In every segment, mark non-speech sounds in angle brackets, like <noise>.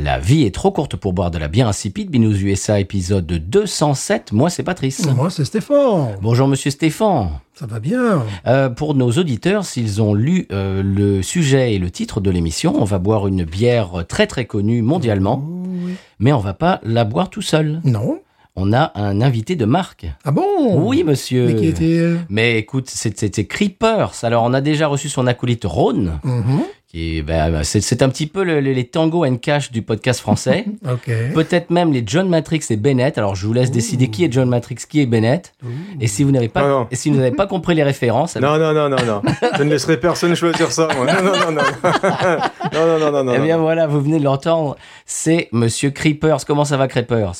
La vie est trop courte pour boire de la bière insipide. Binous USA épisode 207. Moi, c'est Patrice. Moi, c'est Stéphane. Bonjour, monsieur Stéphane. Ça va bien. Euh, pour nos auditeurs, s'ils ont lu euh, le sujet et le titre de l'émission, on va boire une bière très très connue mondialement, Oui. mais on va pas la boire tout seul. Non. On a un invité de marque. Ah bon? Oui, monsieur. Mais qui était Mais écoute, c'est- c'était Creepers. Alors, on a déjà reçu son acolyte Rhône, Mhm. Qui est, ben, c'est c'est un petit peu le- le- les Tango and Cash du podcast français. <laughs> Ok. Peut-être même les John Matrix et Bennett. Alors, je vous laisse décider qui est John Matrix, qui est Bennett. Et si vous n'avez pas, Ah non. et si vous n'avez pas <laughs> compris les références, Non, non, non, non, non. Je ne laisserai personne choisir ça, moi. Non, non, non, non. <laughs> Non, non, non, non, non. Eh bien non. voilà, vous venez de l'entendre, c'est Monsieur Creepers. Comment ça va Creepers?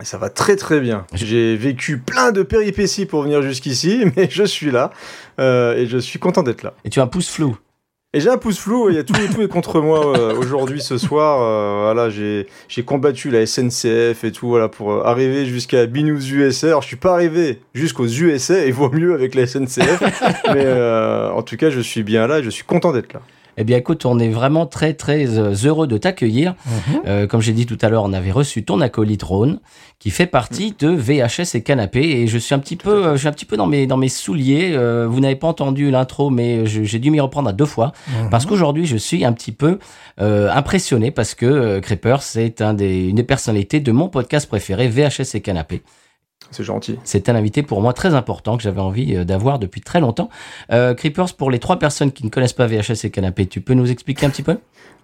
Ça va très, très bien. J'ai vécu plein de péripéties pour venir jusqu'ici, mais je suis là. euh, et je suis content d'être là. Et tu as un pouce flou. Et j'ai un pouce flou, il y a tout, tout est contre moi euh, aujourd'hui, ce soir. euh, voilà, j'ai j'ai combattu la SNCF et tout, voilà, pour euh, arriver jusqu'à Binous USA. Alors, je suis pas arrivé jusqu'aux USA, et vaut mieux avec la SNCF. <laughs> mais euh, en tout cas, je suis bien là et je suis content d'être là. Eh bien écoute, on est vraiment très très euh, heureux de t'accueillir. Mhm. Euh, comme j'ai dit tout à l'heure, on avait reçu ton acolyte Rhône, qui fait partie de VHS et Canapé. Et je suis un petit peu, euh, je suis un petit peu dans mes dans mes souliers. Euh, vous n'avez pas entendu l'intro, mais j'ai dû m'y reprendre à deux fois Mhm. parce qu'aujourd'hui je suis un petit peu euh, impressionné parce que Creeper c'est un des une des personnalités de mon podcast préféré VHS et Canapé. C'est gentil. C'est un invité pour moi très important que j'avais envie euh, d'avoir depuis très longtemps. Euh, Creepers, pour les trois personnes qui ne connaissent pas VHS et Canapé, tu peux nous expliquer un petit peu?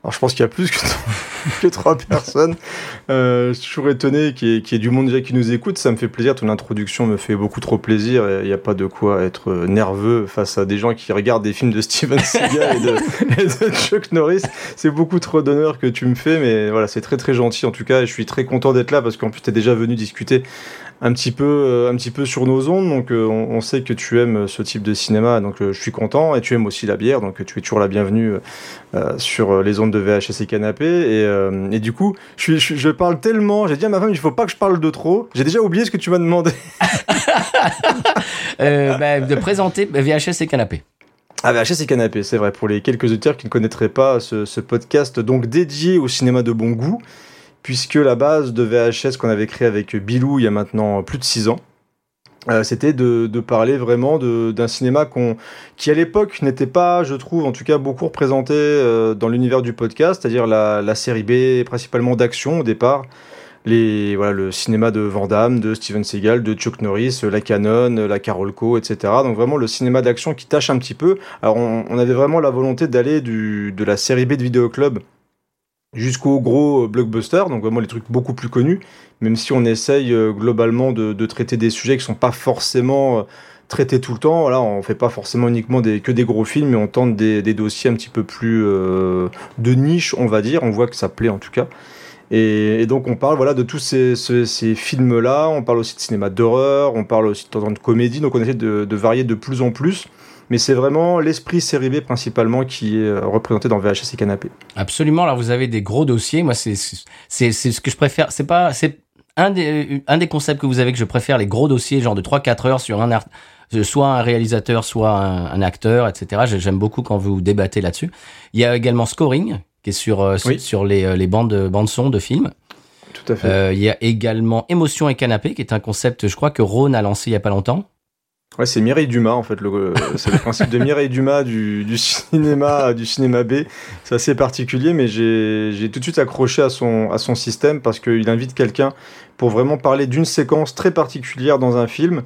Alors je pense qu'il y a plus que, <laughs> que trois personnes. Euh, je suis toujours étonné qu'il y, ait- qu'il y ait du monde déjà qui nous écoute. Ça me fait plaisir. Ton introduction me fait beaucoup trop plaisir. Il n'y a pas de quoi être nerveux face à des gens qui regardent des films de Steven <laughs> Seagal et de, et de Chuck Norris. C'est beaucoup trop d'honneur que tu me fais. Mais voilà, c'est très très gentil en tout cas. Et je suis très content d'être là parce qu'en plus tu es déjà venu discuter un petit peu euh, un petit peu sur nos ondes. Donc euh, on, on sait que tu aimes ce type de cinéma. Donc euh, je suis content. Et tu aimes aussi la bière. Donc tu es toujours la bienvenue euh, sur euh, les ondes de VHS et canapé. Et, euh, et du coup je, suis, je, je parle tellement. J'ai dit à ma femme il faut pas que je parle de trop. J'ai déjà oublié ce que tu m'as demandé. <laughs> Euh, bah, De présenter VHS et Canapé. ah VHS et canapé c'est vrai. Pour les quelques auditeurs qui ne connaîtraient pas ce, ce podcast donc dédié au cinéma de bon goût puisque la base de VHS qu'on avait créé avec Bilou il y a maintenant plus de 6 ans euh, c'était de, parler vraiment d'un cinéma qui à l'époque n'était pas, je trouve, en tout cas beaucoup représenté euh, dans l'univers du podcast, c'est-à-dire la, série B, principalement d'action au départ. Les, voilà, le cinéma de Van Damme, de Steven Seagal, de Chuck Norris, la Canon, la Carolco, etc. Donc vraiment le cinéma d'action qui tâche un petit peu. Alors on, avait vraiment la volonté d'aller de la série B de Vidéo Club jusqu'au gros blockbuster, donc vraiment les trucs beaucoup plus connus, même si on essaye euh, globalement de, traiter des sujets qui sont pas forcément euh, traités tout le temps. Voilà, on fait pas forcément uniquement des, que des gros films, mais on tente des, dossiers un petit peu plus euh, de niche, on va dire. On voit que ça plaît en tout cas. Et, donc on parle voilà de tous ces, films-là. On parle aussi de cinéma d'horreur, on parle aussi de de comédie. Donc on essaie de, de varier de plus en plus. Mais c'est vraiment l'esprit série B principalement qui est euh, représenté dans VHS et Canapé. Absolument. Alors vous avez des gros dossiers. Moi, c'est ce que je préfère. C'est pas c'est un des un des concepts que vous avez que je préfère les gros dossiers, genre de 3-4 heures sur un art, soit un réalisateur, soit un, un acteur, etc. J'ai- J'aime beaucoup quand vous débattez là-dessus. Il y a également scoring qui est sur euh, Oui. sur les euh, les bandes bandes son de films. Tout à fait. Euh, il y a également émotion et canapé qui est un concept, je crois que Rhône a lancé il y a pas longtemps. Ouais, c'est Mireille Dumas en fait. euh, C'est le principe de Mireille Dumas du, cinéma, du cinéma B. C'est assez particulier, mais j'ai tout de suite accroché à son système parce qu'il invite quelqu'un pour vraiment parler d'une séquence très particulière dans un film.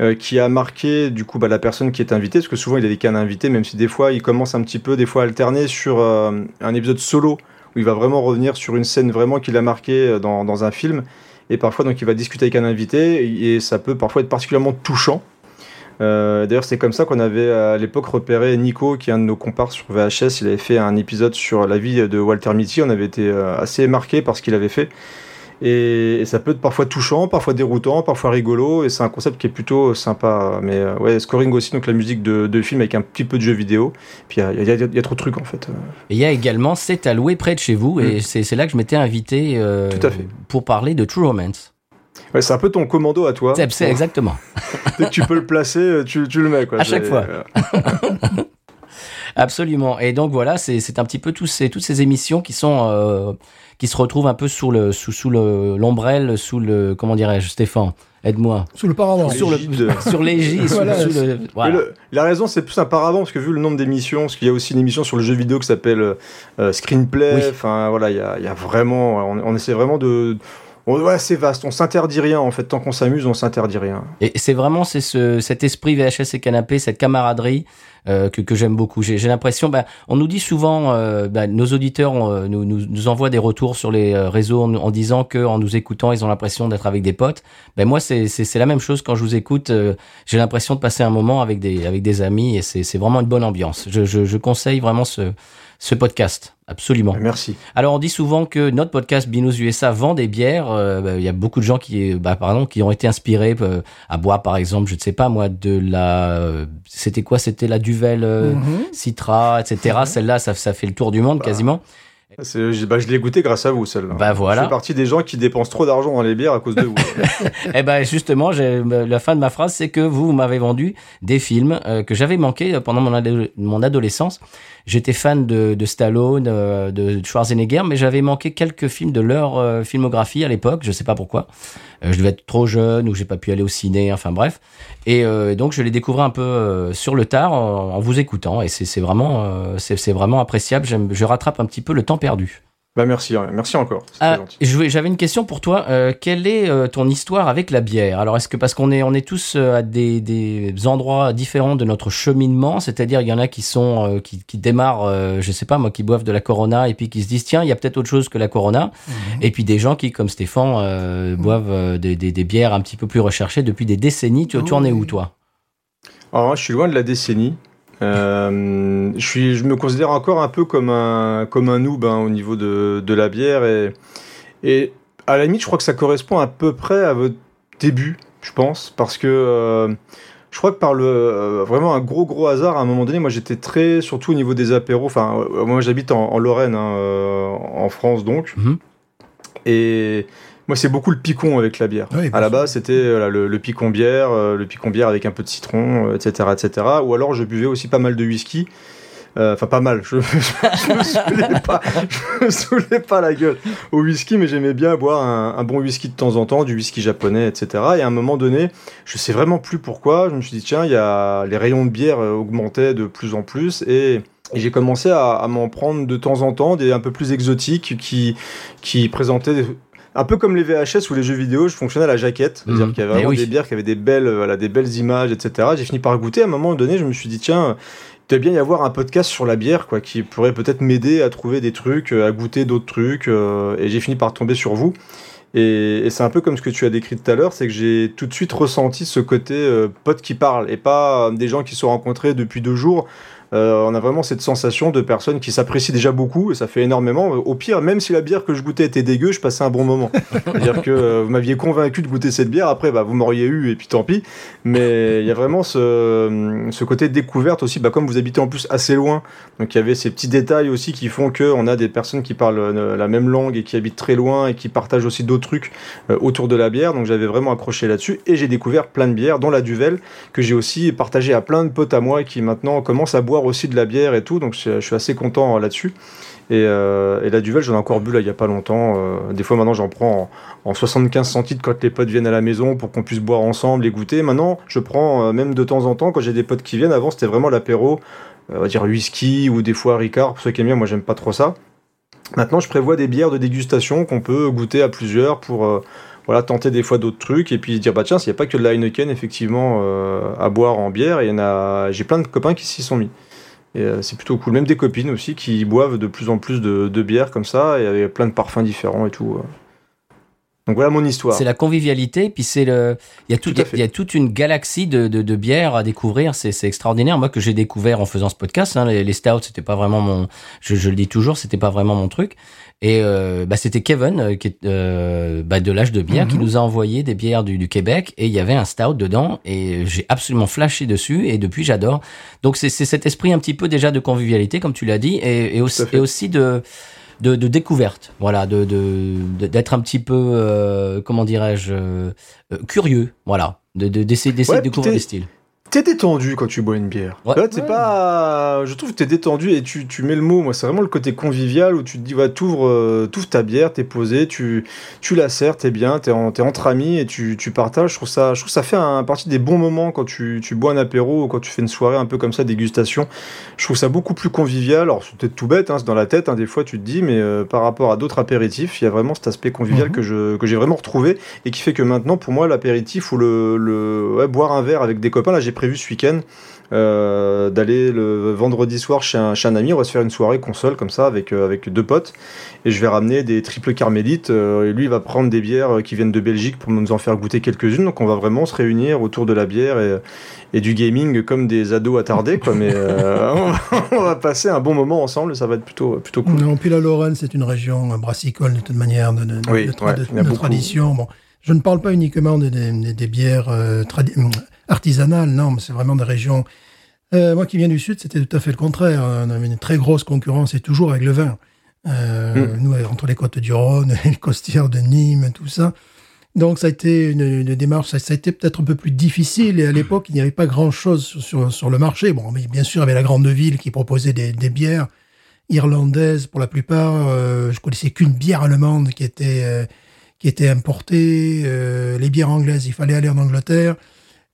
euh, qui a marqué du coup bah, la personne qui est invitée, parce que souvent il avait qu'un invité, même si des fois il commence un petit peu, des fois à alterner sur euh, un épisode solo où il va vraiment revenir sur une scène vraiment qu'il a marqué dans, dans un film, et parfois donc il va discuter avec un invité et ça peut parfois être particulièrement touchant. Euh, D'ailleurs, c'est comme ça qu'on avait à l'époque repéré Nico, qui est un de nos comparses sur VHS. Il avait fait un épisode sur la vie de Walter Mitty. On avait été euh, assez marqué par ce qu'il avait fait. Et, et ça peut être parfois touchant, parfois déroutant, parfois rigolo. Et c'est un concept qui est plutôt sympa. Mais euh, ouais, scoring aussi, donc la musique de, de film avec un petit peu de jeu vidéo. Puis il y a, y y trop de trucs en fait. Et il y a également C'est à louer près de chez vous, et Mm. c'est c'est là que je m'étais invité euh, Tout à fait. pour parler de True Romance. Ouais, c'est un peu ton commando à toi. C'est c'est exactement. <laughs> Dès que tu peux le placer, tu, tu le mets. Quoi. À chaque fois. euh, <laughs> Absolument. Et donc voilà, c'est c'est un petit peu tous ces, toutes ces émissions qui sont euh, qui se retrouvent un peu sous le sous, sous le l'ombrelle, sous le comment dirais-je, Stéphane, aide-moi. Sous le paravent. Sur le L'égide. <laughs> sur l'égide, sous, Voilà, sous le Mais voilà. le- la raison, c'est plus un paravent, parce que vu le nombre d'émissions, parce qu'il y a aussi une émission sur le jeu vidéo qui s'appelle euh, Screenplay, Oui. enfin voilà, il y a, il y a vraiment, on, on essaie vraiment de. On- ouais, c'est vaste, on s'interdit rien en fait, tant qu'on s'amuse, on s'interdit rien. Et c'est vraiment c'est ce, cet esprit VHS et canapé, cette camaraderie euh, que, que j'aime beaucoup. J'ai l'impression, bah, on nous dit souvent, euh, bah, nos auditeurs euh, nous, nous, nous envoient des retours sur les euh, réseaux en, en disant que en nous écoutant, ils ont l'impression d'être avec des potes. Ben moi, c'est la même chose quand je vous écoute. euh, J'ai l'impression de passer un moment avec des avec des amis et c'est c'est vraiment une bonne ambiance. Je, je, je conseille vraiment ce ce podcast, absolument. Merci. Alors on dit souvent que notre podcast Binous USA vend des bières. Euh, bah, Il y a beaucoup de gens qui, bah, pardon, qui ont été inspirés euh, à boire, par exemple, je ne sais pas moi, de la, euh, c'était quoi? C'était la Duvel euh, Mhm. Citra, etc. Celle-là, ça, ça fait le tour du monde Bah, quasiment. Bah, je l'ai goûté grâce à vous, celle-là. Bah, voilà. Je fais partie des gens qui dépensent trop d'argent dans les bières à cause de vous. <laughs> Eh ben justement, la fin de ma phrase, c'est que vous, m'avez vendu des films euh, que j'avais manqué pendant mon, ado- mon adolescence. J'étais fan de, de Stallone, euh, de Schwarzenegger, mais j'avais manqué quelques films de leur euh, filmographie à l'époque. Je sais pas pourquoi. Euh, je devais être trop jeune ou j'ai pas pu aller au ciné. Enfin bref. Et euh, donc je les découvrais un peu euh, sur le tard en, en vous écoutant. Et c'est vraiment, c'est vraiment appréciable. Je rattrape un petit peu le temps perdu. Bah merci, ouais, merci encore. Ah, J'avais une question pour toi. Euh, quelle est euh, ton histoire avec la bière? Alors, est-ce que parce qu'on est on est tous euh, à des, des endroits différents de notre cheminement, c'est-à-dire il y en a qui sont euh, qui, qui démarrent, euh, je sais pas moi, qui boivent de la Corona et puis qui se disent tiens il y a peut-être autre chose que la Corona, et puis des gens qui comme Stéphane euh, boivent euh, des, des, des bières un petit peu plus recherchées depuis des décennies. Tu, tu en es où toi? Alors moi, je suis loin de la décennie. Euh, je, suis, je me considère encore un peu comme un, comme un noob hein, au niveau de, de la bière. Et, et à la limite, je crois que ça correspond à peu près à votre début, je pense. Parce que euh, je crois que par le euh, vraiment un gros gros hasard, à un moment donné, moi j'étais très, surtout au niveau des apéros. Enfin, moi j'habite en, en Lorraine, hein, en France donc. Mhm. Et moi, c'est beaucoup le picon avec la bière. Oui, à la base, c'était euh, le, le picon bière, euh, le picon bière avec un peu de citron, euh, etc., etc. Ou alors, je buvais aussi pas mal de whisky. Euh, Enfin, pas mal. Je, je, <laughs> je me saoulais pas, je me saoulais pas la gueule au whisky, mais j'aimais bien boire un, un bon whisky de temps en temps, du whisky japonais, etc. Et à un moment donné, je sais vraiment plus pourquoi. Je me suis dit tiens, y a les rayons de bière augmentaient de plus en plus et et j'ai commencé à, à m'en prendre de temps en temps des un peu plus exotiques qui, qui présentaient des- un peu comme les VHS ou les jeux vidéo, je fonctionnais à la jaquette. C'est-à-dire Mhm. qu'il y avait vraiment oui. des bières qui avaient des belles, euh, voilà, des belles images, etc. J'ai fini par goûter. À un moment donné, je me suis dit, tiens, il bien y avoir un podcast sur la bière, quoi, qui pourrait peut-être m'aider à trouver des trucs, euh, à goûter d'autres trucs. euh, et j'ai fini par tomber sur vous. Et, et c'est un peu comme ce que tu as décrit tout à l'heure, c'est que j'ai tout de suite ressenti ce côté euh, pote qui parle et pas des gens qui se sont rencontrés depuis deux jours. Euh, on a vraiment cette sensation de personnes qui s'apprécient déjà beaucoup et ça fait énormément. Au pire, même si la bière que je goûtais était dégueu, je passais un bon moment. <laughs> C'est-à-dire que euh, vous m'aviez convaincu de goûter cette bière, après bah, vous m'auriez eu et puis tant pis. Mais il y a vraiment ce, ce côté de découverte aussi, bah, comme vous habitez en plus assez loin, donc il y avait ces petits détails aussi qui font que on a des personnes qui parlent euh, la même langue et qui habitent très loin et qui partagent aussi d'autres trucs euh, autour de la bière. Donc j'avais vraiment accroché là-dessus et j'ai découvert plein de bières, dont la Duvel, que j'ai aussi partagé à plein de potes à moi qui maintenant commencent à boire aussi de la bière et tout. Donc je, suis assez content euh, là-dessus. Et, euh, et la Duvel, j'en ai encore bu là il y a pas longtemps. Euh, des fois maintenant j'en prends en, en 75 centilitres quand les potes viennent à la maison pour qu'on puisse boire ensemble et goûter. Maintenant je prends même de temps en temps quand j'ai des potes qui viennent. Avant c'était vraiment l'apéro, on va dire whisky ou des fois Ricard. Pour ceux qui aiment bien, moi j'aime pas trop ça. Maintenant je prévois des bières de dégustation qu'on peut goûter à plusieurs pour voilà, tenter des fois d'autres trucs et puis dire bah tiens, s'il n'y a pas que de la Heineken effectivement à boire en bière, il y en a, j'ai plein de copains qui s'y sont mis. Et euh, c'est plutôt cool. Même des copines aussi qui boivent de plus en plus de, de bières comme ça et avec plein de parfums différents et tout. euh. Donc voilà mon histoire. C'est la convivialité, puis c'est le, il y a tout, il y a toute une galaxie de, de, de bières à découvrir. C'est, c'est extraordinaire. Moi que j'ai découvert en faisant ce podcast, hein, les, les stouts, c'était pas vraiment mon, je, je le dis toujours, c'était pas vraiment mon truc. Et euh, bah, c'était Kevin euh, qui est euh, bah, de l'âge de bière qui Mhm. nous a envoyé des bières du, du Québec. Et il y avait un stout dedans. Et j'ai absolument flashé dessus. Et depuis j'adore. Donc c'est, c'est cet esprit un petit peu déjà de convivialité comme tu l'as dit. Et, et aussi, et aussi de de, de découverte, voilà, de d'être un petit peu, euh, comment dirais-je, euh, curieux, voilà, de de- d'essayer d'essayer Ouais, de découvrir des styles. T'es détendu quand tu bois une bière. Ouais. Là, t'es pas. Je trouve que t'es détendu et tu, tu mets le mot. Moi, c'est vraiment le côté convivial où tu te dis, va, t'ouvres, euh, t'ouvres ta bière, t'es posé, tu, tu la sers, t'es bien, t'es, en, t'es entre amis et tu, tu partages. Je trouve ça, je trouve que ça fait un partie des bons moments quand tu, tu bois un apéro ou quand tu fais une soirée un peu comme ça, dégustation. Je trouve ça beaucoup plus convivial. Alors, c'est peut-être tout bête, hein, c'est dans la tête, hein, des fois, tu te dis, mais euh, par rapport à d'autres apéritifs, il y a vraiment cet aspect convivial Mhm. que, je, que j'ai vraiment retrouvé et qui fait que maintenant, pour moi, l'apéritif ou le, le ouais, boire un verre avec des copains, là, j'ai prévu ce week-end euh, d'aller le vendredi soir chez un, chez un ami. On va se faire une soirée console comme ça avec, euh, avec deux potes. Et je vais ramener des triples carmélites. euh, et lui, il va prendre des bières qui viennent de Belgique pour nous en faire goûter quelques-unes. Donc on va vraiment se réunir autour de la bière et, et du gaming comme des ados attardés. Quoi. Mais euh, <laughs> on, va, on va passer un bon moment ensemble. Ça va être plutôt, plutôt cool. Non, puis la Lorraine, c'est une région brassicole de toute manière, de, de, de- Oui, de tra- ouais, de- il y en a de beaucoup. tradition. Bon, je ne parle pas uniquement des, des- des bières euh, artisanales, non, mais c'est vraiment des régions. Euh, moi qui viens du Sud, c'était tout à fait le contraire. On avait une très grosse concurrence et toujours avec le vin. Euh, Nous, entre les côtes du Rhône, <laughs> les costières de Nîmes, tout ça. Donc ça a été une, une démarche, ça, ça a été peut-être un peu plus difficile et à l'époque il n'y avait pas grand-chose sur, sur, sur le marché. Bon, mais bien sûr il y avait la grande ville qui proposait des, des bières irlandaises pour la plupart. Euh, je connaissais qu'une bière allemande qui était euh, qui était importée. Euh, les bières anglaises, il fallait aller en Angleterre.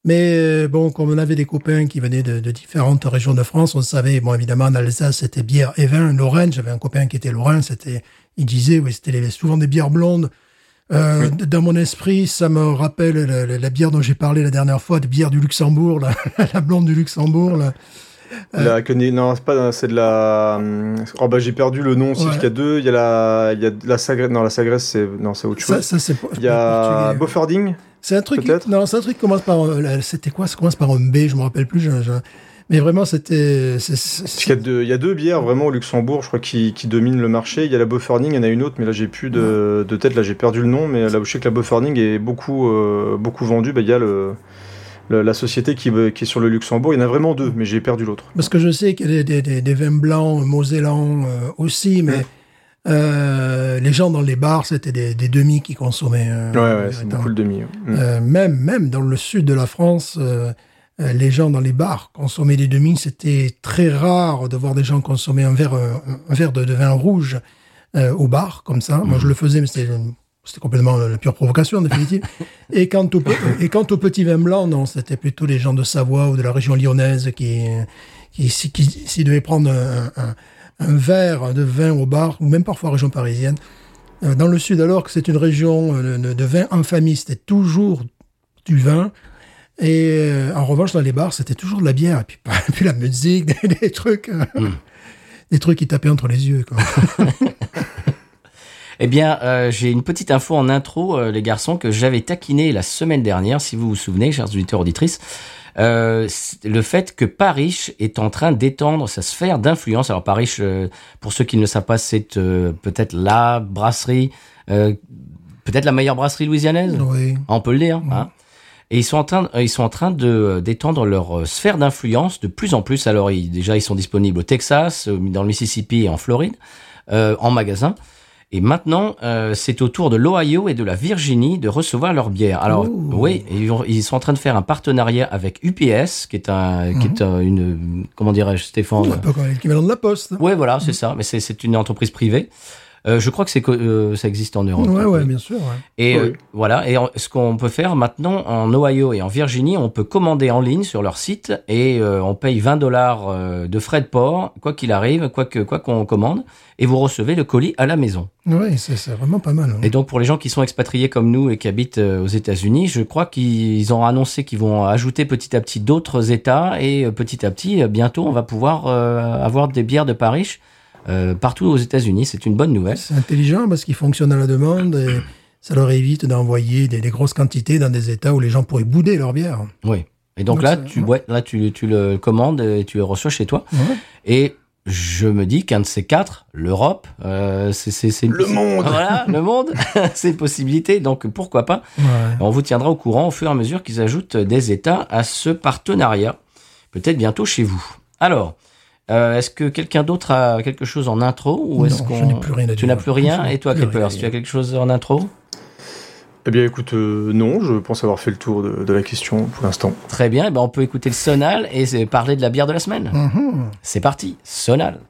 Mais euh, bon, comme on avait des copains qui venaient de, de différentes régions de France, on savait, bon évidemment en Alsace c'était bière et vin. Lorraine, j'avais un copain qui était lorrain, c'était, il disait, oui, c'était souvent des bières blondes. Euh, Dans mon esprit, ça me rappelle la, la- la bière dont j'ai parlé la dernière fois, de bière du Luxembourg, la, <laughs> la blonde du Luxembourg. Là. La, que- non, c'est pas, c'est de la. hum, Oh bah j'ai perdu le nom. Ouais. qu'il y a deux. Il y a la, il y a de la Sagresse. Non, la Sagresse c'est, non, c'est autre Ça, chose. ça c'est po- Il y a. Beaufording. C'est un truc. Peut-être. Non, c'est un truc qui commence par. euh, C'était quoi? Ça commence par un B. Je me rappelle plus. je- je- Mais vraiment, c'était. deux, il y a deux bières vraiment au Luxembourg, je crois, qui, qui dominent le marché. Il y a la Beaufording, il y en a une autre, mais là j'ai plus de, de tête, là j'ai perdu le nom. Mais là, je sais que la Beaufording est beaucoup, euh, beaucoup vendue. Bah, il y a le, la société qui, qui est sur le Luxembourg. Il y en a vraiment deux, mais j'ai perdu l'autre. Parce que je sais qu'il y a des, des- vins blancs, mosellans euh, aussi, mais. Euh, les gens dans les bars, c'était des, des demi qui consommaient. euh, Ouais, ouais, c'est beaucoup le demi. Mm. Euh, même, même dans le sud de la France, euh, les gens dans les bars consommaient des demi. C'était très rare de voir des gens consommer un verre, un verre de, de vin rouge au bar, comme ça. Moi, je le faisais, mais c'était c'était complètement la pure provocation, en définitive. et, quant au, pe- et quant au petit vin blanc, non, c'était plutôt les gens de Savoie ou de la région lyonnaise qui, qui, qui, qui s'ils devaient prendre un, un, un verre de vin au bar, ou même parfois région parisienne. Euh, Dans le sud, alors que c'est une région euh, de, vin en famille, c'était toujours du vin. Et euh, en revanche, dans les bars, c'était toujours de la bière. Et puis, et <laughs> puis la musique, des, des trucs, euh, des trucs qui tapaient entre les yeux. Quoi. <laughs> Eh bien, euh, j'ai une petite info en intro, euh, les garçons, que j'avais taquiné la semaine dernière, si vous vous souvenez, chers auditeurs auditrices. Euh, le fait que Paris est en train d'étendre sa sphère d'influence. Alors Paris, euh, pour ceux qui ne le savent pas, c'est euh, peut-être la brasserie, peut-être la meilleure brasserie louisianaise. Oui. On peut le dire. Hein. Et ils sont en train, ils sont en train de d'étendre leur sphère d'influence de plus en plus. Alors ils, déjà, ils sont disponibles au Texas, dans le Mississippi et en Floride, en magasin. Et maintenant, euh, c'est au tour de l'Ohio et de la Virginie de recevoir leur bière. Alors, Ouh. oui, ils, ont- ils sont en train de faire un partenariat avec UPS, qui est un, qui est un- une, comment dirais-je, Stéphane, l'équivalent de la poste. Ouais, voilà, c'est ça. Mais c'est c'est une entreprise privée. Euh, je crois que c'est que euh, ça existe en Europe. Ouais, ouais, Oui. bien sûr. ouais. Et Oui. euh, voilà. Et en- ce qu'on peut faire maintenant en Ohio et en Virginie, on peut commander en ligne sur leur site et euh, on paye 20 dollars euh, de frais de port, quoi qu'il arrive, quoi que quoi qu'on commande, et vous recevez le colis à la maison. Ouais, c'est c'est vraiment pas mal. hein. Et donc pour les gens qui sont expatriés comme nous et qui habitent euh, aux États-Unis, je crois qu'ils ont annoncé qu'ils vont ajouter petit à petit d'autres États et euh, petit à petit, euh, bientôt, on va pouvoir euh, avoir des bières de Paris euh, partout aux États-Unis. C'est une bonne nouvelle. C'est intelligent parce qu'il fonctionne à la demande et ça leur évite d'envoyer des, des grosses quantités dans des États où les gens pourraient bouder leur bière. Oui. Et donc Donc, là, tu, ouais, là tu, tu le commandes et tu le reçois chez toi. Ouais. Et je me dis qu'un de ces quatre, l'Europe, euh, c'est Le monde. Voilà, le monde, <laughs> c'est une possibilité. Donc pourquoi pas? Ouais. On vous tiendra au courant au fur et à mesure qu'ils ajoutent des États à ce partenariat. Peut-être bientôt chez vous. Alors, euh, est-ce que quelqu'un d'autre a quelque chose en intro ou est-ce Non, qu'on je n'ai plus rien à Tu n'as plus rien Et toi, dire. tu as quelque chose en intro? Eh bien, écoute, euh, non, je pense avoir fait le tour de, de la question pour l'instant. Très bien. eh ben, on peut écouter le Sonal et c'est parler de la bière de la semaine. Mhm. C'est parti, Sonal.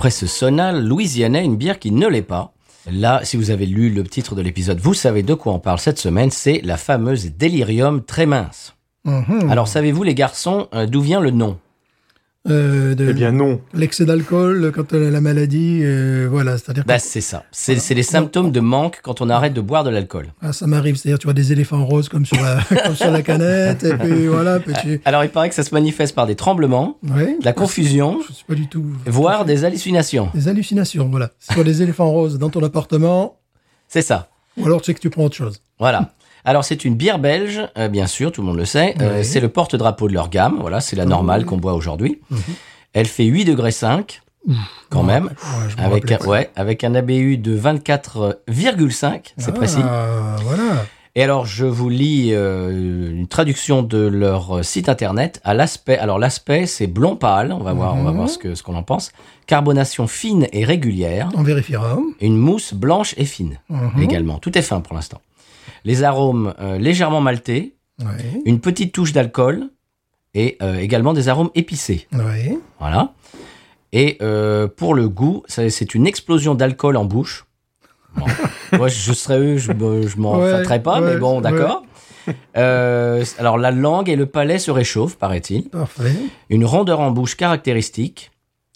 Après ce Sonal louisianais, une bière qui ne l'est pas. Là, si vous avez lu le titre de l'épisode, vous savez de quoi on parle cette semaine, c'est la fameuse Delirium très mince. Mhm. Alors savez-vous les garçons euh, d'où vient le nom? Euh, de- Eh bien, non. L'excès d'alcool quand on a la maladie, euh, voilà, c'est-à-dire Bah c'est ça, c'est c'est les symptômes de manque quand on arrête de boire de l'alcool. ah, ça m'arrive, c'est-à-dire tu vois des éléphants roses comme sur la, <laughs> comme sur la canette, et puis voilà, puis tu... <laughs> Alors il paraît que ça se manifeste par des tremblements, Ouais, de la confusion, je sais pas du tout. voire des hallucinations. Des hallucinations, voilà. Si tu as des éléphants roses dans ton appartement, C'est ça. ou alors tu sais que tu prends autre chose. Voilà. Alors c'est une bière belge, euh, bien sûr, tout le monde le sait. Euh, Oui. c'est le porte-drapeau de leur gamme. Voilà, c'est la normale qu'on boit aujourd'hui. Mhm. Elle fait 8 degrés 5, quand même. Ouais, Avec un, ouais, avec un ABU de 24,5, c'est Ah, précis. Voilà. Et alors, je vous lis euh, une traduction de leur site internet à l'aspect. Alors, l'aspect, c'est blond pâle. On va voir, on va Mhm. voir ce que ce qu'on en pense. Carbonation fine et régulière. On vérifiera. Une mousse blanche et fine Mhm. également. Tout est fin pour l'instant. Les arômes euh, légèrement maltés, Ouais. une petite touche d'alcool et euh, également des arômes épicés. Ouais. Voilà. Et euh, pour le goût, c'est une explosion d'alcool en bouche. Bon. <laughs> Moi, je serais eux, je, me- je m'en Ouais, fâterais pas, mais bon, d'accord. Alors, la langue et le palais se réchauffent, paraît-il. Une rondeur en bouche caractéristique.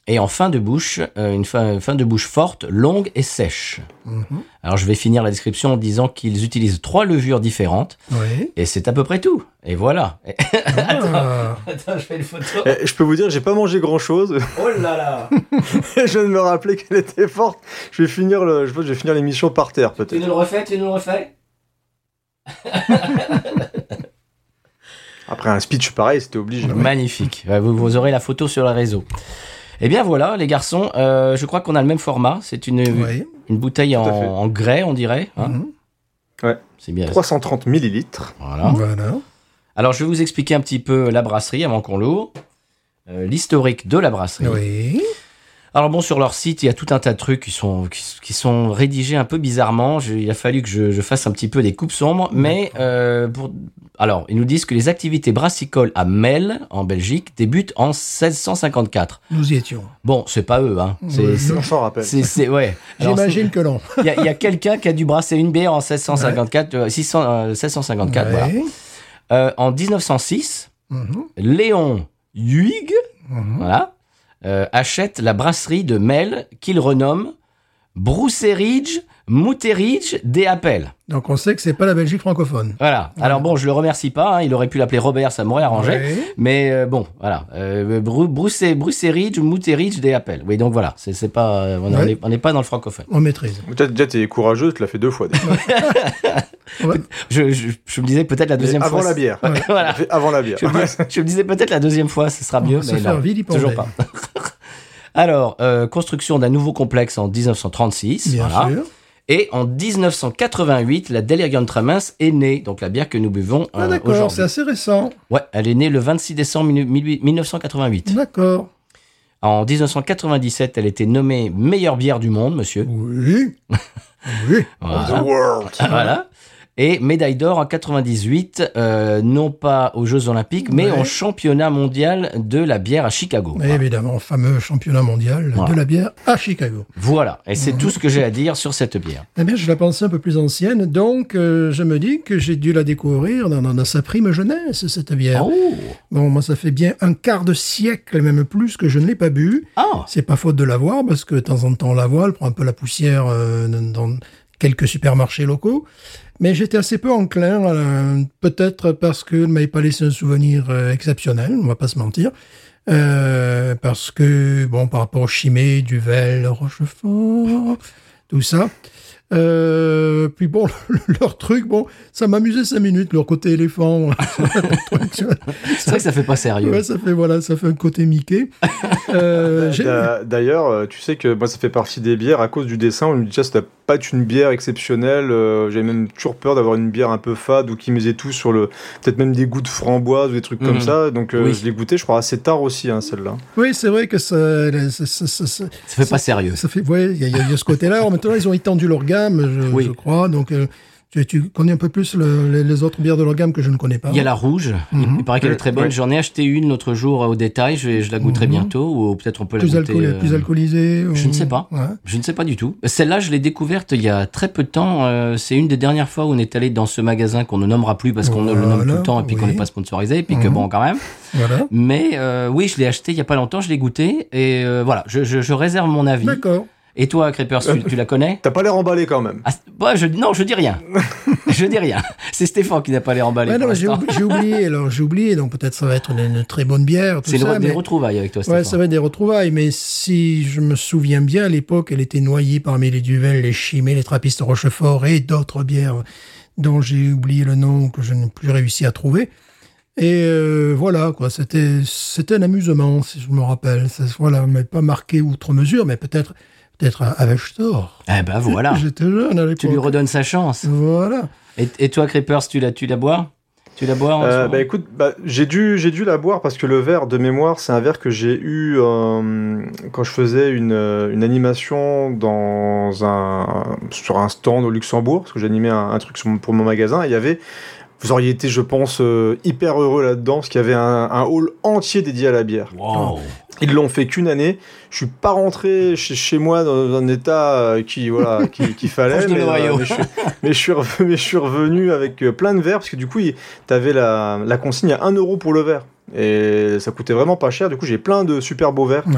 Et en fin de bouche, euh, une fin, fin de bouche forte, longue et sèche. Mhm. Alors, je vais finir la description en disant qu'ils utilisent trois levures différentes. Ouais. Et c'est à peu près tout. Et voilà. <laughs> Ah. Attends, je fais une photo. Eh, je peux vous dire, j'ai pas mangé grand chose. Oh là là <laughs> je viens de me rappeler qu'elle était forte. Je vais finir le, je je vais finir l'émission par terre, Tu peut-être. nous le refais, tu nous le refais Après un speech pareil, c'était obligé. Magnifique. Ouais, Vous, vous aurez la photo sur le réseau. Eh bien voilà, les garçons, euh, je crois qu'on a le même format. C'est une, Ouais. une bouteille en grès, on dirait. hein. Mhm. Ouais. C'est bien. 330 millilitres. Voilà. Voilà. Alors je vais vous expliquer un petit peu la brasserie avant qu'on l'ouvre. Euh, L'historique de la brasserie. Oui. Alors bon, sur leur site, il y a tout un tas de trucs qui sont, qui, qui sont rédigés un peu bizarrement. Je- il a fallu que je, je fasse un petit peu des coupes sombres. Mais euh, pour, alors, ils nous disent que les activités brassicoles à Mel, en Belgique, débutent en 1654. Nous y étions. Bon, c'est pas eux, hein. C'est, Oui, c'est- On s'en rappelle. c'est, c'est- ouais. J'imagine que non. Il y a, quelqu'un qui a dû brasser une bière en 1654, euh, 600, euh, 1654, voilà. Ouais. Euh, en 1906, Mhm. Léon Huyghe, Mhm. voilà, euh, achète la brasserie de Mel qu'il renomme Brousseridge Mouteridge des Appels. Donc on sait que c'est pas la Belgique francophone. Voilà. Alors bon, je le remercie pas. hein, il aurait pu l'appeler Robert, ça m'aurait arrangé. Ouais. Mais euh, bon, voilà. Euh, Broussé- Brousseridge Mouteridge des Appels. Oui, donc voilà. C'est, c'est pas, euh, on Ouais. n'est pas dans le francophone. On maîtrise. Déjà, déjà, t'es courageux, tu l'as fait deux fois. déjà. Ouais. <laughs> Je, je, je me disais peut-être la deuxième avant fois. la bière. Ouais, voilà. Avant la bière. Je me, dis- je me disais peut-être la deuxième fois, ce sera mieux, mais non, vilipender. toujours pas. <laughs> Alors, euh, construction d'un nouveau complexe en 1936, Bien voilà. sûr. Et en 1988, la Delirium Tremens est née, donc la bière que nous buvons Ah euh, d'accord, c'est assez récent. Ouais, elle est née le 26 décembre 18- 1988. D'accord. En 1997, elle était nommée meilleure bière du monde, monsieur. Oui. <laughs> Oui. Voilà. The world. <laughs> voilà. Et médaille d'or en 98, euh, non pas aux Jeux Olympiques, mais Ouais. au championnat mondial de la bière à Chicago. Évidemment, fameux championnat mondial Voilà. de la bière à Chicago. Voilà, et c'est tout ce que j'ai à dire sur cette bière. Eh bien, je la pensais un peu plus ancienne, donc euh, je me dis que j'ai dû la découvrir dans, dans- dans sa prime jeunesse, cette bière. Oh, Bon, moi, ça fait bien un quart de siècle, même plus, que je ne l'ai pas bu. ah, C'est pas faute de l'avoir, parce que de temps en temps, on la voit, elle prend un peu la poussière euh, dans quelques supermarchés locaux. Mais j'étais assez peu enclin, la- peut-être parce qu'elle ne m'avait pas laissé un souvenir euh, exceptionnel, on va pas se mentir. Euh, parce que, bon, par rapport au Chimay, Duvel, Rochefort, tout ça. Euh, puis bon, <laughs> leur truc, bon, ça m'amusait cinq minutes, leur côté éléphant. <laughs> <laughs> c'est vrai que ça fait pas sérieux. ouais, ça fait, voilà, ça fait un côté Mickey. Euh, D'ailleurs, euh, tu sais que moi, ça fait partie des bières à cause du dessin. On me dit, ça doit pas être une bière exceptionnelle. euh, J'avais même toujours peur d'avoir une bière un peu fade ou qui misait tout sur le. Peut-être même des goûts de framboise ou des trucs comme Mhm. ça. Donc, euh, Oui. je l'ai goûté, je crois, assez tard aussi, hein, celle-là. Oui, c'est vrai que ça, ça, ça, ça- ça- Ça fait pas sérieux. ça fait, ouais, il y, y a ce côté-là. Maintenant, ils ont étendu leur gamme, je, Oui. je crois. Donc, euh, tu, tu connais un peu plus le- les, les autres bières de leur gamme que je ne connais pas. Il y a la rouge, il- Mhm. il paraît qu'elle est très bonne. Ouais. J'en ai acheté une l'autre jour au détail, je, la goûterai Mhm. bientôt, ou peut-être on peut plus, la goûter. alcool- euh, plus alcoolisée. je ou- ne sais pas. Ouais. Je ne sais pas du tout. Celle-là, je l'ai découverte il y a très peu de temps. euh, c'est une des dernières fois où on est allé dans ce magasin qu'on ne nommera plus parce qu'on le nomme tout Voilà, le temps et puis qu'on n'est pas sponsorisé, et puis que Mhm. bon, quand même. Voilà. Mais euh, oui, je l'ai acheté il y a pas longtemps, je l'ai goûté et euh, voilà, je, je, je réserve mon avis. D'accord. Et toi, Creepers, tu, tu la connais? T'as pas l'air emballé quand même. ah, ouais, je, Non, je dis rien. <laughs> je dis rien. C'est Stéphane qui n'a pas. Ouais, pour mais j'ai oublié, alors j'ai oublié, donc peut-être ça va être une, une très bonne bière. C'est re- des retrouvailles avec toi, Ouais, Stéphane. ça va être des retrouvailles, mais si je me souviens bien, à l'époque, elle était noyée parmi les Duvel, les Chimay, les Trappistes Rochefort et d'autres bières dont j'ai oublié le nom, que je n'ai plus réussi à trouver. Et euh, voilà, quoi, c'était c'était un amusement, si je me rappelle. Ça, voilà, mais pas marqué outre mesure, mais peut-être peut-être à- avec Stor. Eh ben voilà. <laughs> J'étais jeune à tu lui l'époque. redonnes sa chance. Voilà. Et, et toi, Creepers, tu la, tu la bois? Tu la bois en Euh, bah écoute, bah, j'ai dû, j'ai dû la boire parce que le verre de mémoire, c'est un verre que j'ai eu euh, quand je faisais une, euh, une animation dans un, sur un stand au Luxembourg, parce que j'animais un, un truc sur pour mon magasin. Et il y avait, vous auriez été, je pense, euh, hyper heureux là-dedans, parce qu'il y avait un, un hall entier dédié à la bière. Wow. Ils l'ont fait qu'une année. Je suis pas rentré chez, chez moi dans un état euh, qui voilà <laughs> qui, qu'il fallait, Proche de mais, euh, Noyau. mais je, suis- mais je suis revenu, <laughs> mais je suis revenu avec euh, plein de verres parce que du coup tu avais la, la consigne à 1 euro pour le verre et ça coûtait vraiment pas cher. Du coup j'ai plein de super beaux verres Ouais.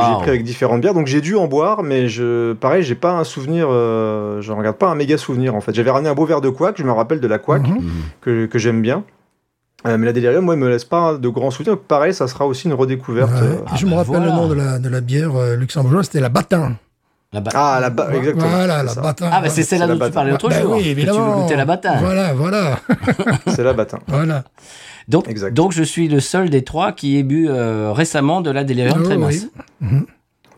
que j'ai pris avec différentes bières. Donc j'ai dû en boire, mais je pareil j'ai pas un souvenir, euh, je regarde pas un méga souvenir en fait. J'avais ramené un beau verre de couac, je me rappelle de la couac Mhm. Mhm. que, que j'aime bien. Euh, mais la Delirium, moi, elle me laisse pas de grands souvenirs. Pareil, ça sera aussi une redécouverte. Ouais. euh, Ah je me bah rappelle voilà. le nom de la, de la bière euh, luxembourgeoise, c'était la Batin. La ba- Ah, la ba- exactement. Voilà, la. Batin. Ah, bah c'est celle-là dont tu parlais l'autre Bah jour. oui, tu évidemment. goûter la batin. Voilà, voilà, <laughs> C'est la batin. voilà. Donc, Exact. donc je suis le seul des trois qui ait bu euh, récemment de la Delirium Oh, très oui. masse.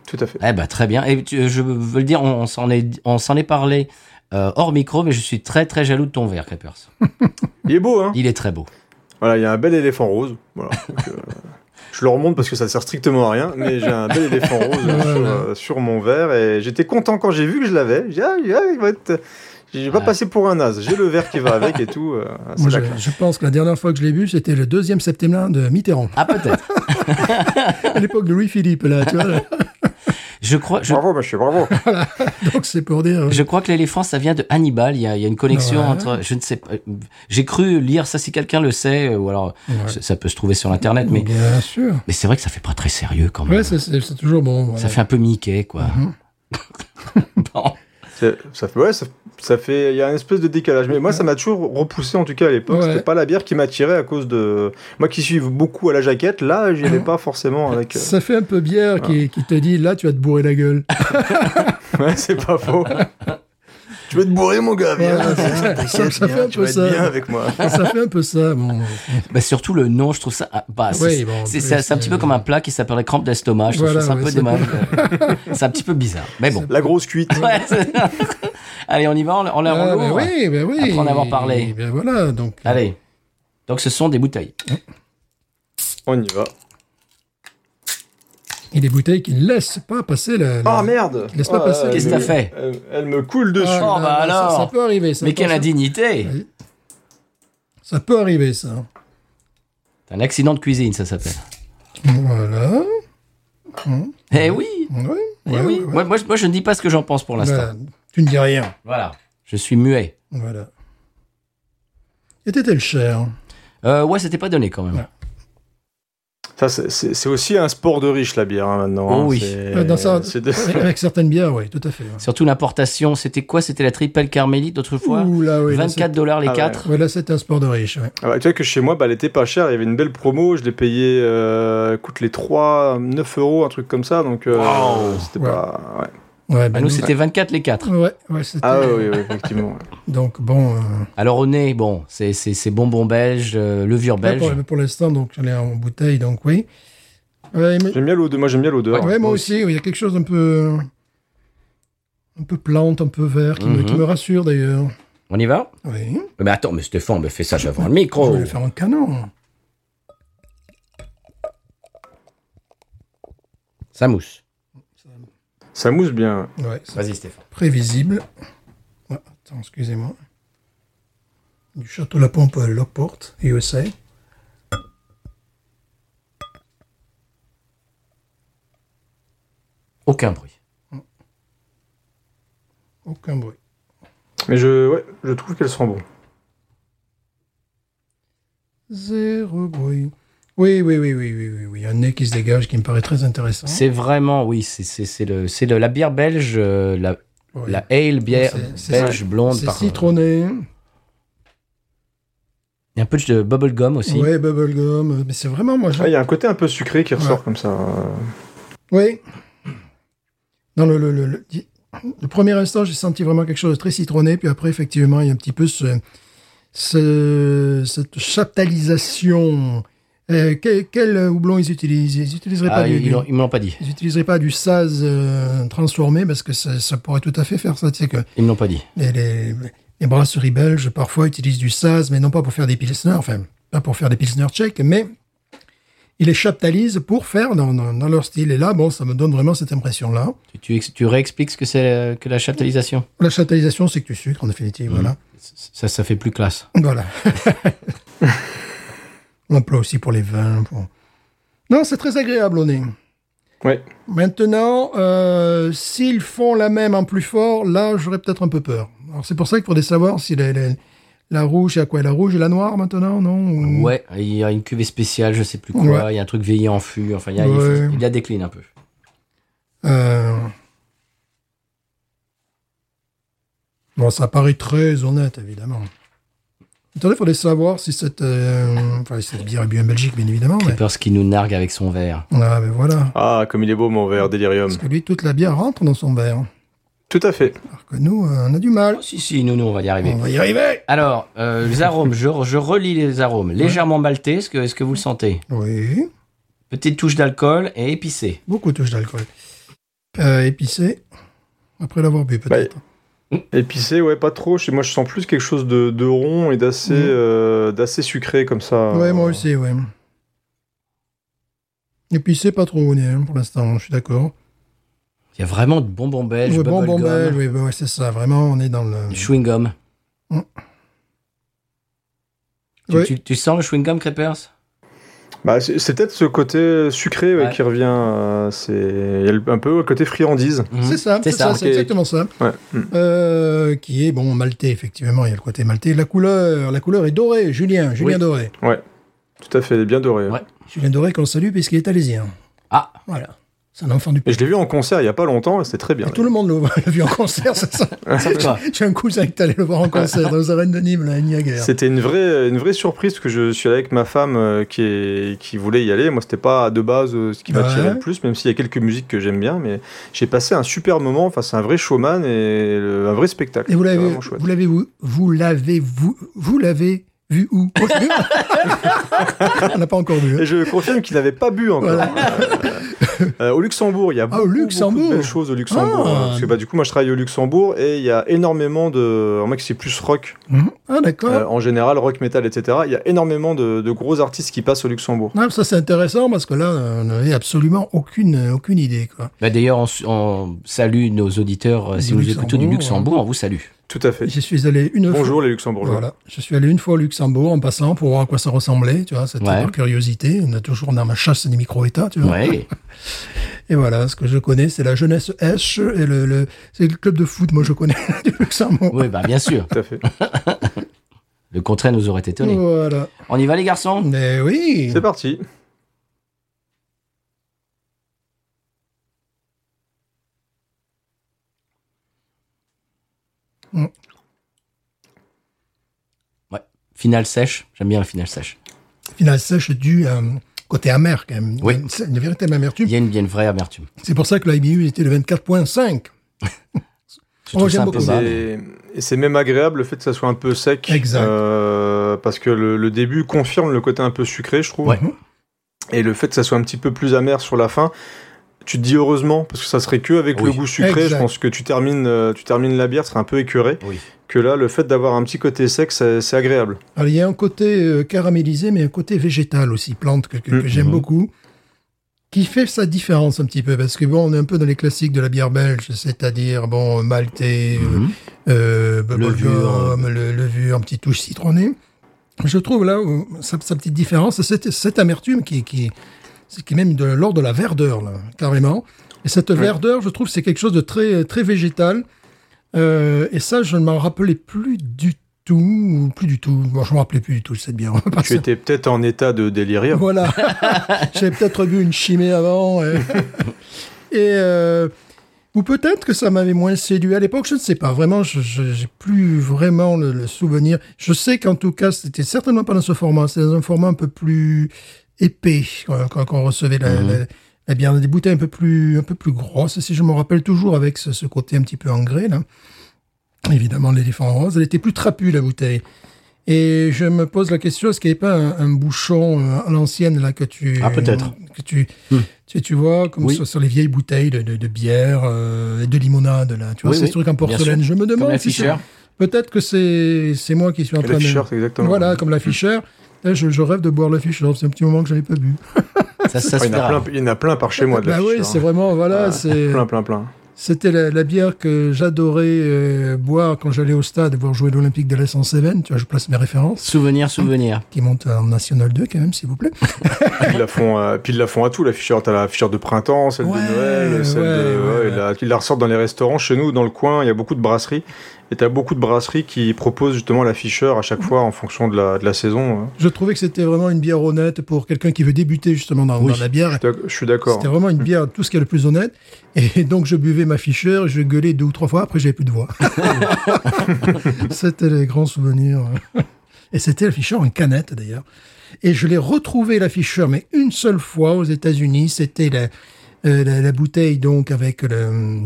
Tout à fait. Eh ben très bien. Et tu- je veux le dire, on, on s'en est, on s'en est parlé euh, hors micro, mais je suis très très jaloux de ton verre, Crepers. <laughs> Il est beau, hein? Il est très beau. Voilà, il y a un bel éléphant rose. Voilà. Donc, euh, je le remonte parce que ça sert strictement à rien, mais j'ai un bel éléphant <laughs> rose euh, sur, euh, sur mon verre et j'étais content quand j'ai vu que je l'avais. J'ai dit, ah, il va être. J'ai pas Ouais. passé pour un naze. J'ai le verre qui va avec et tout. euh, Moi, je, pense que la dernière fois que je l'ai bu, c'était le deuxième septembre de Mitterrand. Ah peut-être. <laughs> À l'époque de Louis-Philippe, là, tu vois. là. <laughs> Je crois, je, Bravo, monsieur, bravo. <laughs> Donc, c'est pour dire. je crois que l'éléphant, ça vient de Hannibal. Il y a, il y a une connexion Ouais. entre, je ne sais pas. J'ai cru lire ça si quelqu'un le sait, euh, ou alors Ouais. ça- peut se trouver sur internet, mais Bien sûr. mais c'est vrai que ça fait pas très sérieux quand même. Ouais, c'est- toujours bon. voilà. ça fait un peu Mickey, quoi. Mhm. <laughs> Bon. Ça fait, ouais, ça, ça fait, il y a une espèce de décalage. Mais moi, ça m'a toujours repoussé, en tout cas à l'époque. Ouais. C'était pas la bière qui m'attirait à cause de. Moi qui suis beaucoup à la jaquette, là, j'y allais <laughs> pas forcément avec. euh, Ça fait un peu bière qui, qui te dit là, tu vas te bourrer la gueule. <laughs> Ouais, c'est pas faux. <laughs> tu veux te bourrer, mon gars, viens. Ça. Ça- ça fait un tu peu vas être ça. bien avec moi. Ça fait un peu ça. Bon. Bah, surtout le nom, je trouve ça. ah, Bah, c'est Oui, bon, un petit peu euh, comme un plat qui s'appellerait crampe d'estomac. Je trouve Voilà, ça un peu c'est dommage. euh, <laughs> c'est un petit peu bizarre. Mais bon. La grosse cuite. Ouais, Allez, on y va, on, on la Ah, oui, ben oui. Après en avoir parlé. Ben voilà, donc. Allez. Donc ce sont des bouteilles. On y va. Et des bouteilles qui ne laissent pas passer la. la- Ah merde Laisse pas passer. elle Qu'est-ce que me- t'as fait elle, elle me coule dessus. Ah, Oh, là, bah ça- alors. Ça, peut arriver. Ça, Mais quelle indignité Oui. Ça peut arriver, ça. C'est un accident de cuisine, ça s'appelle. Voilà. Eh oui Ouais, Eh ouais, oui. ouais. Moi, moi, je- moi, je ne dis pas ce que j'en pense pour l'instant. Voilà. Tu ne dis rien. Voilà. Je suis muet. Voilà. Était-elle chère Euh, ouais, c'était pas donné quand même. Ça, c'est- aussi un sport de riche, la bière, hein, maintenant. Oh hein. oui. Euh, Dans ça, de- avec, certaines bières, oui, tout à fait. ouais. Surtout l'importation, c'était quoi? C'était la triple carmélite d'autrefois? Ouh là, oui, là, 24 dollars les Ah ouais. 4. c'est- ouais, là, c'est un sport de riche. ouais. Ah bah, tu vois que chez moi, bah, elle était pas chère. Il y avait une belle promo. Je l'ai payé, euh, coûte les 3, 9 euros, un truc comme ça. Donc, euh, Wow. c'était Ouais. pas. Ouais. Ben, nous, nous- c'était 24 les 4. Ouais, ouais, c'était- Ah, oui, oui, effectivement. <laughs> Donc, bon. euh, Alors au nez, bon, c'est c'est- bonbon belge, euh, levure belge. pour, pour l'instant, donc, j'en ai en bouteille, donc oui. Ouais, mais- J'aime bien l'odeur. Moi, j'aime bien l'odeur. ouais, moi aussi, oui, il y a quelque chose d'un peu. Un peu plante, un peu vert, qui, me, qui Mhm. me rassure d'ailleurs. On y va? Oui. Mais attends, mais Stéphane, mais fais ça devant le Je micro. vais le faire en canon. Ça mousse. Ça mousse bien. Ouais, Vas-y Stéphane. prévisible. Ouais, attends, excusez-moi. Du château La Pompe à Lockport, USA. Aucun bruit. Aucun bruit. Mais je, ouais, je trouve qu'elle sent bon. Zéro bruit. Oui, oui, oui, oui, oui, oui, oui. Un nez qui se dégage qui me paraît très intéressant. C'est vraiment, oui, c'est- le, c'est le- la bière belge, euh, la, Ouais. la ale bière belge blonde. C'est citronné. Il y a un peu de bubblegum aussi. Ouais, bubblegum. Mais c'est vraiment, moi, Ah. Il y a un côté un peu sucré qui ressort Ouais. comme ça. euh. Oui. Dans le, le, le, le- le premier instant, j'ai senti vraiment quelque chose de très citronné, puis après, effectivement, il y a un petit peu ce, ce- cette chaptalisation. Euh, quel, quel houblon ils utilisent? Ils n'utiliseraient Ah, pas du, ils, du- l'ont pas dit. ils utiliseraient pas du saz euh, transformé parce que ça, ça pourrait tout à fait faire ça. Tu sais que Ils me l'ont pas dit. les, les, les brasseries belges parfois utilisent du saz, mais non pas pour faire des pilsners, enfin pas pour faire des pilsners tchèques, mais ils les chaptalisent pour faire dans, dans, dans leur style. Et là, bon, ça me donne vraiment cette impression-là. Tu, tu, ex- tu réexpliques ce que c'est euh, que la chaptalisation? La chaptalisation, c'est que du sucre, en définitive, voilà. ça, ça fait plus classe. Voilà. <laughs> On emploie aussi pour les vins. pour- Non, c'est très agréable au nez. Ouais. Maintenant, euh, s'ils font la même en plus fort, là, j'aurais peut-être un peu peur. Alors, c'est pour ça qu'il faudrait savoir si les- les- la rouge, il a quoi? La rouge et la noire maintenant, non? Ou- Ouais, il y a une cuvée spéciale, je sais plus quoi. Ouais. Il y a un truc veillé en fût. Enfin, il y a, il Ouais. faut- il y a décline un peu. Euh, Bon, ça paraît très honnête, évidemment. Attendez, il faudrait savoir si cette, euh, enfin, cette bière est bien en Belgique, bien évidemment. Mais... Creepers qui nous nargue avec son verre. Ah, ben voilà. Ah, comme il est beau, mon verre Delirium. Parce que lui, toute la bière rentre dans son verre. Tout à fait. Alors que nous, euh, on a du mal. Oh, si, si, nous, nous, on va y arriver. On va y arriver Alors, euh, les arômes, je, je relis les arômes. Légèrement maltais, est-ce que, est-ce que vous le sentez? Oui, Petite touche d'alcool et épicé. beaucoup de touches d'alcool. Euh, épicé, après l'avoir bu, peut-être. Épicé, ouais, pas trop. Moi, je sens plus quelque chose de, de rond et d'assez Mhm. euh, d'assez sucré comme ça. ouais, moi aussi, ouais. Épicé, pas trop au nez, hein, pour l'instant, je suis d'accord. Il y a vraiment de bonbons belges, Ouais, bon, bon, bubblegum, belge, oui, bah ouais, c'est ça, vraiment, on est dans le... du chewing-gum. Mm. Tu, Ouais. tu- tu sens le chewing-gum, Crepers Bah, c'est peut-être ce côté sucré ouais, Ouais. qui revient. euh, c'est il y a le- un peu le côté friandise. Mhm. C'est ça, c'est ça, c'est exactement ça. Ouais. Euh, qui est, bon, maltais, effectivement, il y a le côté maltais. La couleur, la couleur est dorée, Julien, Julien Oui. Doré. Tout à fait, bien doré. Ouais. Julien Doré qu'on salue puisqu'il est alésien. Ah, Voilà. C'est un enfant du Et je l'ai vu en concert il y a pas longtemps et c'était très bien. Et tout le monde l'a vu en concert, c'est ça. <laughs> <laughs> J'ai un cousin qui est allé le voir en concert dans les arènes de Nîmes, là, à Niagara. C'était une vraie, une vraie surprise parce que je suis allé avec ma femme euh, qui, est, qui voulait y aller. Moi, c'était pas de base euh, ce qui m'attirait Ouais. le plus, même s'il y a quelques musiques que j'aime bien. Mais j'ai passé un super moment. Enfin, c'est un vrai showman et le- un vrai spectacle. Et vous C'est l'avez, vous l'avez, vous, vous l'avez, vous, vous l'avez Vu où? C'est. <laughs> On n'a pas encore vu. hein. Et je confirme qu'il n'avait pas bu encore. Voilà. Euh, euh, au Luxembourg, il y a Ah, beaucoup, au Luxembourg. beaucoup de belles choses au Luxembourg. Ah. hein, parce que bah, du coup, moi, je travaille au Luxembourg et il y a énormément de. En mec, c'est plus rock. Mhm. Ah, d'accord. euh, en général, rock, metal, etc. Il y a énormément de, de gros artistes qui passent au Luxembourg. Ah, ça, c'est intéressant parce que là, on n'avait absolument aucune, aucune idée. Quoi. Bah, D'ailleurs, on, salue nos auditeurs. euh, Si vous écoutez du Luxembourg, Luxembourg, on vous salue. Tout à fait. J'y suis allé une fois. Bonjour les Luxembourgeois. Voilà. Je suis allé une fois au Luxembourg en passant pour voir à quoi ça ressemblait. Tu vois, c'était Ouais. par curiosité. On a toujours dans ma chasse des micro-États. Tu vois. Ouais. <laughs> Et voilà, ce que je connais, c'est la jeunesse Esch et le, le- c'est le club de foot. Moi, je connais <laughs> du Luxembourg. oui, bah, bien sûr. Tout à fait. <laughs> Le contraire nous aurait étonné. Voilà. On y va, les garçons? Mais oui. C'est parti. Finale sèche. J'aime bien la finale sèche. Finale sèche du euh, côté amer quand même. Oui. C'est une véritable amertume. Il y a une, il y a une vraie amertume. C'est pour ça que l'IBU était le 24.5. Je trouve Oh, Et c'est- Et c'est même agréable le fait que ça soit un peu sec. Exact. euh, parce que le, le début confirme le côté un peu sucré, je trouve. Ouais. Et le fait que ça soit un petit peu plus amer sur la fin, tu te dis heureusement, parce que ça serait que avec Oui. le goût sucré, Exact. je pense que tu termines, euh, tu termines la bière, tu serais un peu écœuré. Oui. Que là, le fait d'avoir un petit côté sec, c'est agréable. Alors, il y a un côté euh, caramélisé, mais un côté végétal aussi, plante que, que- que Mhm. j'aime beaucoup, qui fait sa différence un petit peu, parce que bon, on est un peu dans les classiques de la bière belge, c'est-à-dire bon, maltais, euh, Mhm. euh, Levure, le, levure, un petit touche citronnée. Je trouve là sa, sa petite différence, c'est cette amertume qui, qui, c'est même de l'ordre de la verdeur, là, carrément. Et cette verdeur, je trouve, c'est quelque chose de très, très végétal. Euh, et ça, je ne m'en rappelais plus du tout, ou plus du tout. Bon, je me rappelais plus du tout, c'est bien. Tu <laughs> étais peut-être en état de délirium. Voilà. <laughs> J'avais peut-être bu une chimée avant. Et, <laughs> et, euh, ou peut-être que ça m'avait moins séduit à l'époque, je ne sais pas. Vraiment, je n'ai plus vraiment le, le souvenir. Je sais qu'en tout cas, c'était certainement pas dans ce format. C'était dans un format un peu plus épais quand, on recevait la, la- la bière. Des bouteilles un peu plus, un peu plus grosses, si je me rappelle toujours, avec ce, ce côté un petit peu en grès. Là. Évidemment, l'éléphant rose. Elle était plus trapue, la bouteille. Et je me pose la question, est-ce qu'il n'y avait pas un, un bouchon euh, à l'ancienne là que tu... Ah, peut-être. Que tu, Hmm. tu, tu vois, comme Oui. sur, sur les vieilles bouteilles de, de, de bière euh, et de limonade, là. Tu vois, Oui, ces oui, trucs en porcelaine. Je me demande si. Peut-être que c'est c'est moi qui suis en train de... Exactement. Voilà, comme la Fischer. Là, je, je rêve de boire la Fischer. C'est un petit moment que je n'avais pas bu. <laughs> Ça, ça se il, y en a plein, il y en a plein par chez moi de la bah oui, Fischer, c'est hein. vraiment... Voilà, Ah, c'est... Plein, plein, plein. C'était la, la bière que j'adorais euh, boire quand j'allais au stade voir jouer l'Olympique de l'Est en Cévennes. Tu vois, je place mes références. Souvenir, souvenir. Qui monte en National 2 quand même, s'il vous plaît. <laughs> Puis ils la font, euh, puis ils la font à tout. La Fischer, t'as la Fischer de printemps, celle Ouais, de Noël, celle ouais, de. ouais, ouais, ouais. la- ils la ressortent dans les restaurants. Chez nous, dans le coin, il y a beaucoup de brasseries. Et t'as beaucoup de brasseries qui proposent justement la Fischer à chaque fois en fonction de la, de la saison. hein. Je trouvais que c'était vraiment une bière honnête pour quelqu'un qui veut débuter justement dans, Oui. dans la bière. Je suis d'accord. C'était vraiment une bière, tout ce qui est le plus honnête. Et <laughs> donc, je buvais ma Fischer, je gueulais deux ou trois fois, après, j'avais plus de voix. <laughs> <laughs> c'était les grands souvenirs. Et c'était la Fischer en canette, d'ailleurs. Et je l'ai retrouvé, la Fischer, mais une seule fois aux États-Unis. C'était la, euh, la, la bouteille, donc, avec le,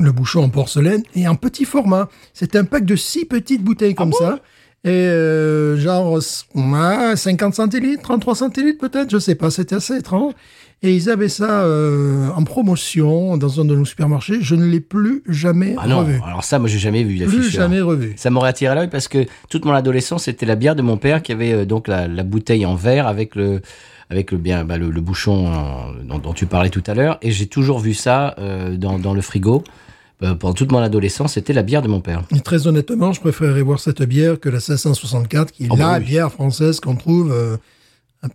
le bouchon en porcelaine et en petit format. C'était un pack de six petites bouteilles comme ça. Et euh, genre ouais, 50 centilitres, 33 centilitres peut-être, je sais pas, c'était assez étrange. Et ils avaient ça euh, en promotion dans un de nos supermarchés. Je ne l'ai plus jamais Ah non, revu. alors ça, moi, j'ai jamais vu Plus jamais revu. Ça m'aurait attiré l'œil parce que toute mon adolescence, c'était la bière de mon père qui avait euh, donc la, la bouteille en verre avec le avec le bien bah, le, le bouchon euh, dont, dont tu parlais tout à l'heure et j'ai toujours vu ça dans, dans le frigo. Euh, pendant toute mon adolescence, c'était la bière de mon père. Et très honnêtement, je préférerais voir cette bière que la 1664, qui est Oh, bah la oui. bière française qu'on trouve euh,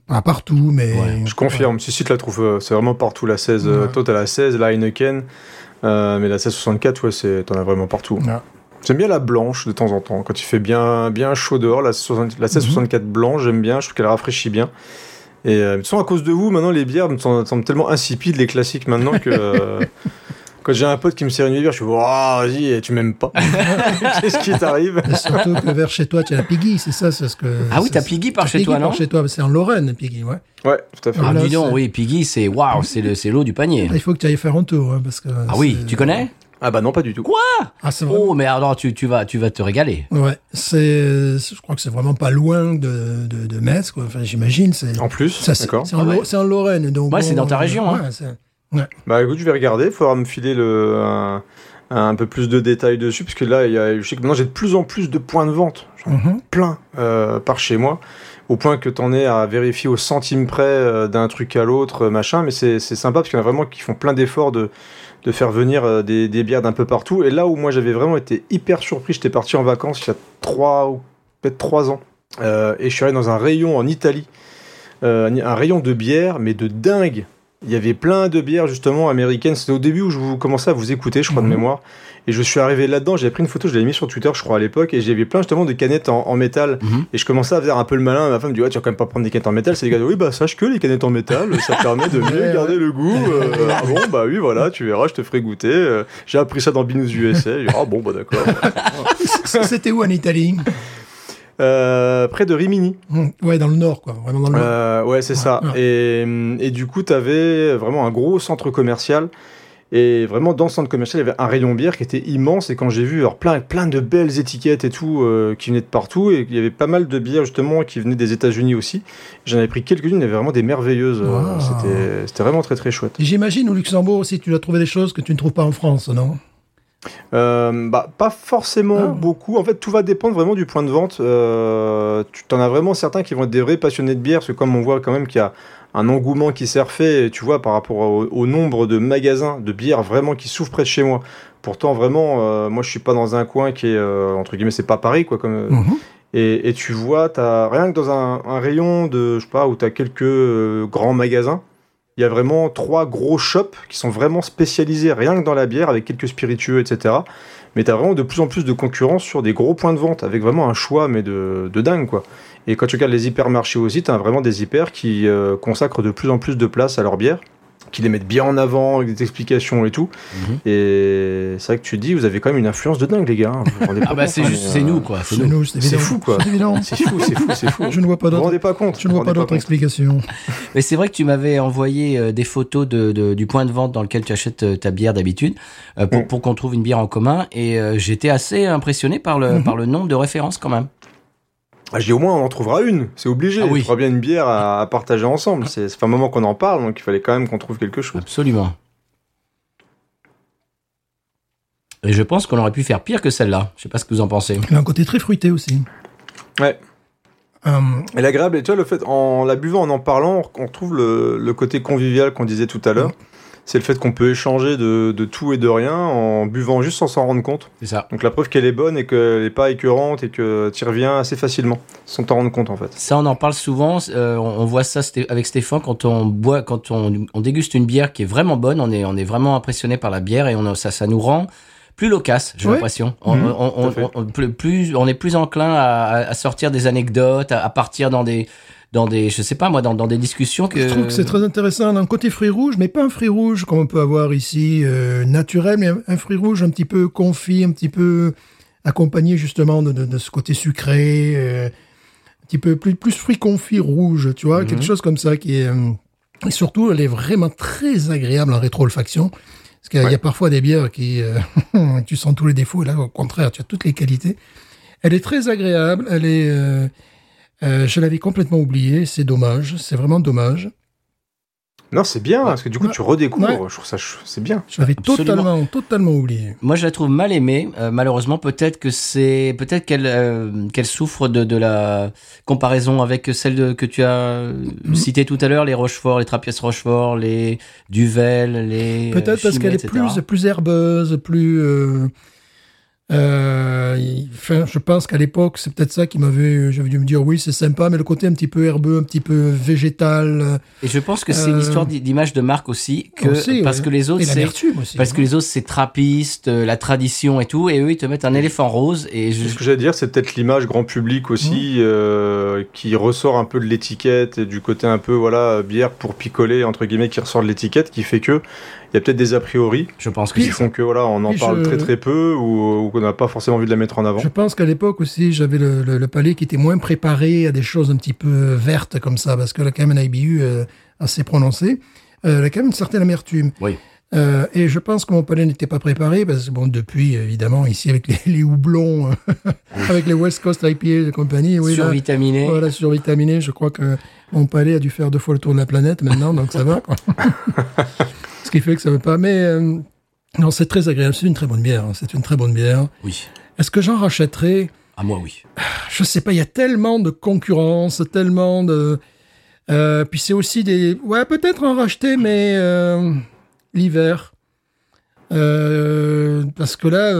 pas partout, mais... Ouais, Je confirme. Si, si, tu la trouves, euh, c'est vraiment partout la 16. euh, Ouais. Toi, t'as la 16, la Heineken. euh, mais la 1664, ouais, c'est, t'en as vraiment partout. Ouais. J'aime bien la blanche de temps en temps. Quand il fait bien, bien chaud dehors, la, 60 la 1664 blanche, j'aime bien. Je trouve qu'elle rafraîchit bien. Et euh, de toute façon, à cause de vous, maintenant, les bières me semblent, semblent tellement insipides, les classiques, maintenant, que. euh, <laughs> Quand j'ai un pote qui me sert une bière, je suis Waouh, vas-y, tu m'aimes pas. <laughs> Qu'est-ce qui t'arrive surtout que vers chez toi, tu as la Piggy, c'est ça, c'est ce que... Ah oui, t'as Piggy par chez Piggy toi, par non chez toi, c'est en Lorraine, Piggy, ouais. Ouais, tout à fait. Ah, dis donc, oui, Piggy, c'est waouh, c'est le c'est l'eau du panier. Il faut que tu ailles faire un tour, hein, parce que... Ah oui, tu connais Ah bah non, pas du tout. Quoi Ah, Oh, mais alors tu, tu, vas, tu vas te régaler. Ouais, c'est, je crois que c'est vraiment pas loin de, de, de Metz, quoi. Enfin, j'imagine, c'est, En plus, ça, c'est, d'accord. c'est en, Ah ouais. C'est en Lorraine, donc. Ouais, c'est dans ta région, hein. ouais, Bah écoute, je vais regarder. Il faudra me filer le, un, un peu plus de détails dessus, parce que là, y a, je sais que maintenant j'ai de plus en plus de points de vente. Mhm. plein euh, par chez moi, au point que t'en es à vérifier au centime près euh, d'un truc à l'autre, euh, machin. Mais c'est sympa parce qu'il y en a vraiment qui font plein d'efforts de, de faire venir euh, des, des bières d'un peu partout. Et là où moi j'avais vraiment été hyper surpris, j'étais parti en vacances il y a trois ou peut-être trois ans, et je suis allé dans un rayon en Italie, un rayon de bière, mais de dingue. Il y avait plein de bières justement américaines. C'était au début où je vous commençais à vous écouter, je crois, Mhm. de mémoire. Et je suis arrivé là-dedans, j'avais pris une photo, je l'avais mis sur Twitter, je crois, à l'époque, et j'avais plein justement de canettes en, en métal. Mhm. Et je commençais à faire un peu le malin. Ma femme me dit Ouais, tu vas quand même pas prendre des canettes en métal. C'est des gars, oui, bah sache que les canettes en métal, ça permet de mieux <laughs> garder le goût. Euh, <laughs> ah bon, bah oui, voilà, tu verras, je te ferai goûter. Euh, J'ai appris ça dans Binous USA. J'ai dit, Ah bon, bah d'accord. <laughs> C'était où en Italie? Euh, près de Rimini. Mhm. Ouais, dans le nord, quoi. Vraiment dans le nord. Euh, ouais, c'est Ouais, ça. ouais. Et, et du coup, tu avais vraiment un gros centre commercial. Et vraiment, dans ce centre commercial, il y avait un rayon bière qui était immense. Et quand j'ai vu alors, plein, plein de belles étiquettes et tout euh, qui venaient de partout, et il y avait pas mal de bières justement qui venaient des États-Unis aussi. J'en avais pris quelques-unes, il y avait vraiment des merveilleuses. Wow. C'était vraiment très très chouette. Et J'imagine au Luxembourg aussi, tu dois trouver des choses que tu ne trouves pas en France, non? Euh, bah, pas forcément Ah. beaucoup. En fait, tout va dépendre vraiment du point de vente. Euh, tu t'en as vraiment certains qui vont être des vrais passionnés de bière, parce que comme on voit quand même qu'il y a un engouement qui s'est refait, tu vois, par rapport au, au nombre de magasins de bière vraiment qui s'ouvrent près de chez moi. Pourtant, vraiment, euh, moi, je suis pas dans un coin qui est entre guillemets, c'est pas Paris, quoi, comme. Mhm. et, et tu vois, as, rien que dans un, un rayon de, je sais pas, où tu as quelques grands magasins, il y a vraiment trois gros shops qui sont vraiment spécialisés rien que dans la bière, avec quelques spiritueux, etc. Mais tu as vraiment de plus en plus de concurrence sur des gros points de vente, avec vraiment un choix, mais de, dingue, quoi. Et quand tu regardes les hypermarchés aussi, tu as vraiment des hyper qui euh, consacrent de plus en plus de place à leur bière, qui les mettent bien en avant, avec des explications et tout. Mhm. Et c'est vrai que tu te dis, vous avez quand même une influence de dingue, les gars. hein. Vous vous rendez Ah bah c'est hein, juste, c'est euh, nous quoi, c'est nous. c'est fou, quoi. C'est évident. C'est fou, c'est fou, c'est fou. Je ne vois pas Vous vous d'autre. rendez pas compte Je ne vois pas d'autre explication. Mais c'est vrai que tu m'avais envoyé euh, des photos de, de- du point de vente dans lequel tu achètes euh, ta bière d'habitude euh, pour, Mm. pour qu'on trouve une bière en commun et euh, j'étais assez impressionné par le, Mhm. par le nombre de références quand même. Ah, je dis au moins on en trouvera une, c'est obligé. Ah oui. Il faudra bien une bière à, à partager ensemble. C'est un moment qu'on en parle, donc il fallait quand même qu'on trouve quelque chose. Absolument. Et je pense qu'on aurait pu faire pire que celle-là. Je sais pas ce que vous en pensez. Il a un côté très fruité aussi. Ouais. Euh, Et l'agréable, et tu vois, le fait, en la buvant, en en parlant, on retrouve le, le côté convivial qu'on disait tout à l'heure. C'est le fait qu'on peut échanger de, de tout et de rien en buvant juste sans s'en rendre compte. C'est ça. Donc la preuve qu'elle est bonne et qu'elle n'est pas écœurante et que tu y reviens assez facilement, sans t'en rendre compte en fait. Ça, on en parle souvent. euh, on on voit ça avec Stéphane quand on boit, quand on, on déguste une bière qui est vraiment bonne. On est, on est vraiment impressionné par la bière et on, a- ça, ça nous rend plus loquace. J'ai Oui. l'impression. On, Mhm, on- plus- est plus enclin à, à- à sortir des anecdotes, à, à partir dans des, dans des, je sais pas moi, dans, dans des discussions que. Je trouve que c'est très intéressant. Un côté fruit rouge, mais pas un fruit rouge comme on peut avoir ici, euh, naturel, mais un, un fruit rouge un petit peu confit, un petit peu accompagné justement de, de- de ce côté sucré, euh, un petit peu plus, plus fruit confit rouge, tu vois, Mhm. quelque chose comme ça qui est... euh, et surtout, elle est vraiment très agréable en rétro-olfaction. Parce qu'il y a- il y a parfois des bières qui... euh, <laughs> tu sens tous les défauts, et là, au contraire, tu as toutes les qualités. Elle est très agréable, elle est... euh, euh, je l'avais complètement oublié, c'est dommage, c'est vraiment dommage. Non, c'est bien, parce que du coup Ouais. tu redécouvres, Ouais. je trouve ça, c'est bien. Je l'avais totalement, totalement oublié. Moi, je la trouve mal aimée. Euh, malheureusement, peut-être que c'est, peut-être qu'elle, euh, qu'elle souffre de, de la comparaison avec celle de- que tu as citée tout à l'heure, les Rochefort, les Trapiès Rochefort, les Duvel, les. Peut-être parce qu'elle est plus, plus herbeuse, plus. euh, euh, enfin, je pense qu'à l'époque, c'est peut-être ça qui m'avait. J'avais dû me dire oui, c'est sympa, mais le côté un petit peu herbeux, un petit peu végétal. euh, Et je pense que c'est une Euh, histoire d'i- d'image de marque aussi, que aussi, parce ouais. que les autres c'est parce que les autres c'est trappiste, euh, la tradition et tout, et eux ils te mettent un éléphant rose et je, Ce que j'allais dire, c'est peut-être l'image grand public aussi, euh, qui ressort un peu de l'étiquette et du côté un peu, voilà, bière pour picoler, entre guillemets, qui ressort de l'étiquette, qui fait que il y a peut-être des a priori je pense que qui font que, voilà, on en Puis parle je- très très peu ou, ou qu'on n'a pas forcément envie de la mettre en avant. Je pense qu'à l'époque aussi, j'avais le, le, le palais qui était moins préparé à des choses un petit peu vertes comme ça, parce qu'elle a quand même un IBU euh, assez prononcé. Euh, elle a quand même une certaine amertume. Oui. Euh, et je pense que mon palais n'était pas préparé parce que bon depuis évidemment ici avec les, les houblons, euh, <laughs> avec les West Coast IPA et compagnie, oui là, Survitaminé. voilà survitaminé, je crois que mon palais a dû faire deux fois le tour de la planète maintenant, donc ça va. Quoi. <laughs> Ce qui fait que ça veut pas. Mais euh, non, c'est très agréable. C'est une très bonne bière. hein. C'est une très bonne bière. Oui. Est-ce que j'en rachèterai? À moi, oui. je sais pas, il y a tellement de concurrence, tellement de. Euh, puis c'est aussi des. Ouais, peut-être en racheter, mais euh, l'hiver. Euh, parce que là,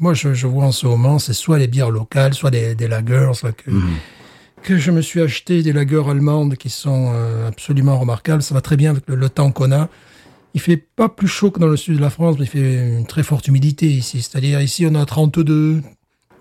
moi, je, je vois en ce moment, c'est soit les bières locales, soit des, des lagers, que, que je me suis acheté des lagers allemandes qui sont absolument remarquables. Ça va très bien avec le, le temps qu'on a. Il fait pas plus chaud que dans le sud de la France, mais il fait une très forte humidité ici. C'est-à-dire ici, on a 32,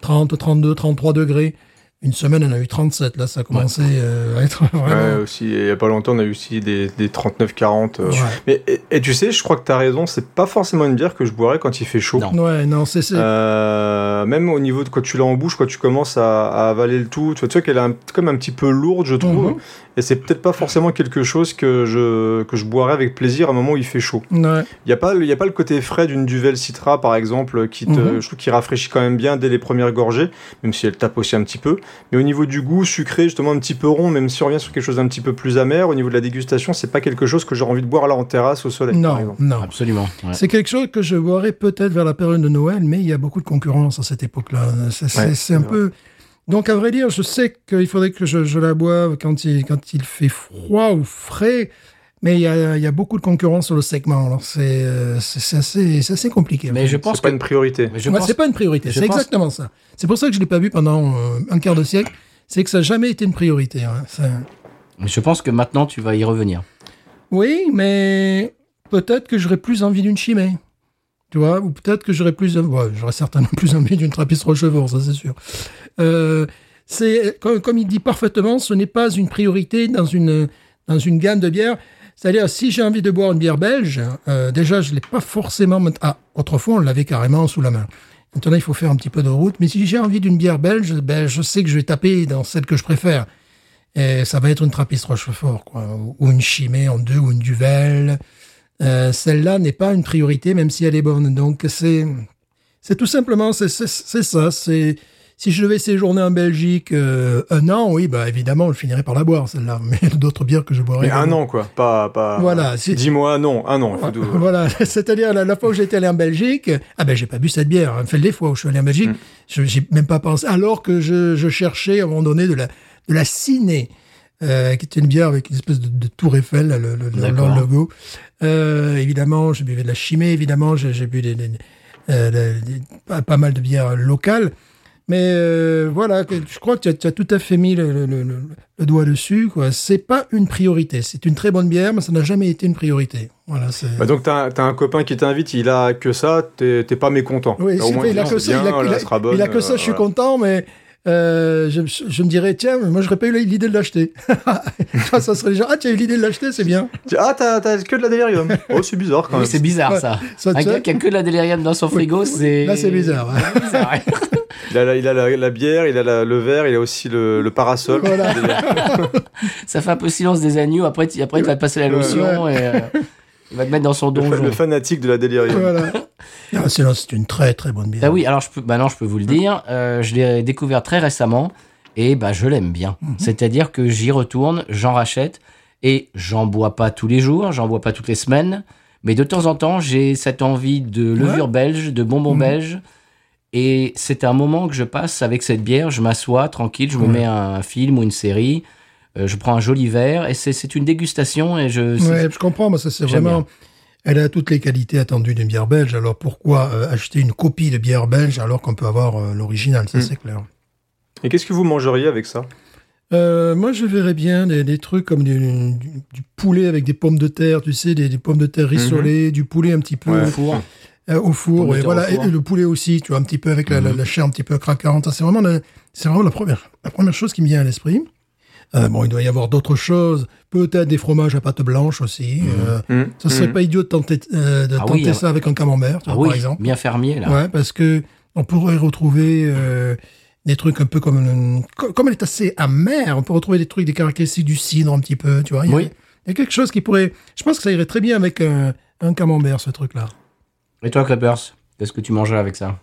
30, 32, 33 degrés. Une semaine, on a eu 37. Là, ça a commencé euh, à être Ouais, aussi, il y a pas longtemps, on a eu aussi des, des 39-40. euh. Ouais. Mais, et, et tu sais, je crois que tu as raison, c'est pas forcément une bière que je boirais quand il fait chaud. Non. Ouais, non, c'est. c'est- Euh, même au niveau de quand tu l'as en bouche, quand tu commences à, à avaler le tout, tu vois, tu vois qu'elle est un- comme un petit peu lourde, je trouve. Mhm. Et c'est peut-être pas forcément quelque chose que je, que je boirais avec plaisir à un moment où il fait chaud. Ouais. Il n'y a, pas y a pas le côté frais d'une Duvel Citra, par exemple, qui te, Mhm. je trouve qu'il rafraîchit quand même bien dès les premières gorgées, même si elle tape aussi un petit peu. Mais au niveau du goût sucré, justement un petit peu rond, même si on revient sur quelque chose d'un petit peu plus amer, au niveau de la dégustation, c'est pas quelque chose que j'aurais envie de boire là en terrasse au soleil, par Non, exemple. non. Absolument. ouais. C'est quelque chose que je boirais peut-être vers la période de Noël, mais il y a beaucoup de concurrence à cette époque-là. C'est Ouais, un peu. Donc, à vrai dire, je sais qu'il faudrait que je, je la boive quand il, quand il fait froid ou frais, mais il y a, il y a beaucoup de concurrence sur le segment. Alors, c'est euh, c'est- assez, compliqué. Mais je pense C'est pas que. une priorité. mais je Ouais, pense- C'est pas une priorité, c'est pense- exactement ça. C'est pour ça que je l'ai pas vu pendant euh, un quart de siècle. C'est que ça n'a jamais été une priorité. hein. Ça- mais je pense que maintenant, tu vas y revenir. Oui, mais peut-être que j'aurais plus envie d'une chimée. Tu vois, ou peut-être que j'aurais plus, ouais, j'aurais certainement <laughs> plus envie d'une trappiste rochefort, ça c'est sûr. Euh, c'est comme, comme il dit parfaitement, ce n'est pas une priorité dans une dans une gamme de bières. C'est-à-dire, si j'ai envie de boire une bière belge, euh, déjà, je l'ai pas forcément. Ah, autrefois, on l'avait carrément sous la main. Maintenant, il faut faire un petit peu de route. Mais si j'ai envie d'une bière belge, ben, je sais que je vais taper dans celle que je préfère. Et ça va être une Trappiste Rochefort, quoi, ou- une Chimée en deux, ou une Duvel. Euh, Celle-là n'est pas une priorité, même si elle est bonne. Donc c'est c'est tout simplement c'est c'est- c'est ça. C'est si je devais séjourner en Belgique euh, un an, oui, bah évidemment, je finirais par la boire celle-là. <laughs> Mais d'autres bières que je boirais. Mais un an, quoi. Pas, pas. Voilà, si- Dis-moi non, un an. Voilà, <laughs> <laughs> c'est-à-dire la, la fois où j'étais allé en Belgique, ah ben j'ai pas bu cette bière. Ça fait des fois où je suis allé en Belgique, je j'ai même pas pensé. Alors que je, je cherchais à un moment donné de la de la ciné, euh, qui était une bière avec une espèce de, de tour Eiffel, là, le, le, le- D'accord. le logo. Euh, évidemment, j'ai bu de la chimée. Évidemment, j'ai bu des, des- euh, des- pas mal de bières locales. Mais euh, voilà, je crois que tu as, tu as tout à fait mis le, le- le- le- le doigt dessus. C'est pas une priorité. C'est une très bonne bière, mais ça n'a jamais été une priorité. Voilà. Bah donc t'as t'as un copain qui t'invite, il a que ça, t'es pas mécontent. Oui, Là, au moins, il a tu que dis, ça. c'est Il a, il il que ça, euh, je suis voilà. content, mais euh, je, je me dirais, tiens, moi, j'aurais pas eu l'idée de l'acheter. <laughs> ça serait déjà, ah, tu as eu l'idée de l'acheter, c'est bien. Ah, t'as que de la délirium. <laughs> oh, c'est bizarre quand Oui, même. c'est bizarre Ouais. ça. Ça, Un gars qui a que de la délirium dans son frigo, c'est. Là, c'est bizarre. <laughs> C'est bizarre, ouais. Il a, la, il a la, la bière, il a la- le verre, il a aussi le, le parasol. Voilà. Ça fait un peu silence des agneaux. Après, tu- après il va te passer la Ouais. lotion et euh, il va te mettre dans son donjon. le fanatique de la délirium. voilà. Sinon, c'est une très, très bonne bière. Ah oui, alors je peux, bah non, je peux vous le dire. euh, je l'ai découvert très récemment et bah je l'aime bien. Mhm. C'est-à-dire que j'y retourne, j'en rachète et j'en bois pas tous les jours, j'en bois pas toutes les semaines, mais de temps en temps j'ai cette envie de levure belge, de bonbons Mhm. belges. Et c'est un moment que je passe avec cette bière. Je m'assois tranquille, je me mets un film ou une série, euh, je prends un joli verre et c'est une dégustation et je. Ouais, je comprends, mais ça, c'est vraiment. Elle a toutes les qualités attendues d'une bière belge. Alors pourquoi euh, acheter une copie de bière belge alors qu'on peut avoir euh, l'original Ça, Mm. c'est clair. Et qu'est-ce que vous mangeriez avec ça? Euh, moi, je verrais bien des, des trucs comme du, du- du poulet avec des pommes de terre, tu sais, des, des pommes de terre rissolées, du poulet un petit peu Ouais. au four. euh, au four, et voilà, au four. et le poulet aussi, tu vois, un petit peu avec la, la, la chair un petit peu craquante. C'est vraiment, la, c'est vraiment la première, la première chose qui me vient à l'esprit. Euh, bon, il doit y avoir d'autres choses, peut-être des fromages à pâte blanche aussi. Euh, Hum, ça serait hum. pas idiot de tenter, euh, de Ah tenter oui, ça avec un camembert, Ah vois, oui, par exemple. bien fermier là. Ouais, parce que on pourrait retrouver euh, des trucs un peu comme comme elle est assez amère, on peut retrouver des trucs des caractéristiques du cidre un petit peu, tu vois. Il y a Oui. Il y a quelque chose qui pourrait. Je pense que ça irait très bien avec un, un camembert, ce truc-là. Et toi, Clappers, qu'est-ce que tu mangerais avec ça?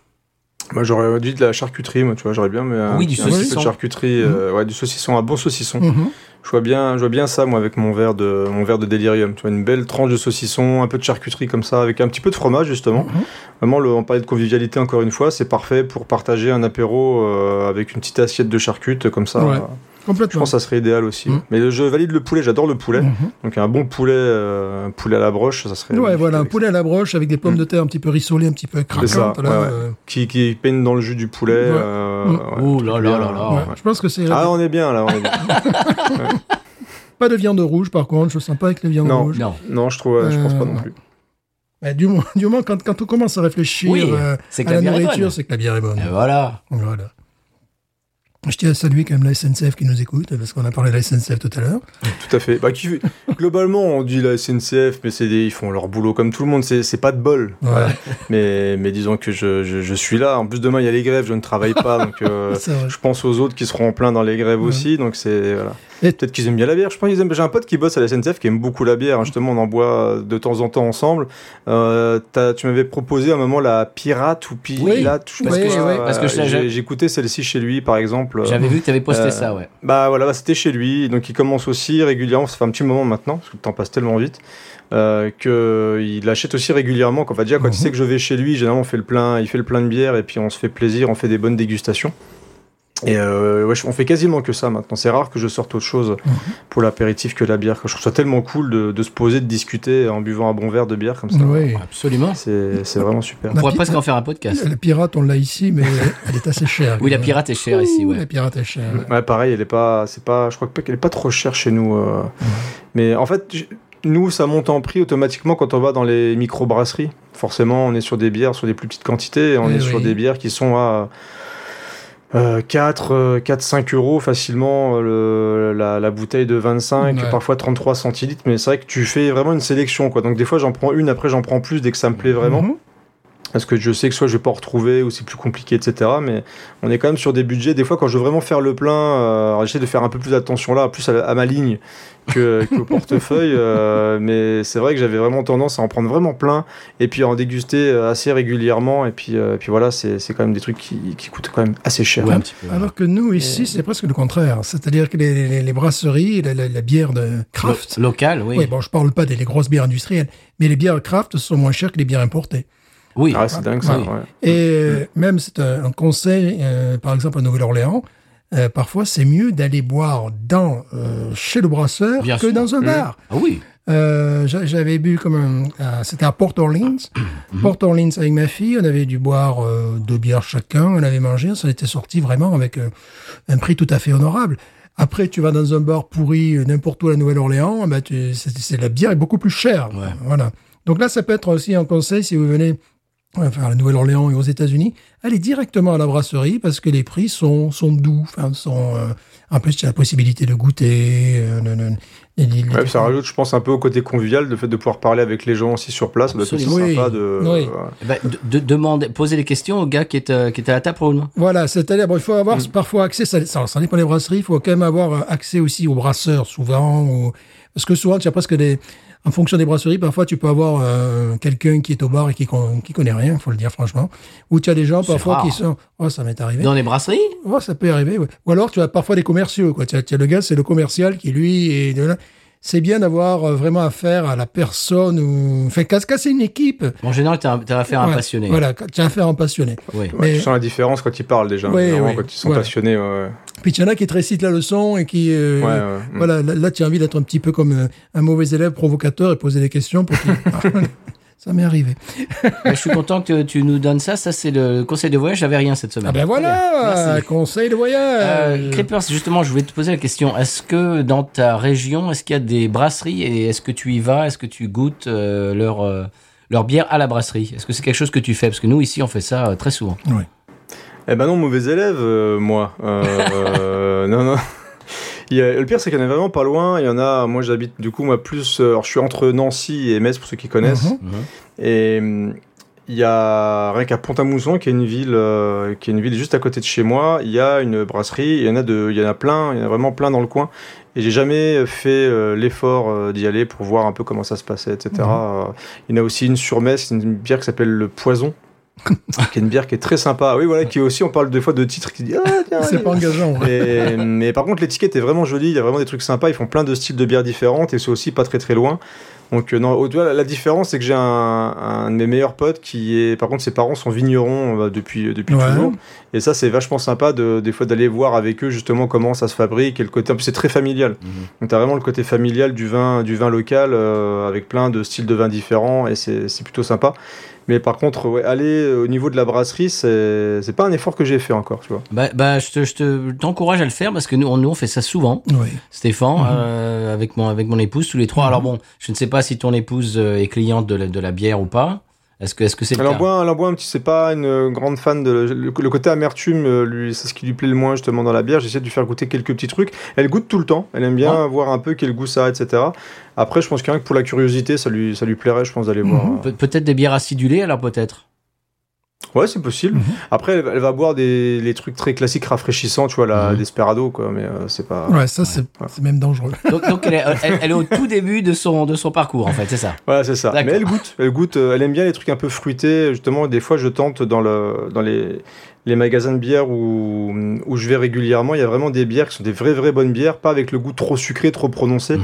Moi, j'aurais dit de la charcuterie, moi, tu vois, j'aurais bien mais un, Oui, du un petit peu saucisson. de charcuterie, euh, ouais, du saucisson, un bon saucisson. Mhm. Je vois bien, je vois bien ça, moi, avec mon verre de, mon verre de délirium. Tu vois, une belle tranche de saucisson, un peu de charcuterie comme ça, avec un petit peu de fromage, justement. Mhm. Vraiment, le, on parlait de convivialité encore une fois, c'est parfait pour partager un apéro euh, avec une petite assiette de charcutes, comme ça. Ouais. Euh, Je pense que ça serait idéal aussi. Mhm. Mais je valide le poulet, j'adore le poulet. Mhm. Donc un bon poulet, euh, un poulet à la broche, ça serait. Ouais, voilà, un poulet à la broche avec des pommes Mm. de terre un petit peu rissolées, un petit peu craquantes. ça, là, ouais, ouais. euh, ça. Qui, qui peigne dans le jus du poulet. Ouais. euh, ouais, Ouh là là là là. ouais, ouais. Je pense que c'est Ah, on est bien là. On est bien. <laughs> pas de viande rouge, par contre. Je sens pas avec les viandes Non. rouges. Non. non, je trouve, je pense pas Euh, non non. plus. Mais du moment, du moment quand, quand on commence à réfléchir Oui, euh, c'est que à la nourriture, c'est que la bière est bonne. Et voilà. Voilà. Je tiens à saluer quand même la SNCF qui nous écoute, parce qu'on a parlé de la SNCF tout à l'heure. Tout à fait. Bah, qui- globalement, on dit la SNCF, mais c'est des- ils font leur boulot comme tout le monde. C'est pas de bol. Voilà. Mais, mais disons que je, je, je suis là. En plus, demain, il y a les grèves. Je ne travaille pas. donc, euh, <laughs> je pense aux autres qui seront en plein dans les grèves Ouais. aussi. Donc, c'est. Voilà. Et- Peut-être qu'ils aiment bien la bière. Je pense qu'ils aiment. J'ai un pote qui bosse à la SNCF qui aime beaucoup la bière. Justement, on en boit de temps en temps ensemble. Euh, tu m'avais proposé à un moment la pirate ou pirate. Oui, ce que c'est. oui, parce que je- j'ai écouté celle-ci chez lui, par exemple. J'avais vu que tu avais posté euh, ça, ouais. Bah voilà, bah, c'était chez lui, donc il commence aussi régulièrement, ça fait un petit moment maintenant, parce que le temps passe tellement vite, euh, qu'il achète aussi régulièrement. Quand, déjà, quand Mhm. il sait que je vais chez lui, généralement on fait le plein, il fait le plein de bière et puis on se fait plaisir, on fait des bonnes dégustations. Et euh, ouais, on fait quasiment que ça maintenant. C'est rare que je sorte autre chose Mhm. pour l'apéritif que la bière. Je trouve ça tellement cool de, de se poser, de discuter en buvant un bon verre de bière comme ça. Oui. Absolument. C'est vraiment super. On pourrait presque en faire un podcast. La pirate, on l'a ici, mais <laughs> elle est assez chère. Oui, la pirate est chère ici, ouais. La pirate est chère. Ouais, pareil, elle est pas, c'est pas, je crois pas qu'elle est pas trop chère chez nous. euh. Mais en fait, nous, ça monte en prix automatiquement quand on va dans les micro-brasseries. Forcément, on est sur des bières, sur des plus petites quantités, et on Eh est sur des bières qui sont à euh, 4, euh, 4, 5 euros facilement, euh, le- la, la bouteille de 25, Ouais. parfois 33 centilitres, mais c'est vrai que tu fais vraiment une sélection, quoi. Donc des fois, j'en prends une, après j'en prends plus dès que ça me plaît vraiment. Mhm. Parce que je sais que soit je vais pas en retrouver ou c'est plus compliqué, etc. Mais on est quand même sur des budgets. Des fois, quand je veux vraiment faire le plein, euh, j'essaie de faire un peu plus attention là, plus à, à ma ligne que, <laughs> qu'au portefeuille. euh, mais c'est vrai que j'avais vraiment tendance à en prendre vraiment plein et puis à en déguster euh, assez régulièrement. Et puis, euh, puis voilà, c'est, c'est quand même des trucs qui, qui coûtent quand même assez cher. Ouais, un petit peu. Alors que nous, ici, c'est presque le contraire. C'est-à-dire que les, les- les brasseries, la, la- la bière de craft, Lo- Local, oui. oui. bon, je parle pas des les grosses bières industrielles, mais les bières craft sont moins chères que les bières importées. Oui. Ah, c'est dingue ça. Oui. ouais. Et euh, même, c'est un, un conseil, euh, par exemple à Nouvelle-Orléans, euh, parfois c'est mieux d'aller boire dans, euh, chez le brasseur Bien que sûr. dans un bar. Ah oui. Euh, j'a- J'avais bu comme un, euh, c'était à Port Orleans. <coughs> Mhm. Port Orleans avec ma fille, on avait dû boire euh, deux bières chacun, on avait mangé, ça était sorti vraiment avec euh, un prix tout à fait honorable. Après, tu vas dans un bar pourri euh, n'importe où à la Nouvelle-Orléans, bah, tu- c'est c'est- la bière est beaucoup plus chère. Ouais. Voilà. Donc là, ça peut être aussi un conseil si vous venez enfin, à la Nouvelle-Orléans et aux États-Unis, allez directement à la brasserie parce que les prix sont, sont doux. Enfin, sont, euh, en plus, tu as la possibilité de goûter. euh, Ouais, puis ça rajoute, je pense, un peu au côté convivial, le fait de pouvoir parler avec les gens aussi sur place. Aussi Absolument. sympa Oui. de. Oui. ouais. Eh ben, de, de- demander, poser des questions au gars qui est, euh, qui est à la table pour nous. Voilà, c'est-à-dire, bon, il faut avoir Mm. parfois accès, ça, ça, ça dépend des brasseries, il faut quand même avoir euh, accès aussi aux brasseurs, souvent, ou- parce que souvent, tu as presque des, en fonction des brasseries, parfois, tu peux avoir euh, quelqu'un qui est au bar et qui, con- qui connaît rien, il faut le dire franchement, ou tu as des gens parfois rare. qui sont, oh, ça m'est arrivé. Dans les brasseries? Oh, ça peut arriver, ouais. Ou alors, tu as parfois des commerciaux, quoi. Tu as, tu as le gars, c'est le commercial qui, lui, est de là. C'est bien d'avoir euh, vraiment affaire à la personne ou, enfin, quand, quand c'est une équipe. En général, tu as, affaire à un ouais, passionné. Voilà, tu as affaire à un passionné. Oui. Ouais, Mais- Tu sens la différence quand ils parlent déjà. Oui, oui. Quand ils sont Voilà. passionnés. ouais. Puis il y en a qui te récitent la leçon et qui, euh, Ouais, ouais. Mm. voilà, là, là, tu as envie d'être un petit peu comme euh, un mauvais élève provocateur et poser des questions pour qu'il- <laughs> <laughs> ça m'est arrivé. Ben, je suis content que tu nous donnes ça. Ça, c'est le conseil de voyage. J'avais rien cette semaine. Ah ben voilà, Merci. conseil de Euh, voyage. Creepers, justement, je voulais te poser la question. Est-ce que dans ta région, est-ce qu'il y a des brasseries et est-ce que tu y vas? Est-ce que tu goûtes euh, leur, euh, leur bière à la brasserie? Est-ce que c'est quelque chose que tu fais? Parce que nous, ici, on fait ça euh, très souvent. Eh ben non, mauvais élève, euh, moi. Euh, euh, <laughs> non, non. Il y a- le pire, c'est qu'il y en a vraiment pas loin. Il y en a, moi j'habite, du coup, moi plus. euh, alors je suis entre Nancy et Metz, pour ceux qui connaissent. Mhm. Mhm. Et hum, il y a rien qu'à Pont-à-Mousson, qui est une ville, euh, qui est une ville juste à côté de chez moi. Il y a une brasserie. Il y en a de, il y en a plein. Il y en a vraiment plein dans le coin. Et j'ai jamais fait euh, l'effort euh, d'y aller pour voir un peu comment ça se passait, etc. Euh, il y en a aussi une sur Metz, une bière qui s'appelle le Poison. <laughs> qui est une bière qui est très sympa. Oui, voilà, qui est aussi, on parle des fois de titres qui disent, ah, tiens, C'est pas engageant. ouais. et- mais par contre, l'étiquette est vraiment jolie. Il y a vraiment des trucs sympas. Ils font plein de styles de bières différentes et c'est aussi pas très très loin. Donc euh, non, au- tu vois, la différence c'est que j'ai un, un de mes meilleurs potes qui est, par contre, ses parents sont vignerons euh, depuis depuis Ouais. toujours. Et ça, c'est vachement sympa de des fois d'aller voir avec eux justement comment ça se fabrique et le côté. en plus, C'est très familial. Mhm. Donc t'as vraiment le côté familial du vin du vin local euh, avec plein de styles de vin différents et c'est c'est plutôt sympa. Mais par contre, ouais, aller au niveau de la brasserie, c'est c'est pas un effort que j'ai fait encore, tu vois. Bah, bah, je te, je te, t'encourage à le faire parce que nous, on, nous, on fait ça souvent. Oui. Stéphane, Mhm. euh, avec mon avec mon épouse, tous les trois. Mhm. Alors bon, je ne sais pas si ton épouse euh, est cliente de la, de la bière ou pas. Est-ce que est-ce que c'est le boit un petit, c'est pas une euh, grande fan de le, le côté amertume, euh, lui, c'est ce qui lui plaît le moins justement dans la bière. J'essaie de lui faire goûter quelques petits trucs. Elle goûte tout le temps. Elle aime bien voir un peu quel goût ça a, etc. Après, je pense qu'un que pour la curiosité, ça lui, ça lui plairait, je pense d'aller voir. Mhm. Pe- Peut-être des bières acidulées alors peut-être? Ouais, c'est possible. Mhm. Après, elle, elle va boire des les trucs très classiques, rafraîchissants, tu vois, la Mhm. desperado, quoi. Mais euh, c'est pas. Ouais, ça, c'est ouais. c'est même dangereux. <laughs> Donc, donc elle, est, elle, elle est au tout début de son de son parcours en fait, c'est ça? Voilà, c'est ça. Mais elle goûte, elle goûte, euh, elle aime bien les trucs un peu fruités. Justement, des fois, je tente dans le dans les les magasins de bière où où je vais régulièrement. Il y a vraiment des bières qui sont des vraies vraies bonnes bières, pas avec le goût trop sucré, trop prononcé, Mhm.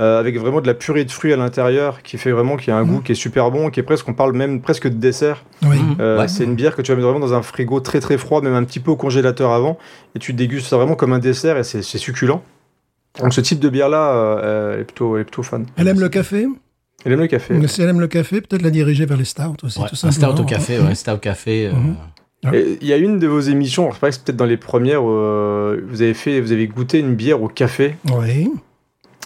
euh, avec vraiment de la purée de fruits à l'intérieur, qui fait vraiment qu'il y a un Mhm. goût qui est super bon, qui est presque, on parle même presque de dessert. Oui. Mhm. Euh, Ouais. C'est une bière que tu vas mettre vraiment dans un frigo très très froid, même un petit peu au congélateur avant, et tu dégustes ça vraiment comme un dessert et c'est c'est succulent. Donc ce type de bière là, elle est plutôt, elle est plutôt fan. Elle aime le café. Elle aime le café. Si elle aime le café, peut-être la diriger vers les stouts aussi, Ouais, tout un stout au café, ouais, stout au café. euh, Il y a une de vos émissions, je sais pas que c'est peut-être dans les premières, euh, vous avez fait, vous avez goûté une bière au café. Oui.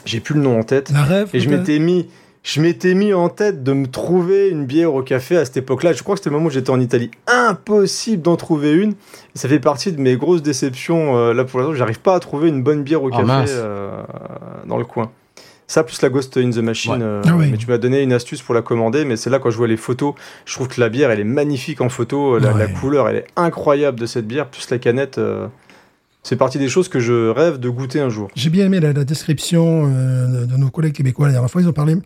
J'ai plus le nom en tête. La rêve. Et je m'étais mis, je m'étais mis en tête de me trouver une bière au café à cette époque-là. Je crois que c'était le moment où j'étais en Italie. Impossible d'en trouver une. Ça fait partie de mes grosses déceptions. euh, là pour l'instant, j'arrive pas à trouver une bonne bière au Ah, café euh, dans le coin. Ça plus la Ghost in the Machine. Ouais. euh, Ah oui. Mais tu m'as donné une astuce pour la commander. Mais c'est là quand je vois les photos, je trouve que la bière, elle est magnifique en photo. La, la couleur, elle est incroyable de cette bière. Plus la canette. euh, c'est partie des choses que je rêve de goûter un jour. J'ai bien aimé la, la description euh, de, de nos collègues québécois la dernière fois. Ils ont parlé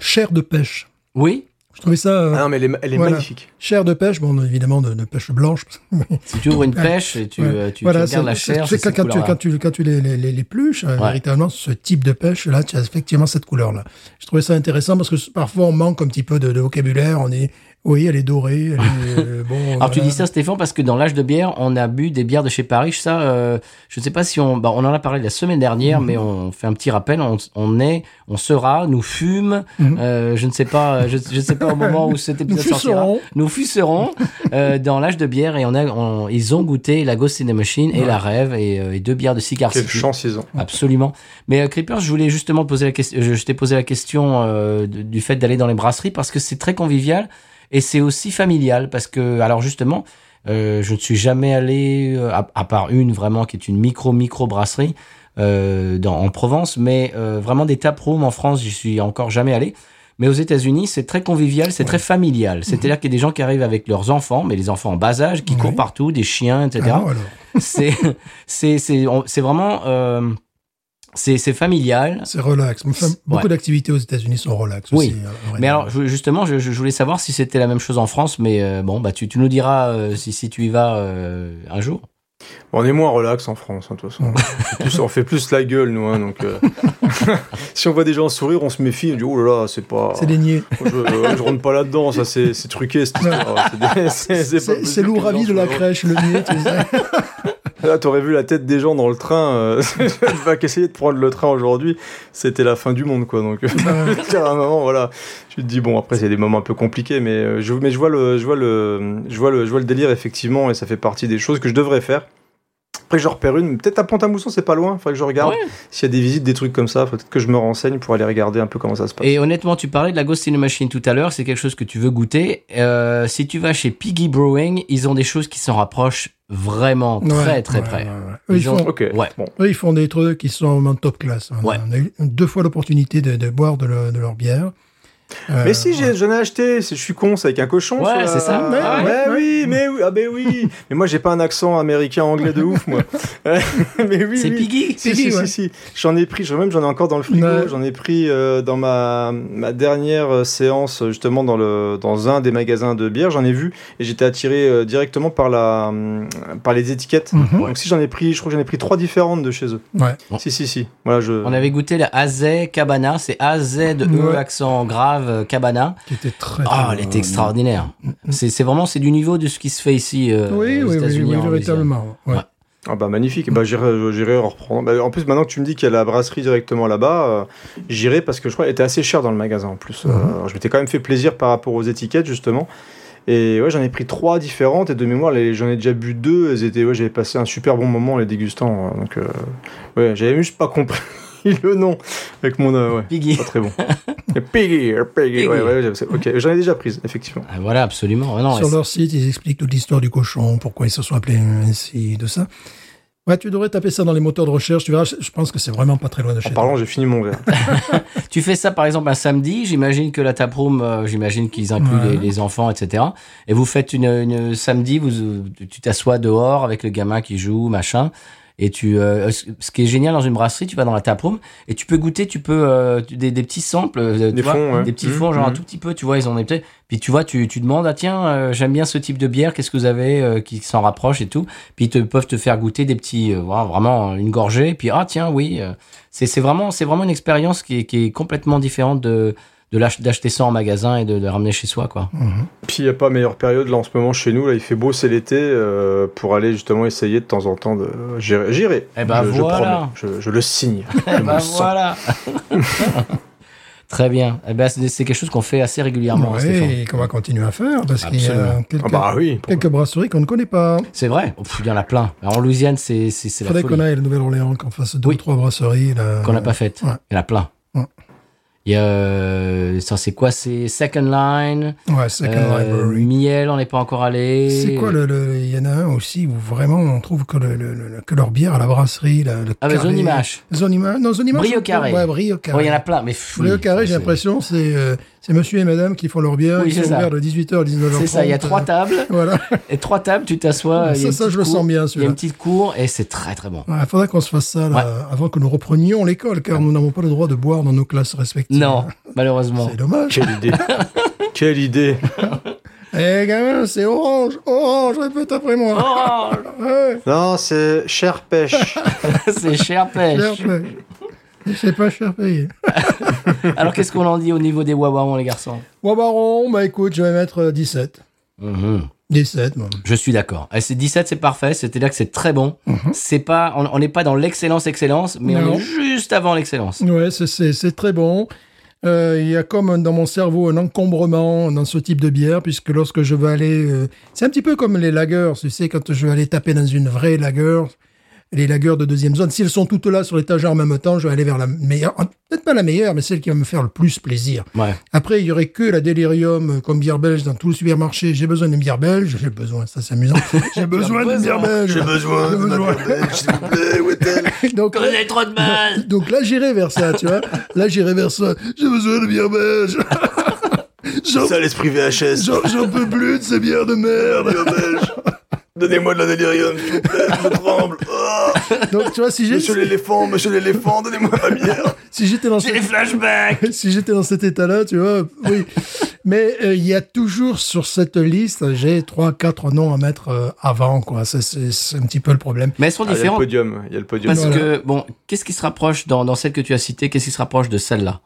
chair de pêche. Oui, Je trouvais ça euh, Ah non, mais elle est, elle est Voilà. magnifique. chair de pêche, bon évidemment de, de pêche blanche. <laughs> si tu ouvres une pêche et tu, Ouais. euh, tu, tu Voilà, regardes la chair, c'est quand, tu, couleur-là. quand tu quand tu les, les, les, les pluches, euh, Ouais. véritablement ce type de pêche là, tu as effectivement cette couleur là. Je trouvais ça intéressant parce que parfois on manque un petit peu de, de vocabulaire. On est oui, elle est dorée. Elle est, <laughs> euh, bon, Alors tu dis ça Stéphane parce que dans l'âge de bière, on a bu des bières de chez Paris. Ça, euh, je ne sais pas si on, bah, on en a parlé la semaine dernière, Mhm. mais on fait un petit rappel. On, on est, on sera, nous fume. Mhm. euh, je ne sais pas, je, ne sais pas au moment où cet <laughs> Nous épisode sortira. fuserons. Nous fuserons euh, dans l'âge de bière et on a, on- ils ont goûté la Ghost in the Machine et Ouais. la Rêve et, euh, et deux bières de Cigar Quelle City. chance ils ont. Absolument. Mais euh, Creepers, je voulais justement te poser la question. Je, je t'ai posé la question euh, de- du fait d'aller dans les brasseries parce que c'est très convivial et c'est aussi familial parce que alors justement, euh, je ne suis jamais allé euh, à, à part une vraiment qui est une micro micro brasserie euh, dans, en Provence, mais euh, vraiment des taprooms en France, j'y suis encore jamais allé. Mais aux États-Unis, c'est très convivial, c'est très familial. C'est-à-dire qu'il y a des gens qui arrivent avec leurs enfants, mais les enfants en bas âge, qui Ouais. courent partout, des chiens, etc Ah, <laughs> c'est c'est c'est vraiment euh, c'est c'est familial. C'est relax. Enfin, Ouais. beaucoup d'activités aux États-Unis sont relax Oui. euh, vrai. Mais alors je- justement, je, je voulais savoir si c'était la même chose en France, mais euh, bon, bah tu, tu nous diras euh, si si tu y vas euh, un jour. On est moins relax en France, hein, de toute façon. On fait plus, on fait plus la gueule, nous. hein, donc, euh, <laughs> si on voit des gens sourire, on se méfie. On dit, oh là là, c'est pas. c'est des niais. Je, euh, je rentre pas là-dedans, ça c'est c'est truqué cette histoire. C'est <laughs> lourd ravi gens de la crèche, le niais, tu sais. heureux. <laughs> <laughs> Là, t'aurais vu la tête des gens dans le train. Euh, <laughs> vas qu'essayer de prendre le train aujourd'hui, c'était la fin du monde, quoi. Donc, <laughs> à un moment, voilà, tu te dis bon. Après, c'est des moments un peu compliqués, mais euh, je, mais je vois le, je vois le, je vois le, je vois le délire effectivement, et ça fait partie des choses que je devrais faire. Après, je repère une. Peut-être à Pont-à-Mousson, c'est pas loin. Faudrait que je regarde Ouais. s'il y a des visites, des trucs comme ça. Faut Peut-être que je me renseigne pour aller regarder un peu comment ça se passe. Et honnêtement, tu parlais de la Ghost in the Machine tout à l'heure, c'est quelque chose que tu veux goûter. Euh, si tu vas chez Piggy Brewing, ils ont des choses qui s'en rapprochent vraiment très Ouais, très ouais, près. ouais, ouais. Eux, ils Ils ont- font, Ok. Ouais. Bon. eux, ils font des trucs qui sont en top classe. On a- Ouais. On a eu deux fois l'opportunité de, de boire de, le- de leur bière. Euh, Mais si, j'en ai acheté, je suis con, c'est avec un cochon. Ouais, sur c'est ça. Ouais, Ah ouais, oui, mais oui, ah ben oui. mais moi, j'ai pas un accent américain anglais de ouf, moi. <laughs> <laughs> mais oui, C'est oui. Piggy Si, Piggy, si, ouais. si, si. J'en ai pris, j'en- même j'en ai encore dans le frigo. Ouais. J'en ai pris euh, dans ma, ma dernière euh, séance, justement, dans, le, dans un des magasins de bière. J'en ai vu et j'étais attiré euh, directement par, la, hum, par les étiquettes. Mhm. Donc, si j'en ai pris, je crois que j'en ai pris trois différentes de chez eux. Ouais. Si, si, si. Voilà, je. On avait goûté la AZ Cabana, c'est AZ E Ouais. accent grave euh, Cabana. Qui était très. Ah, elle était extraordinaire. C'est c'est vraiment c'est du niveau de ce qui se fait ici euh, Oui, aux oui, oui, véritablement. Ouais. Ouais. Ah bah magnifique, bah j'irai, en reprendre. Bah, en plus maintenant que tu me dis qu'il y a la brasserie directement là-bas, euh, j'irai parce que je crois qu'elle était assez chère dans le magasin en plus. Euh, Mhm. alors, je m'étais quand même fait plaisir par rapport aux étiquettes justement. Et ouais, j'en ai pris trois différentes et de mémoire, j'en ai déjà bu deux. Elles étaient, ouais, j'avais passé un super bon moment en les dégustant. euh, donc euh, ouais, j'avais juste pas compris <laughs> le nom avec mon euh, ouais, Piggy. pas très bon. <laughs> Piggy, Piggy, ouais, ouais, ok, j'en ai déjà prise effectivement. Ah, voilà, absolument. Ah non, Sur leur site, ils expliquent toute l'histoire du cochon, pourquoi ils se sont appelés ainsi, de ça. Ouais, tu devrais taper ça dans les moteurs de recherche. Tu verras, je pense que c'est vraiment pas très loin de chez En parlant, j'ai fini mon verre. <laughs> Tu fais ça par exemple un samedi, j'imagine que la taproom, euh, j'imagine qu'ils incluent Ouais. les, les enfants, etc. Et vous faites une, une samedi, vous, tu t'assois dehors avec le gamin qui joue, machin. Et tu, euh, ce qui est génial dans une brasserie, tu vas dans la taproom et tu peux goûter, tu peux euh, des, des petits samples, euh, tu Des vois, fonds, ouais. des petits Mhm, fonds, genre un mhm. tout petit peu, tu vois, ils ont des. Puis tu vois, tu, tu demandes, ah tiens, euh, j'aime bien ce type de bière, qu'est-ce que vous avez qui s'en rapproche et tout. Puis ils te, peuvent te faire goûter des petits, vraiment une gorgée. Puis ah tiens, oui, c'est c'est vraiment c'est vraiment une expérience qui est, qui est complètement différente de de d'acheter ça en magasin et de, de ramener chez soi quoi. Mhm. Puis il n'y a pas meilleure période là en ce moment chez nous, là il fait beau, c'est l'été, euh, pour aller justement essayer de temps en temps de. J'irai. J'irai. Eh ben je, je voilà. promets, je, je le signe. <laughs> Eh ben voilà. <laughs> Très bien. Eh ben c'est c'est quelque chose qu'on fait assez régulièrement. Ouais, et qu'on va continuer à faire parce qu'il y a Absolument. quelques, Ah bah oui. quelques brasseries qu'on ne connaît pas. C'est vrai. Oh, Il y en a plein. Alors, en Louisiane, c'est la faudrait folie qu'on aille à la Nouvelle-Orléans, qu'on fasse deux Oui. ou trois brasseries. Qu'on n'a pas faite. Ouais. Il y en a plein. Il y a euh, ça c'est quoi? C'est Second Line. Ouais, Second euh, Library. Miel, on n'est pas encore allé. C'est quoi le, le- Il y en a un aussi où vraiment on trouve que, le, le- le- que leur bière à la brasserie, là, le Ah mais carré- Zonimash. Zonimash, non Zonimash. Brio carré. Ouais, Brio carré. Ouais, il y en a plein. Mais pff, Brio carré, j'ai l'impression c'est euh, c'est monsieur et madame qui font leur bière, Oui, ils c'est sont ça. ouverts de 18h à 19h30. C'est ça. Il y a trois tables Voilà, et trois tables. Tu t'assois. ça, ça je le sens bien Il y a une petite cour et c'est très très bon. Il faudrait qu'on se fasse ça là, Ouais. avant que nous reprenions l'école, car nous n'avons pas le droit de boire dans nos classes respectives. Non, malheureusement. C'est dommage. Quelle idée. <laughs> Quelle idée. Eh gamin, c'est orange, orange, répète après moi. Ouais, Non, c'est cher pêche. <laughs> c'est cher cher pêche. C'est pas cher payé. <laughs> Alors qu'est-ce qu'on en dit au niveau des wawarons les garçons? Baron, bah écoute, je vais mettre euh, 17. Mhm. 17, bon. Je suis d'accord. Eh, C'est 17, c'est parfait. C'est-à-dire que c'est très bon. C'est pas, on n'est pas dans l'excellence excellence, mais on Mhm. Est juste avant l'excellence. Ouais, c'est- c'est c'est très bon. Euh, Il y a comme dans mon cerveau un encombrement dans ce type de bière, puisque lorsque je veux aller... euh, c'est un petit peu comme les lagers, tu sais, quand je veux aller taper dans une vraie lager, les lagers de deuxième zone, si elles sont toutes là sur l'étagère en même temps, je vais aller vers la meilleure, peut-être pas la meilleure, mais celle qui va me faire le plus plaisir. Ouais. Après, il y aurait que la Delirium euh, comme bière belge dans tout le supermarché. J'ai besoin d'une bière belge. J'ai besoin, ça c'est amusant. <laughs> J'ai besoin d'une bière belge. J'ai besoin ma bière belge, s'il vous plaît, où est-elle <laughs> Donc, là- trop de mal. <laughs> donc là, j'irai vers ça, tu vois. Là, j'irai vers ça. J'ai besoin de bière belge. Ça, l'esprit VHS. j'en- peux plus de ces bières de merde. belge. Donnez-moi de la délirium, s'il vous plaît, je tremble. Oh, Donc, tu vois, si j'ai- monsieur l'éléphant, monsieur l'éléphant, donnez-moi ma bière. <laughs> si j'étais dans J'ai des flashbacks. <laughs> si j'étais dans cet état-là, tu vois, oui. Mais euh, il y a toujours sur cette liste, j'ai trois, quatre noms à mettre euh, avant, quoi. C'est c'est un petit peu le problème. Mais elles sont Ah, il y a le différentes. podium, il y a le podium. Parce Voilà. que, bon, qu'est-ce qui se rapproche dans, dans celle que tu as citée Qu'est-ce qui se rapproche de celle-là?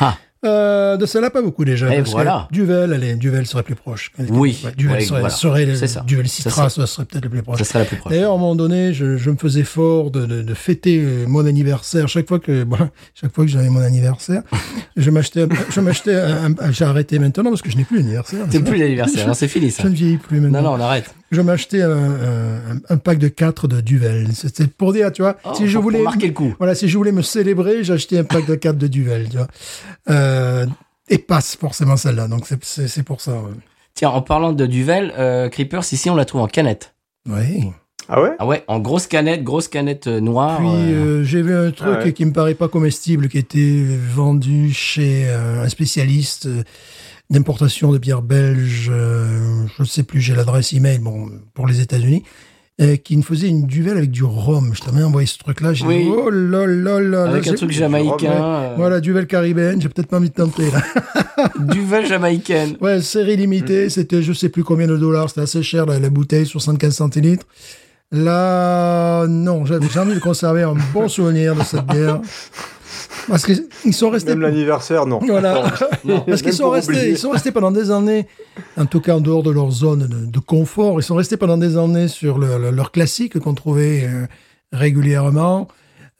Ah, Euh, de celle-là, pas beaucoup déjà. Et voilà. Duvel, allez, Duvel serait plus proche. Oui, Ouais, Duvel ouais, serait, voilà. serait le- C'est ça. Duvel Citra, ça serait peut-être le plus proche. ça serait la plus proche. D'ailleurs, à un moment donné, je, je me faisais fort de, de, de fêter euh, mon anniversaire. Chaque fois que, <laughs> chaque fois que j'avais mon anniversaire, <laughs> je m'achetais, je m'achetais, j'ai arrêté maintenant parce que je n'ai plus d'anniversaire. C'est plus l'anniversaire, non, <laughs> c'est fini ça. Je ne vieillis plus maintenant. Non, non, on arrête. Je m'achetais un, un, un pack de 4 de Duvel. C'était pour dire, tu vois, Oh, si je voulais pour marquer le coup. voilà, si je voulais me célébrer, j'achetais un pack de 4 de Duvel, tu vois. Euh, et passe forcément celle-là. Donc c'est- pour ça. ouais. Tiens, en parlant de Duvel, euh, Creepers, ici on la trouve en canette. Oui. Ah ouais? Ah ouais, en grosse canette, grosse canette euh, noire. Puis euh, euh, j'ai vu un truc Ah ouais. qui me paraît pas comestible, qui était vendu chez euh, un spécialiste euh, d'importation de bière belge. euh, je ne sais plus, j'ai l'adresse email bon, pour les États-Unis. euh, qui me faisait une duvel avec du rhum. Je t'avais envoyé ce truc-là. J'ai Oui. dit, oh là là là. avec là, un truc jamaïcain. Euh, Voilà, duvel caribéenne. J'ai peut-être pas envie de tenter, là. <laughs> Du vin jamaïcaine. Ouais, série limitée, c'était je sais plus combien de dollars, c'était assez cher la, la bouteille, 75 centilitres. Là, non, j'avais j'ai envie de conserver un bon souvenir de cette bière. <laughs> Parce qu'ils sont restés. Même l'anniversaire, non. Voilà. Non. <laughs> Parce qu'ils sont restés, oublier. ils sont restés pendant des années, en tout cas en dehors de leur zone de, de confort, ils sont restés pendant des années sur le- le- leur classique qu'on trouvait euh, régulièrement.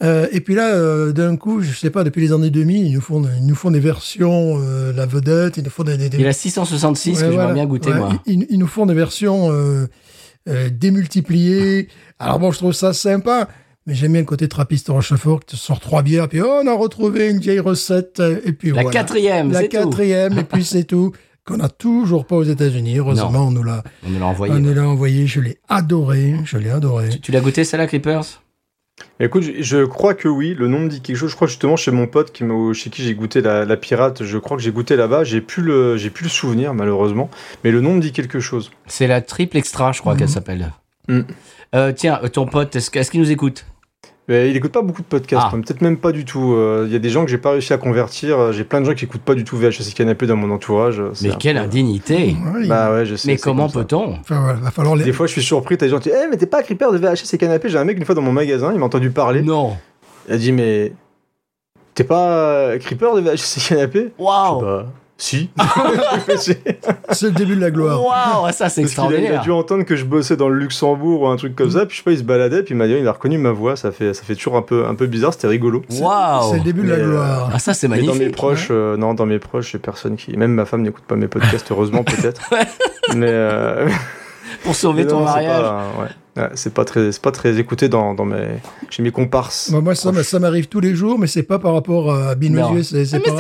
Euh, et puis là, euh, d'un coup, je sais pas, depuis les années 2000, ils nous font, ils nous font des versions, euh, la vedette, ils nous font des, des- des- Il a 666 Ouais, que j'aimerais bien goûter, Ouais, moi. Ils, ils nous font des versions euh, euh, démultipliées. Alors bon, je trouve ça sympa, mais j'aime bien le côté trappiste Rochefort qui te sort trois bières, puis oh, on a retrouvé une vieille recette, euh, et puis La voilà. quatrième, La c'est tout. quatrième, et puis c'est tout. <laughs> Qu'on n'a toujours pas aux États-Unis. Heureusement, on nous l'a, On l'a envoyé. on nous l'a envoyé. Je l'ai adoré. Je l'ai adoré. Tu, tu l'as goûté, celle-là, Creepers Écoute, je, je crois que oui, le nom me dit quelque chose. Je crois justement chez mon pote qui chez qui j'ai goûté la, la pirate, je crois que j'ai goûté là-bas. J'ai plus le, j'ai plus le souvenir malheureusement, mais le nom me dit quelque chose. C'est la triple extra, je crois Mhm. qu'elle s'appelle. Mhm. Euh, tiens, ton pote, est-ce qu'il nous écoute? Mais il écoute pas beaucoup de podcasts, Ah. hein, peut-être même pas du tout. Euh, Il y a des gens que j'ai pas réussi à convertir. J'ai plein de gens qui écoutent pas du tout VHS et Canapé dans mon entourage. C'est Mais quelle peu- indignité Ouais, Bah ouais, je sais. Mais comment peut-on? Enfin, voilà, va falloir les... Des fois, je suis surpris. T'as des gens qui disent Eh, mais t'es pas Creeper de VHS et Canapé J'ai un mec une fois dans mon magasin, il m'a entendu parler. Non. Il a dit Mais t'es pas euh, Creeper de VHS et Canapé Waouh si. <laughs> C'est le début de la gloire. Waouh, ça c'est a, il a extraordinaire. dû entendre que je bossais dans le Luxembourg ou un truc comme ça, puis je sais pas, il se baladait, puis il m'a dit, il a reconnu ma voix, ça fait, ça fait toujours un peu, un peu bizarre, c'était rigolo. Waouh. C'est le début de la Mais, euh, gloire. Ah ça c'est Mais dans magnifique. mes proches, euh, non, dans mes proches, j'ai personne qui, même ma femme n'écoute pas mes podcasts, heureusement peut-être. <laughs> mais euh, <laughs> Pour sauver mais ton non, mariage. pas, ouais. Ouais, c'est pas très, c'est pas très écouté dans, dans mes, chez mes comparses. Moi, moi, ça, ça m'arrive tous les jours, mais c'est pas par rapport à. USA. C'est Monsieur par-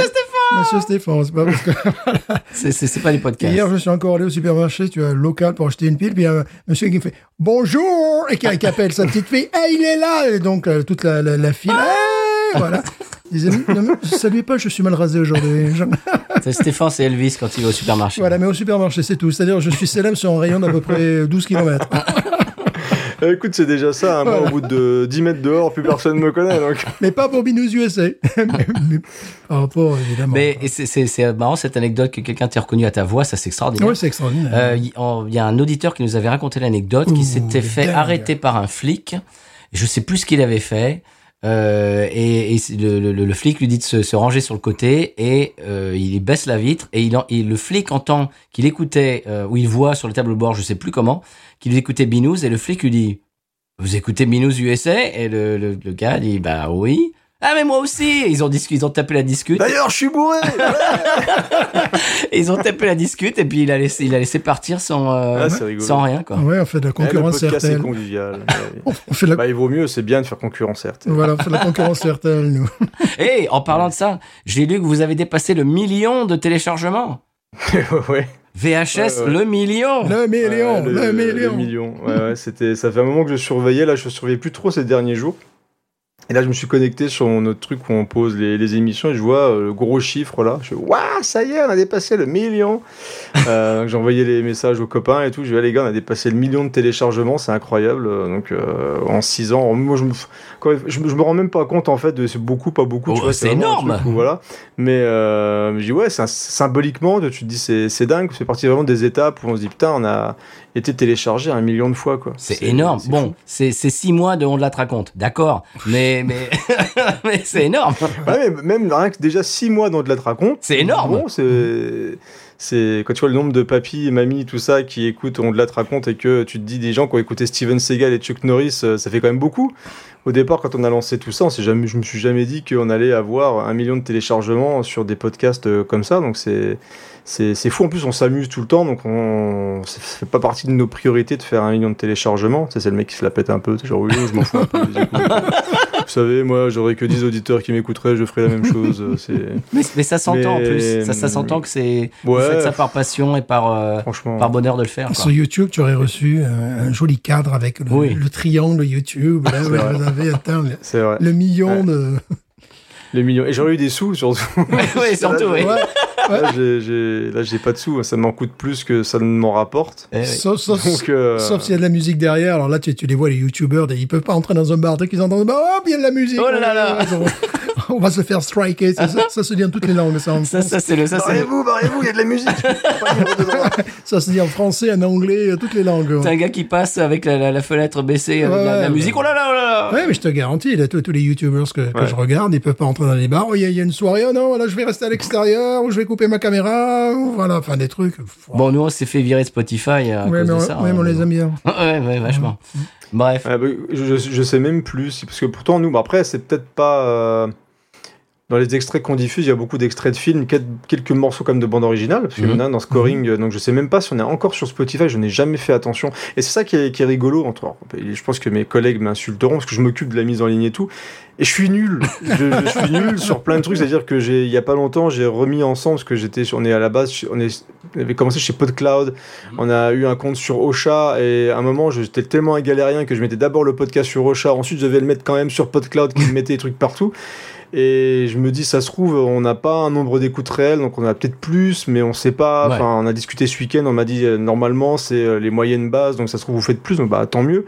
Monsieur Stéphane, c'est pas parce que <laughs> C'est- C'est c'est pas les podcasts. hier je suis encore allé au supermarché, tu vois, local pour acheter une pile, puis il y a un monsieur qui me fait bonjour et qui, qui appelle sa petite fille, hey, il est là, et donc euh, toute la, la, la file, Hey voilà. Il disait, ne me saluez pas, je suis mal rasé aujourd'hui. <laughs> Stéphane, c'est Elvis quand il va au supermarché. Voilà, mais au supermarché, c'est tout. C'est-à-dire, je suis célèbre sur un rayon d'à peu près 12 km. <laughs> Euh, écoute, c'est déjà ça, hein, moi, au bout de 10 mètres dehors, plus personne me connaît, donc. Mais pas pour Binous USA. <laughs> mais, mais par rapport, évidemment. Mais c'est- marrant cette anecdote que quelqu'un t'ait reconnu à ta voix, ça c'est extraordinaire. Oui, c'est extraordinaire. Euh, Il il y a un auditeur qui nous avait raconté l'anecdote, qui s'était fait dingue. arrêter par un flic. Je sais plus ce qu'il avait fait. Euh, et et le, le- le flic lui dit de se, se ranger sur le côté et euh, il baisse la vitre et, il en- et le flic entend qu'il écoutait euh, ou il voit sur le tableau de bord, je sais plus comment, qu'il écoutait Binous et le flic lui dit vous écoutez Binous USA et le, le, le gars dit bah oui ah mais moi aussi ils ont discuté ils ont tapé la discute D'ailleurs, je suis bourré! <laughs> ils ont tapé la discute et puis il a laissé il a laissé partir sans euh, Ah, sans rien quoi Ouais, on fait de la Eh, concurrence est certaine. convivial. <laughs> On fait de la, bah, il vaut mieux, c'est bien de faire concurrence, certes. voilà, on fait de la concurrence certaine, nous. <laughs> Et en parlant de ça, j'ai lu que vous avez dépassé le million de téléchargements. ouais. VHS, Ouais, ouais. le million. Le million, Ouais, le, million. le million. Ouais, ouais, c'était, ça fait un moment que je surveillais. Là, je surveillais plus trop ces derniers jours. Et là, je me suis connecté sur notre truc où on pose les, les émissions et je vois euh, le gros chiffre là. Je fais, waouh, ça y est, on a dépassé le million. euh, <laughs> j'ai envoyé les messages aux copains et tout. Je dis, ah, les gars, on a dépassé le million de téléchargements, c'est incroyable. Donc euh, en 6 ans, moi, je me, quand- je, me- je me rends même pas compte en fait de c'est beaucoup, pas beaucoup. Oh, c'est énorme. où, voilà. Mais euh, je dis, ouais, un- symboliquement, tu te dis, c'est dingue. C'est parti vraiment des étapes où on se dit, putain, on a été téléchargé un million de fois, quoi. C'est énorme. Bon, c'est c'est six mois de on la te raconte, d'accord. Mais mais <laughs> mais c'est énorme. Ouais, mais même rien que déjà 6 mois dans de la te raconte. C'est énorme. Bon, c'est. C'est quand tu vois le nombre de papis et mamies, tout ça, qui écoutent On de la te raconte et que tu te dis des gens qui ont écouté Steven Seagal et Chuck Norris, euh, ça fait quand même beaucoup. au départ, quand on a lancé tout ça, on jamais, je me suis jamais dit qu'on allait avoir un million de téléchargements sur des podcasts euh, comme ça. Donc c'est c'est fou. En plus, on s'amuse tout le temps, donc on ça fait pas partie de nos priorités de faire un million de téléchargements. C'est le mec qui se la pète un peu. Genre oui, je m'en fous un peu. <laughs> Vous savez, moi, j'aurais que 10 auditeurs qui m'écouteraient, je ferais la même chose. euh, Mais, mais ça s'entend en plus. Ça, ça s'entend que c'est. Vous Ouais. faites ça par passion et par, euh, franchement. par bonheur de le faire. quoi. Sur YouTube, tu aurais reçu un, un joli cadre avec le, Oui. le triangle YouTube. Là, vous avez atteint le, le million Ouais. de. Les millions. Et j'aurais eu des sous surtout. <laughs> oui, surtout, oui. Ouais. Là, j'ai- pas de sous. Ça m'en coûte plus que ça ne m'en rapporte. Eh oui. Sauf, euh, sauf s'il y a de la musique derrière. Alors là, tu, tu les vois, les youtubeurs, ils peuvent pas entrer dans un bar dès qu'ils entendent oh, il y a de la musique. Oh là là. <laughs> <laughs> on va se faire striker. Ça, ça, ça se dit en toutes les langues. Ça, en Ça, ça c'est le. Barrez-vous, barrez-vous, il y a de la musique. <laughs> Ça se dit en français, en anglais, toutes les langues. c'est un gars qui passe avec la, la- la fenêtre baissée, avec Ouais, la, la ouais, musique. Oh là là, oh là là Ouais, mais je te garantis, là, tous, tous les youtubers que, je regarde, ils peuvent pas entrer dans les bars. Oh, il y, a- il y a une soirée, oh non, là, je vais rester à l'extérieur, ou je vais couper ma caméra, ou voilà, enfin, des trucs. Bon, nous, on s'est fait virer de Spotify à ouais, cause mais de on, ça. ouais, mais on hein. les aime bien. <laughs> Ouais, ouais, vachement. Bref. Ah, bah, je, je sais même plus, parce que pourtant, nous, bah, après, c'est peut-être pas. euh, dans les extraits qu'on diffuse, il y a beaucoup d'extraits de films, quel- quelques morceaux comme de bande originale, parce qu'il y en a dans scoring, euh, donc je sais même pas si on est encore sur Spotify, je n'ai jamais fait attention. Et c'est ça qui est, qui est rigolo, entre, je pense que mes collègues m'insulteront, parce que je m'occupe de la mise en ligne et tout, et je suis nul. Je, je suis nul <laughs> sur plein de trucs, c'est-à-dire que j'ai, il y a pas longtemps, j'ai remis ensemble, parce que j'étais, on est à la base, on, est, on avait commencé chez PodCloud, on a eu un compte sur Ocha, et à un moment, j'étais tellement un galérien que je mettais d'abord le podcast sur Ocha, ensuite je devais le mettre quand même sur PodCloud, qui me mettait des trucs partout. Et je me dis, ça se trouve, on n'a pas un nombre d'écoutes réelles, donc on a peut-être plus, mais on sait pas. Ouais. Enfin, on a discuté ce week-end, on m'a dit, euh, normalement, c'est euh, les moyennes bases, donc ça se trouve, vous faites plus, donc bah tant mieux.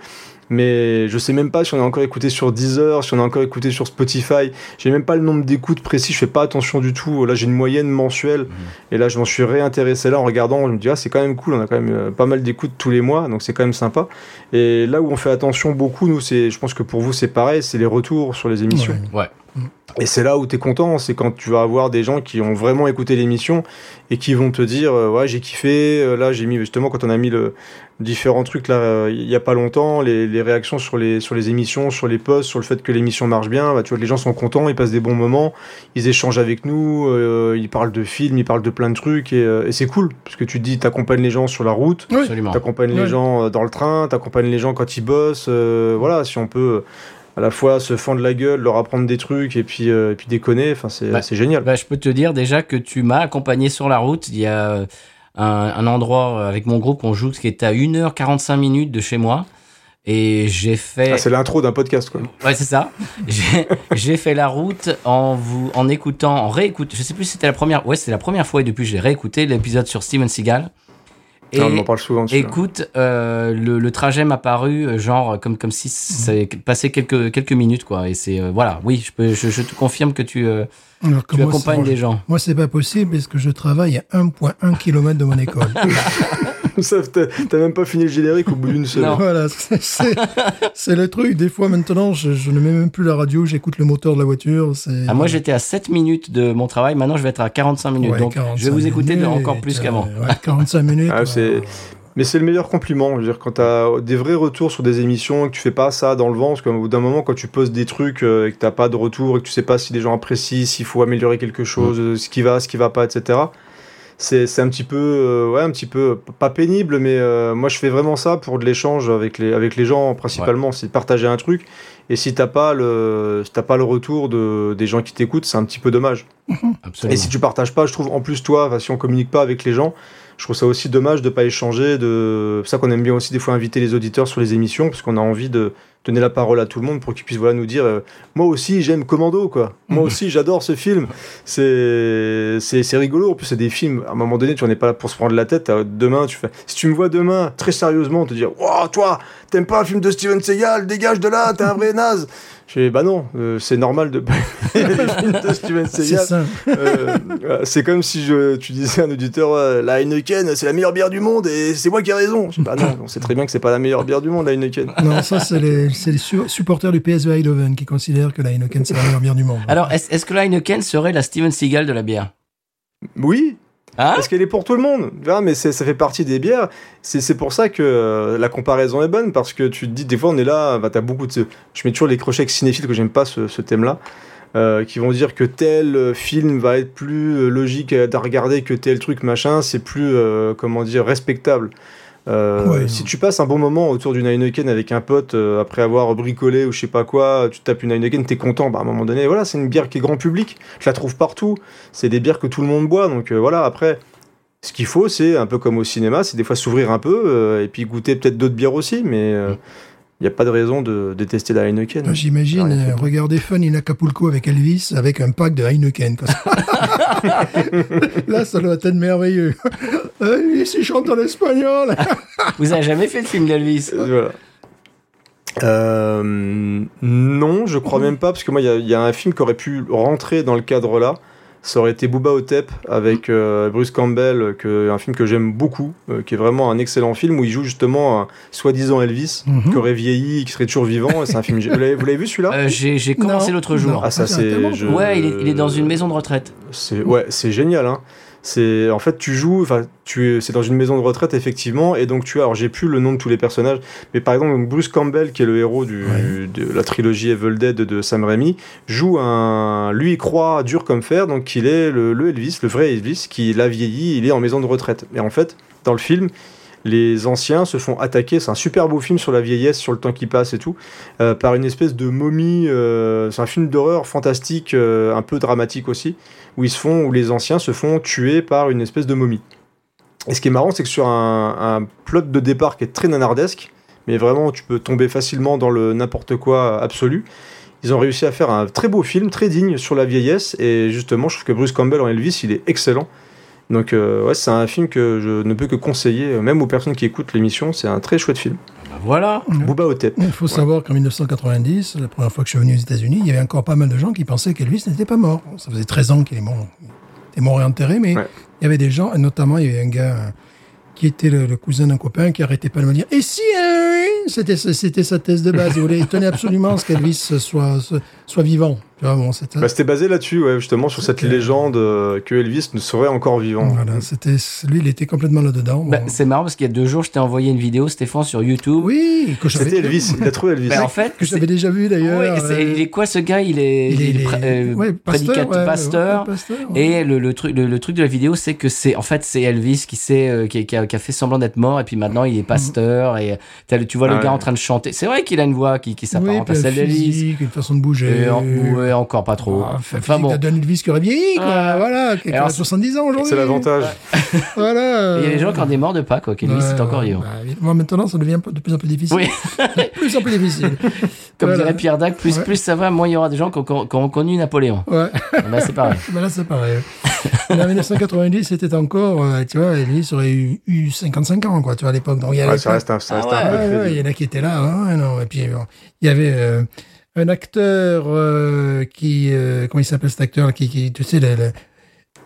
Mais je sais même pas si on a encore écouté sur Deezer, si on a encore écouté sur Spotify. J'ai même pas le nombre d'écoutes précis, je fais pas attention du tout. Là, j'ai une moyenne mensuelle. Et là, je m'en suis réintéressé là en regardant. Je me dis, ah, c'est quand même cool, on a quand même euh, pas mal d'écoutes tous les mois, donc c'est quand même sympa. Et là où on fait attention beaucoup, nous, c'est, je pense que pour vous, c'est pareil, c'est les retours sur les émissions. Ouais. Ouais. Et c'est là où tu es content, c'est quand tu vas avoir des gens qui ont vraiment écouté l'émission et qui vont te dire euh, ouais j'ai kiffé, euh, là j'ai mis justement quand on a mis le différents trucs là euh, il y a pas longtemps les, les réactions sur les sur les émissions, sur les posts, sur le fait que l'émission marche bien, bah, tu vois les gens sont contents, ils passent des bons moments, ils échangent avec nous, euh, ils parlent de films, ils parlent de plein de trucs et, euh, et c'est cool parce que tu te dis t'accompagnes les gens sur la route, Oui. T'accompagnes les gens dans le train, t'accompagnes les gens quand ils bossent. euh, voilà, si on peut euh, à la fois se fendre la gueule, leur apprendre des trucs et puis, euh, et puis déconner, enfin c'est Bah, c'est génial. Bah, je peux te dire déjà que tu m'as accompagné sur la route. Il y a euh, un, un endroit avec mon groupe qu'on joue qui est à 1h45 minutes de chez moi. Et j'ai fait. Ah, c'est l'intro d'un podcast quoi. Ouais, c'est ça. <laughs> J'ai- J'ai fait la route en vous, en écoutant, en réécoutant. Je sais plus si c'était la première. Ouais, c'était la première fois et depuis j'ai réécouté l'épisode sur Steven Seagal. Et on en parle souvent écoute, euh, le, le trajet m'a paru euh, genre comme comme si ça avait passé quelques quelques minutes quoi. Et c'est euh, voilà, oui, je peux, je, je te confirme que tu euh, Alors que tu moi, accompagnes c'est- des gens. Moi, c'est pas possible parce que je travaille à 1,1 km de mon école. <laughs> Ça, T'as même pas fini le générique au bout d'une semaine. Voilà, c'est- le truc. Des fois, maintenant, je, je ne mets même plus la radio, j'écoute le moteur de la voiture. Ah, moi j'étais à 7 minutes de mon travail, maintenant je vais être à 45 minutes. Ouais, donc 45 je vais vous écouter de minutes, encore plus euh, qu'avant. ouais, 45 minutes. Ah, Mais c'est le meilleur compliment. Je veux dire, quand t'as des vrais retours sur des émissions et que tu fais pas ça dans le vent, parce qu'au bout d'un moment, quand tu poses des trucs euh, et que t'as pas de retour et que tu sais pas si les gens apprécient, s'il faut améliorer quelque chose, euh, ce qui va, ce qui va pas, etc. C'est un petit peu, euh, ouais, un petit peu pas pénible, mais euh, moi je fais vraiment ça pour de l'échange avec les avec les gens principalement. C'est de partager un truc. Et si t'as pas le, si pas le retour de des gens qui t'écoutent, c'est un petit peu dommage. Absolument. Et si tu partages pas, je trouve en plus toi, si on communique pas avec les gens, je trouve ça aussi dommage de pas échanger. De c'est ça qu'on aime bien aussi des fois inviter les auditeurs sur les émissions parce qu'on a envie de donner la parole à tout le monde pour qu'ils puissent voilà nous dire euh, moi aussi j'aime Commando quoi. Moi aussi j'adore ce film. C'est rigolo. En plus c'est des films. À un moment donné tu n'en es pas là pour se prendre la tête. Euh, Demain tu fais si tu me vois demain très sérieusement te dire wow, toi t'aimes pas un film de Steven Seagal? Dégage de là t'es un vrai naze. Je fais bah non euh, c'est normal de pas aimer les <laughs> films de Steven C'est Seagal. Euh, euh, c'est comme si je, tu disais à un auditeur, ouais, la Heineken, c'est la meilleure bière du monde et c'est moi qui ai raison. Je dis, bah non, on sait très bien que c'est pas la meilleure bière du monde, la Heineken. Non, ça, c'est les, c'est les su- supporters du PSV Eindhoven qui considèrent que la Heineken, c'est la meilleure bière du monde. Alors, est-ce est-ce que la Heineken serait la Steven Seagal de la bière? Oui, Hein Parce qu'elle est pour tout le monde. Mais ça fait partie des bières. C'est pour ça que euh, la comparaison est bonne. Parce que tu te dis, des fois, on est là, bah, t'as beaucoup de. Je mets toujours les crochets cinéphiles que j'aime pas ce, thème-là. euh, qui vont dire que tel euh, film va être plus logique à regarder que tel truc machin, c'est plus, comment dire, respectable. Euh, Ouais, si non. tu passes un bon moment autour d'une Heineken avec un pote euh, après avoir bricolé ou je sais pas quoi, tu tapes une Heineken, t'es content. Bah, à un moment donné, voilà, c'est une bière qui est grand public. Je la trouve partout. C'est des bières que tout le monde boit. Donc euh, voilà, après, ce qu'il faut, c'est un peu comme au cinéma, c'est des fois s'ouvrir un peu euh, et puis goûter peut-être d'autres bières aussi. Mais il n'y a pas de raison de détester la Heineken. Moi, J'imagine euh, regarder Fun in Acapulco avec Elvis avec un pack de Heineken. <laughs> Là, ça doit être merveilleux. Elvis, il chante en espagnol. Vous avez jamais fait le film d'Elvis Euh, Voilà. Euh, non, je crois même pas, parce que moi, il y a- il y, a un film qui aurait pu rentrer dans le cadre là. Ça aurait été Booba Otep avec euh, Bruce Campbell, que, un film que j'aime beaucoup, euh, qui est vraiment un excellent film où il joue justement un soi-disant Elvis, Mhm. qui aurait vieilli, qui serait toujours vivant. et C'est un film. Vous l'avez vous l'avez vu celui-là? Euh, J'ai commencé l'autre jour. non. Ah ça Ah, c'est je- Ouais, il est, il est dans une maison de retraite. C'est ouais, c'est génial. Hein. C'est en fait tu joues, enfin tu es- c'est dans une maison de retraite effectivement, et donc tu as, alors j'ai plus le nom de tous les personnages, mais par exemple Bruce Campbell qui est le héros du, Ouais. de la trilogie Evil Dead de Sam Raimi joue un, lui il croit dur comme fer, donc il est le, le Elvis, le vrai Elvis qui l'a vieilli, il est en maison de retraite. Et en fait dans le film les anciens se font attaquer. C'est un super beau film sur la vieillesse, sur le temps qui passe et tout, euh, par une espèce de momie. euh, c'est un film d'horreur fantastique, euh, un peu dramatique aussi, où ils se font, où les anciens se font tuer par une espèce de momie. Et ce qui est marrant, c'est que sur un, un plot de départ qui est très nanardesque, mais vraiment tu peux tomber facilement dans le n'importe quoi absolu. Ils ont réussi à faire un très beau film, très digne sur la vieillesse, et justement, je trouve que Bruce Campbell en Elvis, il est excellent. Donc, euh, ouais, c'est un film que je ne peux que conseiller, euh, même aux personnes qui écoutent l'émission. C'est un très chouette film. Bah voilà. Booba Otep. Il faut savoir qu'en 1990, la première fois que je suis venu aux États-Unis, il y avait encore pas mal de gens qui pensaient qu'Elvis n'était pas mort. Ça faisait 13 ans qu'il est mort, il était mort et enterré, mais Ouais. il y avait des gens, et notamment il y avait un gars euh, qui était le, le cousin d'un copain qui arrêtait pas de me dire Et si euh, c'était c'était sa thèse de base, il voulait il tenait absolument à ce qu'Elvis soit soit vivant. Tu vois, bon, c'était Bah, C'était basé là-dessus, ouais, justement, sur cette légende euh, que Elvis ne serait encore vivant. voilà, c'était lui, il était complètement là-dedans. Bah, c'est marrant parce qu'il y a deux jours, je t'ai envoyé une vidéo, Stéphane, sur YouTube. oui, que C'était Elvis, il a trouvé Elvis. Bah, en fait, que j'avais déjà vu d'ailleurs. Ouais, c'est- euh, il est quoi ce gars? Il est, il est pré- ouais, prédicat- ouais, pasteur. ouais, pasteur, ouais. Et le, le truc, le, le truc de la vidéo, c'est que c'est en fait c'est Elvis qui, s'est, euh, qui, qui a, qui a fait semblant d'être mort et puis maintenant il est pasteur et tu vois Ah le ouais. gars en train de chanter. C'est vrai qu'il a une voix qui, qui oui, s'apparente à celle d'Elvis. une façon de bouger. Ouais, encore pas trop. Ah, enfin, bon. d'un Elvis qui aurait vieilli, quoi. Ouais. Voilà, qui a 70 ans aujourd'hui. C'est l'avantage. Voilà. Il y a des gens qui ont des morts de pas quoi, qu'Elvis Ouais, est encore vivant. bah, évidemment, maintenant, ça devient de plus en plus difficile. Oui. de <laughs> plus en plus difficile. <laughs> Comme Voilà. dirait Pierre Dac, plus, Ouais. plus ça va, moins il y aura des gens qui ont, qui ont- connu Napoléon. Ouais, Bah, c'est pareil. <laughs> ben là, c'est pareil. En 1990, c'était encore, euh, tu vois, Elvis aurait eu, eu 55 ans, quoi, tu vois, à l'époque. Donc, il y avait Ouais, ça reste un, ça Ah reste un ouais, peu Ouais, ouais, il y en a qui étaient là. hein, non. Et puis, bon, il y avait euh, un acteur euh, qui... euh, comment il s'appelle cet acteur qui, qui tu sais, le, le-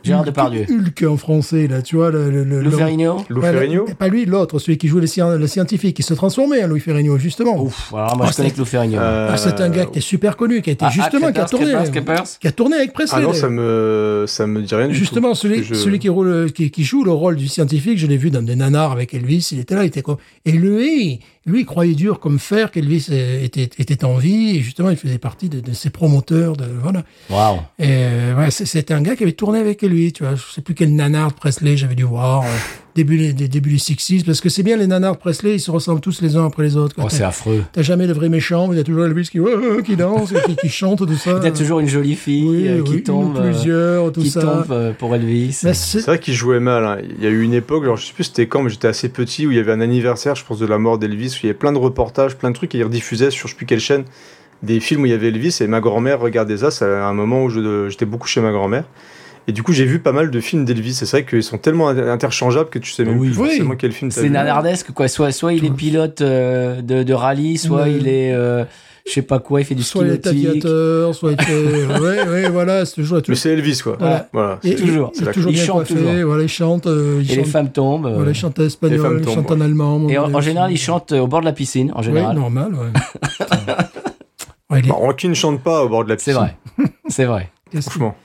Gérard Hulk- Depardieu. Hulk en français, là, tu vois. Le, le, le- Lou Ferrigno Lou le- Pas lui, l'autre, celui qui jouait le, scien- le scientifique, qui se transformait en Louis Ferrigno, justement. Ouf, alors moi Ah, je connais c'est- que Lou Ferrigno. Euh, Ah, c'est un gars qui est super connu, qui a été Ah, justement, ah, qui a tourné, Creepers, Creepers. qui a tourné avec Presley. Ah non, ça me, ça me dit rien du Justement, tout. celui, je- celui qui, roule, qui, qui joue le rôle du scientifique, je l'ai vu dans des nanars avec Elvis, il était là, il était quoi. Et lui, lui, il croyait dur comme fer qu'Elvis était, était en vie, et justement, il faisait partie de, de ses promoteurs, de, voilà. Waouh. Et ouais, c'était un gars qui avait tourné avec lui, tu vois. Je sais plus quel nanar de Presley j'avais dû voir, euh, début, des, des- début des 60s, parce que c'est bien les nanars de Presley, ils se ressemblent tous les uns après les autres. quoi. Oh, c'est T'as- affreux. T'as jamais le vrai méchant, mais il y a toujours Elvis qui, qui danse, qui, qui chante, tout ça. Peut-être toujours une jolie fille Oui, euh, qui tombe, euh, plusieurs, tout qui ça. tombe euh, pour Elvis. Mais c'est- C'est vrai qu'il jouait mal. hein. Il y a eu une époque, alors je sais plus c'était quand, mais j'étais assez petit, où il y avait un anniversaire, je pense, de la mort d'Elvis, où il y avait plein de reportages, plein de trucs, et ils rediffusaient sur je sais plus quelle chaîne des films où il y avait Elvis, et ma grand-mère regardait ça. C'est un moment où je- j'étais beaucoup chez ma grand-mère. Et du coup, j'ai vu pas mal de films d'Elvis. C'est vrai qu'ils sont tellement inter- interchangeables que tu sais même Oui. plus Oui. forcément quel film t'as C'est vu. nanardesque quoi. Soit, soit il est pilote euh, de, de rallye, soit Ouais. il est, euh, je sais pas quoi, il fait du ski soit il est nautique. aviateur, soit il fait... <laughs> ouais, ouais, voilà, c'est toujours... Mais c'est Elvis, quoi. Voilà. Voilà. Et- c'est- toujours. Il c'est est la- toujours il bien chante coiffé, toujours. voilà, il chante, euh, il Et les femmes tombent. voilà, il chante en Les espagnol, femmes il chante en ouais. allemand. et en, général, il chante euh, au bord de la piscine, en Oui, général. normal, ouais. <laughs> Ouais, il est- Bah, Rocky ne chante pas au bord de la c'est piscine. vrai. C'est vrai. qu'est-ce que- Franchement.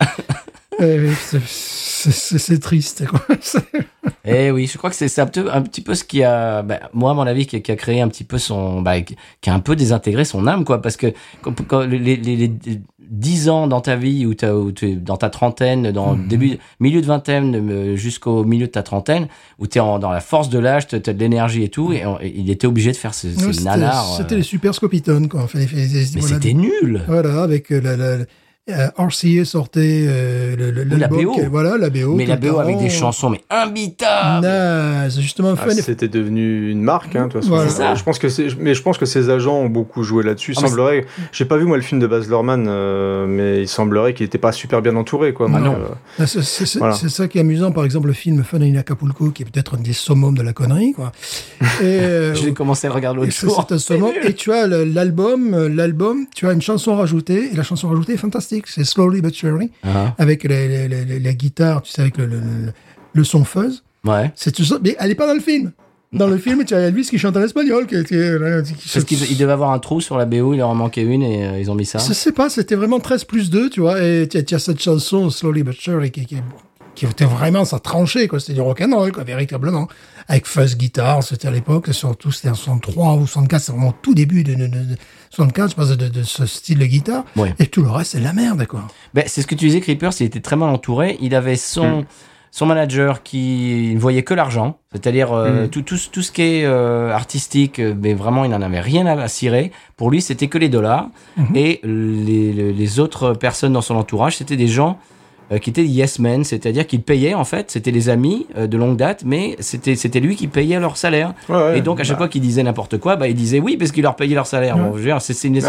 Ouais, c'est- triste. Quoi. C'est- <laughs> Eh oui, je crois que c'est un, petit peu ce qui a, bah, moi à mon avis, qui, qui a créé un petit peu son, bah, qui a un peu désintégré son âme, quoi, parce que quand, quand les, les, les- les 10 ans dans ta vie tu es dans ta trentaine, dans le début, milieu de vingtaine euh, jusqu'au milieu de ta trentaine, où tu es dans la force de l'âge, tu as de l'énergie et tout, et, on- et il était obligé de faire ces c'était- nanars. euh, C'était les super scopitones, quoi. Enfin, les- les- les- mais voilà, c'était nul. Voilà, avec euh, la, la, euh, RCA sortait euh, le, le, la BO. qui- Voilà, la BO. mais la BO avec des chansons, mais imbitables. Naze, justement, Ah, fun. C'était devenu une marque, hein, de toute façon. Voilà. Ça. Je pense que mais je pense que ses agents ont beaucoup joué là-dessus. Il Ah, semblerait, j'ai pas vu moi le film de Baz Luhrmann, euh, mais il semblerait qu'il était pas super bien entouré, quoi. Ah, non. euh, Ah, C'est Voilà. ça qui est amusant, par exemple, le film Fun in Acapulco, qui est peut-être un des summums de la connerie, quoi. <laughs> Et, euh, J'ai commencé à le regarder l'autre jour. <laughs> Et tu as euh, l'album, tu as une chanson rajoutée, et la chanson rajoutée est fantastique. C'est Slowly but Surely, avec les, les, les- les guitares, tu sais, avec le, le, le, le son fuzz. ouais. C'est tout ça, mais elle est pas dans le film. Dans le <laughs> film, tu as Elvis qui chante en espagnol, qui, qui, qui- Parce qu'ils ils devaient avoir un trou sur la BO, il leur en manquait une et euh, ils ont mis ça. Je sais pas, c'était vraiment 13 plus 2, tu vois, et tu as, cette chanson, Slowly But Surely, qui, était vraiment sa tranchée, quoi. C'était du rock'n'roll, quoi, véritablement. Avec fuzz guitare, c'était à l'époque, surtout, c'était en 63 ou 64, c'est vraiment tout début de, de, de, de 64, je pense, de, de ce style de guitare. Ouais. Et tout le reste, c'est de la merde, quoi. Ben, c'est ce que tu disais, Creepers, il était très mal entouré. Il avait son, son manager qui ne voyait que l'argent, c'est-à-dire euh, Mm. tout, tout, tout ce qui est euh, artistique, euh, mais vraiment, il n'en avait rien à cirer. Pour lui, c'était que les dollars. Et les, les, autres personnes dans son entourage, c'était des gens qui étaient yes men, c'est-à-dire qu'ils payaient, en fait, c'était des amis euh, de longue date, mais c'était c'était lui qui payait leur salaire. ouais, ouais. Et donc, à chaque Bah, fois qu'il disait n'importe quoi, bah, il disait oui, parce qu'il leur payait leur salaire. Bon, c'est une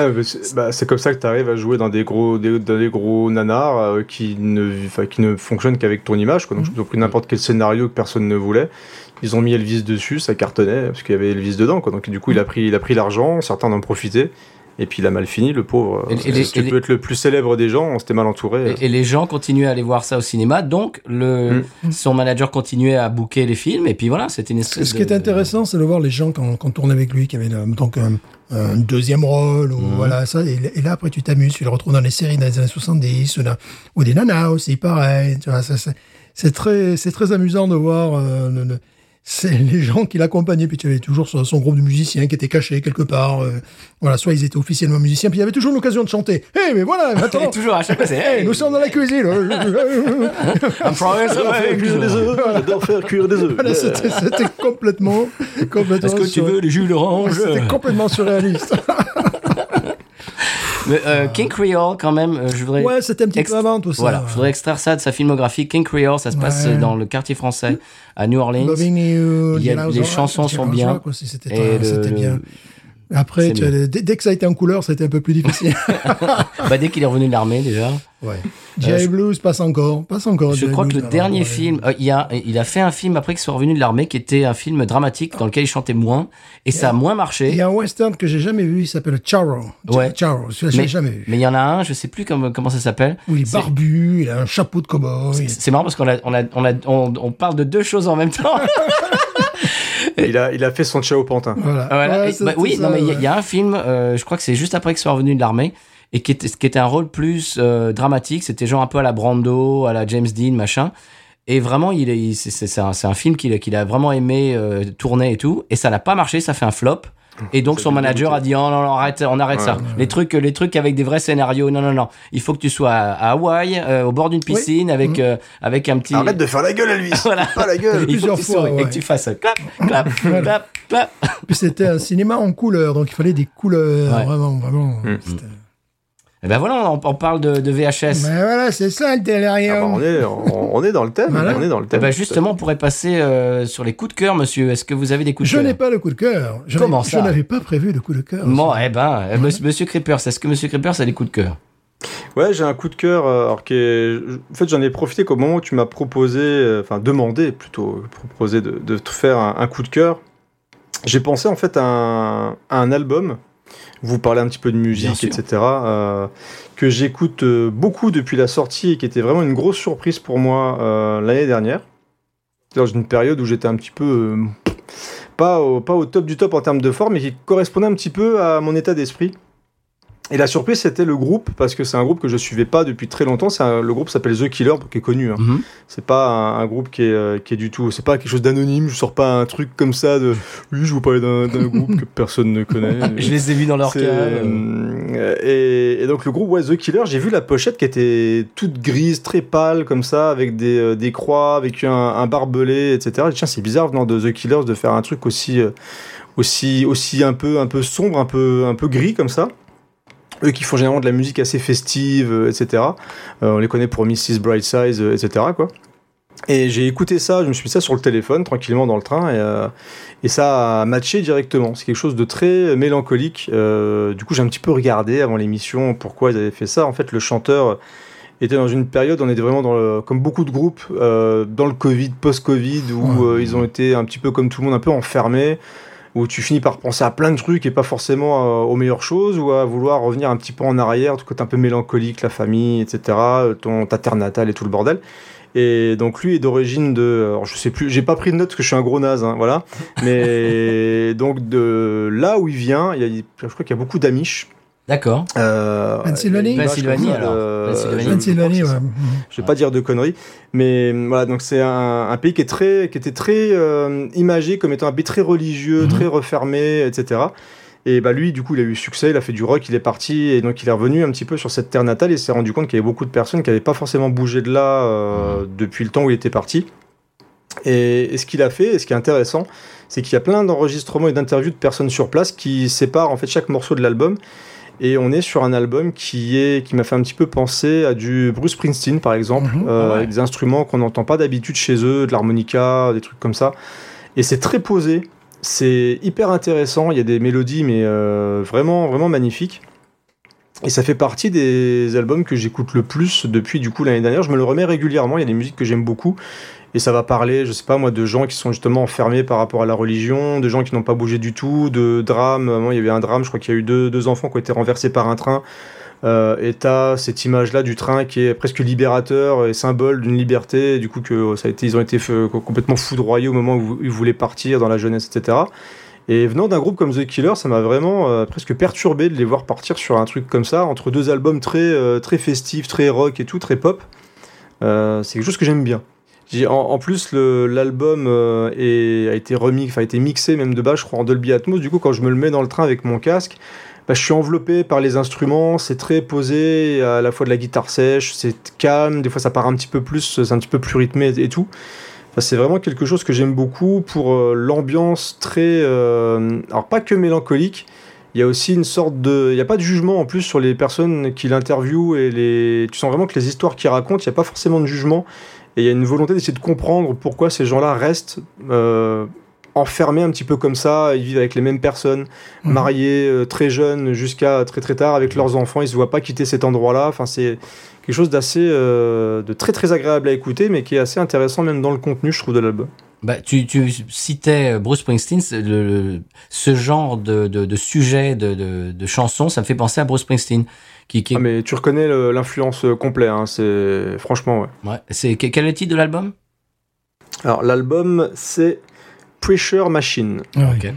bah, comme ça que tu arrives à jouer dans des gros, des, dans des gros nanars euh, qui, ne, qui ne fonctionnent qu'avec ton image. Quoi. Donc, Mhm. ils ont pris n'importe quel scénario que personne ne voulait. Ils ont mis Elvis dessus, ça cartonnait, parce qu'il y avait Elvis dedans. Quoi. Donc, du coup, il a pris, il a pris l'argent, certains en ont profité. Et puis il a mal fini, le pauvre. Et- les- les- peut être le plus célèbre des gens, on s'était mal entouré. Et, et les gens continuaient à aller voir ça au cinéma, donc le, Mm. son manager continuait à booker les films, et puis voilà, c'était une espèce Ce qui est intéressant, c'est de voir les gens quand, quand on tourne avec lui, qui avaient euh, donc un, un deuxième rôle, ou Mhm. voilà, ça. Et, et là, après, tu t'amuses, tu le retrouves dans les séries des années 70, ou, dans- ou des nanas aussi, pareil. Tu vois, c'est, très, c'est très amusant de voir euh, le- le- c'est les gens qui l'accompagnaient. Puis tu avais toujours son, son groupe de musiciens qui était caché quelque part. euh, voilà, soit ils étaient officiellement musiciens, puis il y avait toujours l'occasion de chanter. Hé, mais voilà, Et maintenant, toujours à chaque fois, c'est hey, hey, nous sommes dans la cuisine. <laughs> I'm make cuire des œufs, j'adore faire cuire des œufs. Voilà, c'était, c'était complètement, complètement. Est-ce que tu veux les jus d'orange? C'était complètement surréaliste. <laughs> Mais, euh, King Creole, quand même, euh, je voudrais. Ouais, c'était un petit peu avant tout ça. Voilà, je voudrais extraire ça de sa filmographie. King Creole, ça se passe Ouais. dans le quartier français, à New Orleans. Loving You, Il y a- les chansons sont bien. C'était bien. Après, c'est tu as- dès, dès que ça a été en couleur, c'était un peu plus difficile. <laughs> bah, dès qu'il est revenu de l'armée, déjà. ouais. J.I. Blues passe encore, passe encore. Je crois que le dernier ouais. film, euh, il, a, il a fait un film après qu'il soit revenu de l'armée qui était un film dramatique dans lequel il chantait moins et ça a moins marché. Il y a un western que j'ai jamais vu, il s'appelle Charro. Ouais. Charro, celui-là, je l'ai jamais vu. Mais il y en a un, je sais plus comment, comment ça s'appelle. Où il est barbu, il a un chapeau de cowboy. C'est marrant parce qu'on a, on a, on a, on, on parle de deux choses en même temps. <laughs> Il a, il a fait son Ciao Pantin. Voilà. Voilà. Ouais, Et- c'est- bah oui, non, mais il y a- ouais. il y, a un film, euh, je crois que c'est juste après qu'il soit revenu de l'armée, et qui était, qui était un rôle plus euh, dramatique. C'était genre un peu à la Brando, à la James Dean, machin. Et vraiment, il, est- il- c'est c'est- c'est un, c'est un film qu'il a- qu'il a vraiment aimé euh, tourner et tout. Et ça n'a pas marché, ça fait un flop. Et donc son manager a dit oh non non arrête on arrête Ouais, ça les trucs les trucs avec des vrais scénarios non non non il faut que tu sois à, à Hawaï euh, au bord d'une piscine avec euh, avec un petit Arrête de faire la gueule, Elvis. <laughs> Voilà. Pas la gueule. il faut que Plusieurs tu fois, souris et que tu fasses clap clap <laughs> clap clap Puis c'était un cinéma en couleur, donc il fallait des couleurs, Ouais. vraiment, vraiment. Mm. Et ben voilà on, on parle de, de VHS Mais voilà, c'est ça le Ah télérien. bah, on, est, on, on est dans le thème. Voilà. On est dans le Eh thème. ben justement, on pourrait passer euh, sur les coups de cœur, monsieur. Est-ce que vous avez des coups de Je cœur n'ai pas de coup de cœur. Je Comment ça Je n'avais pas prévu de coup de cœur. Bon, eh ben, euh, monsieur, Creepers, est-ce que monsieur Creepers a des coups de cœur? Ouais, j'ai un coup de cœur. euh, Alors que, en fait, j'en ai profité qu'au moment où tu m'as proposé, euh, enfin demandé plutôt, proposé de, de te faire un, un coup de cœur. J'ai pensé en fait à un, à un album. Vous parlez un petit peu de musique, etc. euh, que j'écoute euh, beaucoup depuis la sortie et qui était vraiment une grosse surprise pour moi euh, l'année dernière. Dans une période où j'étais un petit peu euh, pas, au, pas au top du top en termes de forme, mais qui correspondait un petit peu à mon état d'esprit. Et la surprise, c'était le groupe, parce que c'est un groupe que je suivais pas depuis très longtemps. C'est un- le groupe s'appelle The Killer, qui est connu. hein. Mhm. C'est pas un, un groupe qui est, euh, qui est du tout. C'est pas quelque chose d'anonyme. Je sors pas un truc comme ça de. Oui, je vous parlais d'un groupe que personne ne connaît. <laughs> Je les ai vus dans leur cas. euh, et, et donc le groupe ouais, The Killer, j'ai vu la pochette qui était toute grise, très pâle comme ça, avec des, euh, des croix, avec un, un barbelé, etc. Dit, Tiens, c'est bizarre venant de The Killers de faire un truc aussi, euh, aussi, aussi un peu, un peu sombre, un peu, un peu gris comme ça. Eux qui font généralement de la musique assez festive, euh, etc. Euh, on les connaît pour Mrs. Brightside, euh, etc. Quoi. Et j'ai écouté ça, je me suis mis ça sur le téléphone tranquillement dans le train et, euh, et ça a matché directement. C'est quelque chose de très mélancolique. Euh, du coup, j'ai un petit peu regardé avant l'émission pourquoi ils avaient fait ça. En fait, le chanteur était dans une période, on était vraiment dans le, comme beaucoup de groupes, euh, dans le Covid, post-Covid, où Ouais. euh, ils ont été un petit peu comme tout le monde, un peu enfermés, où tu finis par penser à plein de trucs et pas forcément euh, aux meilleures choses, ou à vouloir revenir un petit peu en arrière, tout côté un peu mélancolique, la famille, etc., euh, ton, ta terre natale et tout le bordel. Et donc lui est d'origine de, alors je sais plus, j'ai pas pris de notes parce que je suis un gros naze, hein, voilà. <laughs> Mais donc de là où il vient, il y a, je crois qu'il y a beaucoup d'Amish. D'accord. Euh, Pennsylvanie Pennsylvanie, alors. de- Pennsylvanie. je- Pennsylvanie, ouais. Mhm. Vais pas dire de conneries, mais euh, voilà, donc c'est un, un pays qui est très, qui était très euh, imagé comme étant un pays très religieux, Mhm. très refermé, etc. Et bah lui, du coup, il a eu succès, il a fait du rock, il est parti, et donc il est revenu un petit peu sur cette terre natale et s'est rendu compte qu'il y avait beaucoup de personnes qui n'avaient pas forcément bougé de là euh, depuis le temps où il était parti. Et, et ce qu'il a fait, et ce qui est intéressant, c'est qu'il y a plein d'enregistrements et d'interviews de personnes sur place qui séparent en fait chaque morceau de l'album. Et on est sur un album qui est qui m'a fait un petit peu penser à du Bruce Springsteen par exemple, Mhm. euh, Ouais. avec des instruments qu'on n'entend pas d'habitude chez eux, de l'harmonica, des trucs comme ça. Et c'est très posé, c'est hyper intéressant. Il y a des mélodies mais euh, vraiment vraiment magnifiques. Et ça fait partie des albums que j'écoute le plus depuis du coup l'année dernière. Je me le remets régulièrement. Il y a des musiques que j'aime beaucoup. Et ça va parler, je sais pas moi, de gens qui sont justement enfermés par rapport à la religion, de gens qui n'ont pas bougé du tout, de drames. Moi, il y avait un drame, je crois qu'il y a eu deux, deux enfants qui ont été renversés par un train. Euh, et t'as cette image-là du train qui est presque libérateur et symbole d'une liberté. Du coup, que ça a été, ils ont été complètement foudroyés au moment où ils voulaient partir dans la jeunesse, etc. Et venant d'un groupe comme The Killer, ça m'a vraiment euh, presque perturbé de les voir partir sur un truc comme ça, entre deux albums très, euh, très festifs, très rock et tout, très pop. Euh, c'est quelque chose que j'aime bien. En, plus, l'album euh, a été enfin, a été mixé même de base, je crois, en Dolby Atmos. Du coup, quand je me le mets dans le train avec mon casque, bah, je suis enveloppé par les instruments. C'est très posé, à la fois de la guitare sèche, c'est calme. Des fois, ça part un petit peu plus, c'est un petit peu plus rythmé et tout. C'est vraiment quelque chose que j'aime beaucoup pour euh, l'ambiance très, euh, alors pas que mélancolique. Il y a aussi une sorte de, il n'y a pas de jugement en plus sur les personnes qui l'interviewent et les, tu sens vraiment que les histoires qu'ils racontent, il n'y a pas forcément de jugement. Et il y a une volonté d'essayer de comprendre pourquoi ces gens-là restent euh, enfermés un petit peu comme ça. Ils vivent avec les mêmes personnes, Mhm. mariés euh, très jeunes jusqu'à très très tard avec leurs enfants. Ils se voient pas quitter cet endroit-là. Enfin, c'est quelque chose d'assez, euh, de très très agréable à écouter, mais qui est assez intéressant même dans le contenu, je trouve, de l'album. Bah, tu, tu citais Bruce Springsteen, c'est le, le- ce genre de, de, de sujet de, de, de chansons, ça me fait penser à Bruce Springsteen. Qui, qui est- Ah, mais tu reconnais l'influence euh, complète. Hein, c'est franchement ouais. ouais, c'est que- quel est le titre de l'album? Alors l'album c'est Pressure Machine. Ah Ok.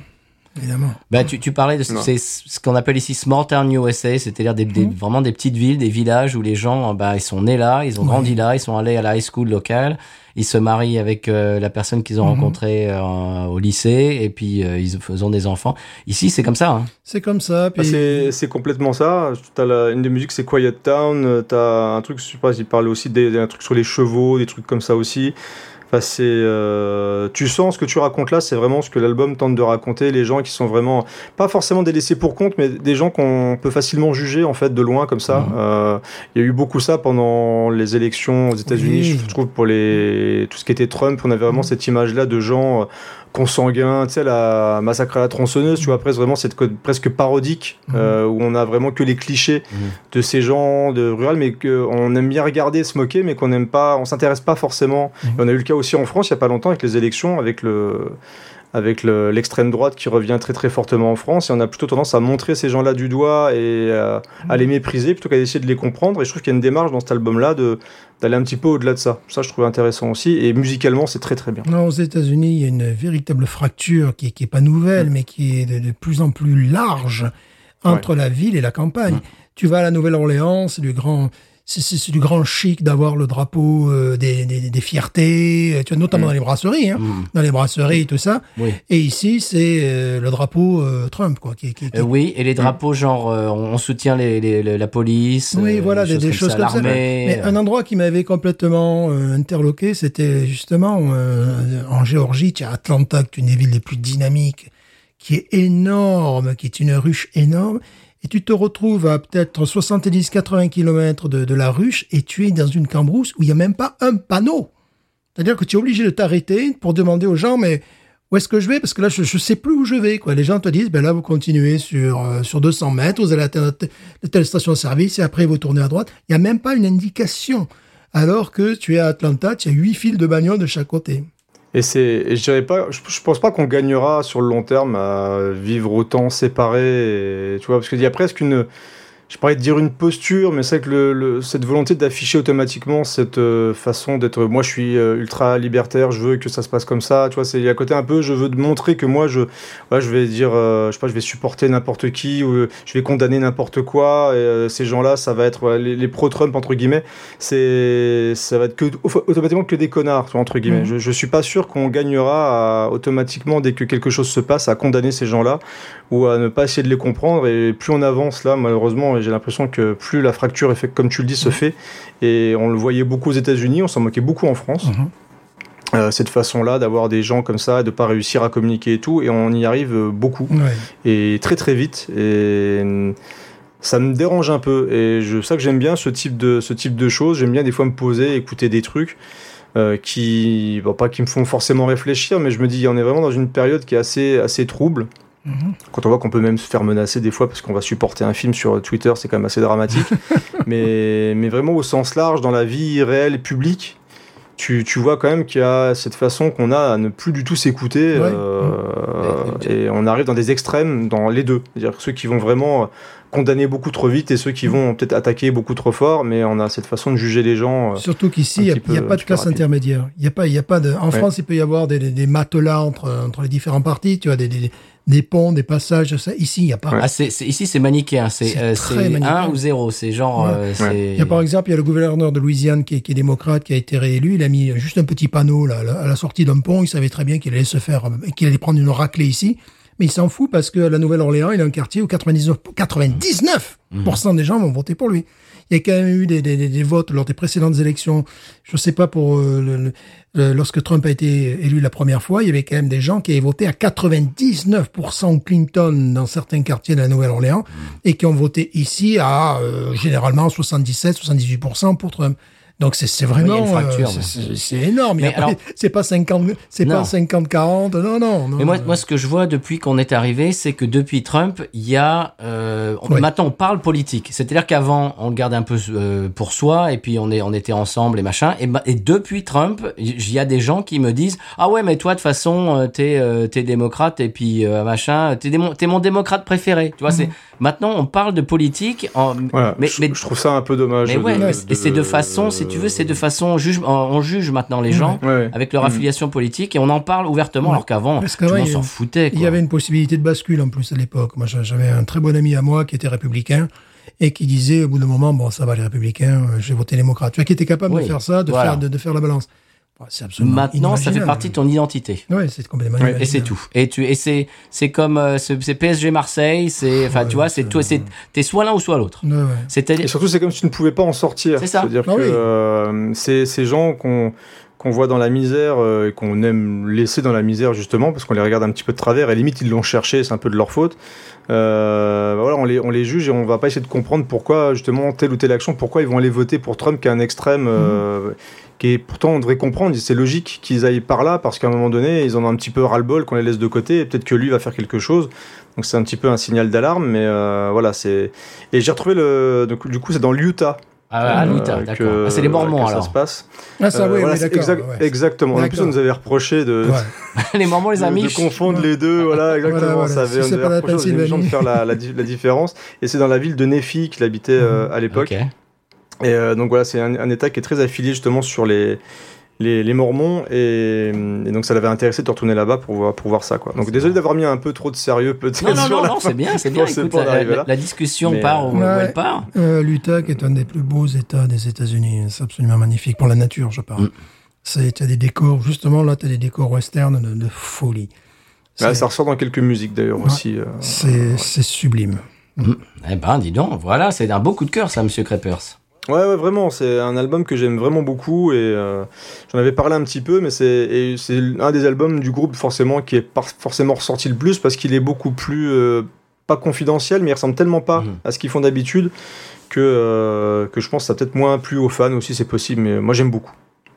Évidemment. Bah, tu, tu parlais de c'est ce qu'on appelle ici Small Town USA, c'est-à-dire des, des- Mhm. vraiment des petites villes, des villages où les gens, bah, ils sont nés là, ils ont Ouais. grandi là, ils sont allés à la high school locale, ils se marient avec euh, la personne qu'ils ont Mhm. rencontrée euh, au lycée, et puis euh, ils ont des enfants. Ici, c'est comme ça. Hein. C'est comme ça. Ah, Puis... c'est c'est complètement ça. T'as la- une des musiques c'est Quiet Town. T'as un truc, je sais pas, il parle aussi des, des- un truc sur les chevaux, des trucs comme ça aussi. Enfin, c'est, euh, tu sens ce que tu racontes là, c'est vraiment ce que l'album tente de raconter. Les gens qui sont vraiment pas forcément des laissés pour compte, mais des gens qu'on peut facilement juger en fait de loin comme ça. Mhm. Euh, Il y a eu beaucoup ça pendant les élections aux États-Unis. Oui. Je trouve pour les tout ce qui était Trump, on avait vraiment Mhm. cette image là de gens consanguins, tu sais, la massacre à la tronçonneuse, tu vois, après, c'est vraiment cette code presque parodique, Mhm. euh, où on a vraiment que les clichés Mhm. de ces gens de rural, mais qu'on aime bien regarder, se moquer, mais qu'on n'aime pas, on s'intéresse pas forcément. Mhm. Et on a eu le cas aussi en France, il y a pas longtemps, avec les élections, avec le avec le- l'extrême droite qui revient très très fortement en France, et on a plutôt tendance à montrer ces gens-là du doigt et euh, à les mépriser plutôt qu'à essayer de les comprendre. Et je trouve qu'il y a une démarche dans cet album-là de d'aller un petit peu au-delà de ça. Ça, je trouve intéressant aussi. Et musicalement, c'est très très bien. Non, aux États-Unis, il y a une véritable fracture qui, qui est pas nouvelle, mais qui est de, de plus en plus large entre la ville et la campagne. Tu vas à la Nouvelle-Orléans, c'est du grand, c'est- du grand chic d'avoir le drapeau euh, des, des, des fiertés, euh, tu vois, notamment dans les brasseries, hein, Mm. dans les brasseries, tout ça. Oui. Et ici, c'est euh, le drapeau euh, Trump, quoi. Qui, qui- qui- oui, et les drapeaux, genre, on soutient les, les- les- la police. Oui, voilà, des, des choses ça, comme ça. Mais un endroit qui m'avait complètement interloqué, c'était justement en Géorgie, tu as Atlanta, qui est une des villes les plus dynamiques, qui est énorme, qui est une ruche énorme. Et tu te retrouves à peut-être 70-80 kilomètres de, de la ruche et tu es dans une cambrousse où il n'y a même pas un panneau. C'est-à-dire que tu es obligé de t'arrêter pour demander aux gens, mais où est-ce que je vais? Parce que là, je ne sais plus où je vais. Quoi. Les gens te disent, ben là, vous continuez sur, euh, sur 200 mètres, vous allez atteindre telle, telle station-service et après, vous tournez à droite. Il n'y a même pas une indication. Alors que tu es à Atlanta, tu as huit fils de bagnole de chaque côté. Et c'est, je dirais pas, je, pense pas qu'on gagnera sur le long terme à vivre autant séparés, tu vois, parce qu'il y a presque une, je parlais de dire une posture, mais c'est que le, le- cette volonté d'afficher automatiquement cette euh, façon d'être, moi je suis euh, ultra libertaire, je veux que ça se passe comme ça, tu vois, c'est à côté un peu, je veux de montrer que moi je, ouais, je vais dire, euh, je sais pas, je vais supporter n'importe qui ou euh, je vais condamner n'importe quoi, et euh, ces gens-là, ça va être ouais, les, les pro-Trump entre guillemets, c'est, ça va être que automatiquement que des connards, tu vois, entre guillemets. Mhm. Je, je suis pas sûr qu'on gagnera à, automatiquement dès que quelque chose se passe à condamner ces gens-là ou à ne pas essayer de les comprendre. Et plus on avance là, malheureusement, j'ai l'impression que plus la fracture, comme tu le dis, se fait. Et on le voyait beaucoup aux États-Unis, on s'en moquait beaucoup en France. Mhm. Euh, cette façon-là d'avoir des gens comme ça, de pas réussir à communiquer et tout, et on y arrive euh, beaucoup Ouais. et très très vite et hum, ça me dérange un peu et je sais que j'aime bien ce type de ce type de choses j'aime bien des fois me poser écouter des trucs euh, qui bon, pas qui me font forcément réfléchir mais je me dis on est vraiment dans une période qui est assez assez trouble Mhm. Quand on voit qu'on peut même se faire menacer des fois parce qu'on va supporter un film sur Twitter c'est quand même assez dramatique <laughs> mais mais vraiment au sens large dans la vie réelle et publique tu, tu vois quand même qu'il y a cette façon qu'on a à ne plus du tout s'écouter Ouais. euh, et on arrive dans des extrêmes dans les deux c'est-à-dire ceux qui vont vraiment condamner beaucoup trop vite et ceux qui vont peut-être attaquer beaucoup trop fort mais on a cette façon de juger les gens euh, Surtout qu'ici, il n'y a, y pas de classe rapide. intermédiaire. Il y a pas, il y a pas de. En Ouais. France, il peut y avoir des, des, des matelas entre, entre les différents partis, tu vois, des, des, des ponts, des passages, ça. Ici, il n'y a pas. Ah, c'est, c'est- ici, c'est manichéen. C'est, C'est euh. 1 ou 0. C'est genre. Ouais. euh, c'est... Il y a par exemple, il y a le gouverneur de Louisiane qui est, qui est démocrate, qui a été réélu. Il a mis juste un petit panneau là, à la- à la sortie d'un pont. Il savait très bien qu'il allait se faire, qu'il allait prendre une raclée ici. Mais il s'en fout parce que à la Nouvelle-Orléans, il a un quartier où 99, 99% des gens vont voter pour lui. Il y a quand même eu des, des, des- votes lors des précédentes élections. Je sais pas pour euh, le- le- lorsque Trump a été élu la première fois, il y avait quand même des gens qui avaient voté à 99% Clinton dans certains quartiers de la Nouvelle-Orléans et qui ont voté ici à euh, généralement 77-78% pour Trump. Donc c'est Oui, vraiment une fracture, euh, c'est- énorme. C'est pas 50 c'est Non. pas 50 40 non non non. Mais moi, moi, ce que je vois depuis qu'on est arrivé, c'est que depuis Trump, il y a euh, on- maintenant on parle politique. C'est-à-dire qu'avant on le garde un peu euh, pour soi et puis on est on était ensemble et machin. Et, et depuis Trump, il y a des gens qui me disent ah ouais mais toi de toute façon euh, t'es euh, t'es démocrate et puis euh, machin t'es t'es mon démocrate préféré. Tu vois c'est maintenant on parle de politique. En, voilà mais, je, mais, je trouve ça un peu dommage mais de- ouais, de- et c'est de façon si tu veux c'est de façon on juge on, on juge maintenant les gens Ouais, ouais. avec leur Mhm. affiliation politique et on en parle ouvertement Ouais. alors qu'avant tout le monde il y s'en foutait. Il y avait une possibilité de bascule en plus à l'époque. Moi, j'a- j'avais un très bon ami à moi qui était républicain et qui disait au bout d'un moment, bon, ça va les républicains, euh, je vais voter démocrate. Tu vois, qui était capable Oui, de faire ça, de, voilà. faire, de, de faire la balance. C'est Maintenant, ça fait partie de ton identité. Ouais, c'est complètement Ouais, Et c'est tout. Et tu et c'est c'est comme euh, c'est c'est PSG Marseille, c'est enfin Ouais, tu vois, c'est c'est- toi c'est t'es soit l'un ou soit l'autre. Ouais, ouais. C'est-à-dire Et surtout, c'est comme si tu ne pouvais pas en sortir. C'est ça. C'est-à-dire Ah que oui. euh, c'est ces gens qu'on qu'on voit dans la misère euh, et qu'on aime laisser dans la misère justement parce qu'on les regarde un petit peu de travers et limite ils l'ont cherché, c'est un peu de leur faute. Euh, bah voilà, on les, on les juge et on va pas essayer de comprendre pourquoi justement telle ou telle action, pourquoi ils vont aller voter pour Trump qui est un extrême, euh, qui est pourtant on devrait comprendre, c'est logique qu'ils aillent par là parce qu'à un moment donné ils en ont un petit peu ras-le-bol qu'on les laisse de côté et peut-être que lui va faire quelque chose. Donc c'est un petit peu un signal d'alarme, mais euh, voilà c'est. Et j'ai retrouvé le, donc, du coup c'est dans l'Utah. ah, ah, euh, l'Utah, d'accord. Ah, c'est les Mormons que alors. Ça se passe. Ah, ça, Euh, oui, voilà, oui, c'est d'accord. exact- ouais. Exactement. En plus, on nous avait reproché de, Ouais. <laughs> les Mormons, les de- amis. de confondre les deux. Voilà, exactement. Voilà, voilà. Ça avait, Si on nous avait reproché aux gens de faire la, la, di- la différence. Et c'est dans la ville de Nephi qu'il habitait euh, à l'époque. Ok. Et euh, donc voilà, c'est un, un État qui est très affilié justement sur les les, les Mormons et, et donc ça l'avait intéressé de retourner là-bas pour voir, pour voir ça quoi. Donc désolé d'avoir mis un peu trop de sérieux peut-être. Non, non, sur non, non, c'est bien, c'est <laughs> bien. Écoute, la, arriver la- là. la discussion Mais, part où, où Ouais. elle part. Euh, L'Utah, qui est un des plus beaux États des États-Unis, c'est absolument magnifique pour la nature, je parle. Mm. C'est tu as des décors, justement là, tu as des décors western de, de folie. Ouais, C'est- ça ressort dans quelques musiques d'ailleurs Ouais. aussi. euh. C'est sublime. Eh ben, dis donc, voilà, c'est un beau coup de cœur, ça, Monsieur Crepers. Ouais, ouais, vraiment, c'est un album que j'aime vraiment beaucoup et euh, j'en avais parlé un petit peu, mais c'est un des albums du groupe forcément qui est forcément ressorti le plus parce qu'il est beaucoup plus euh, pas confidentiel, mais il ressemble tellement pas Mhm. à ce qu'ils font d'habitude que euh, que je pense que ça a peut-être moins plu aux fans aussi, c'est possible, mais moi j'aime beaucoup.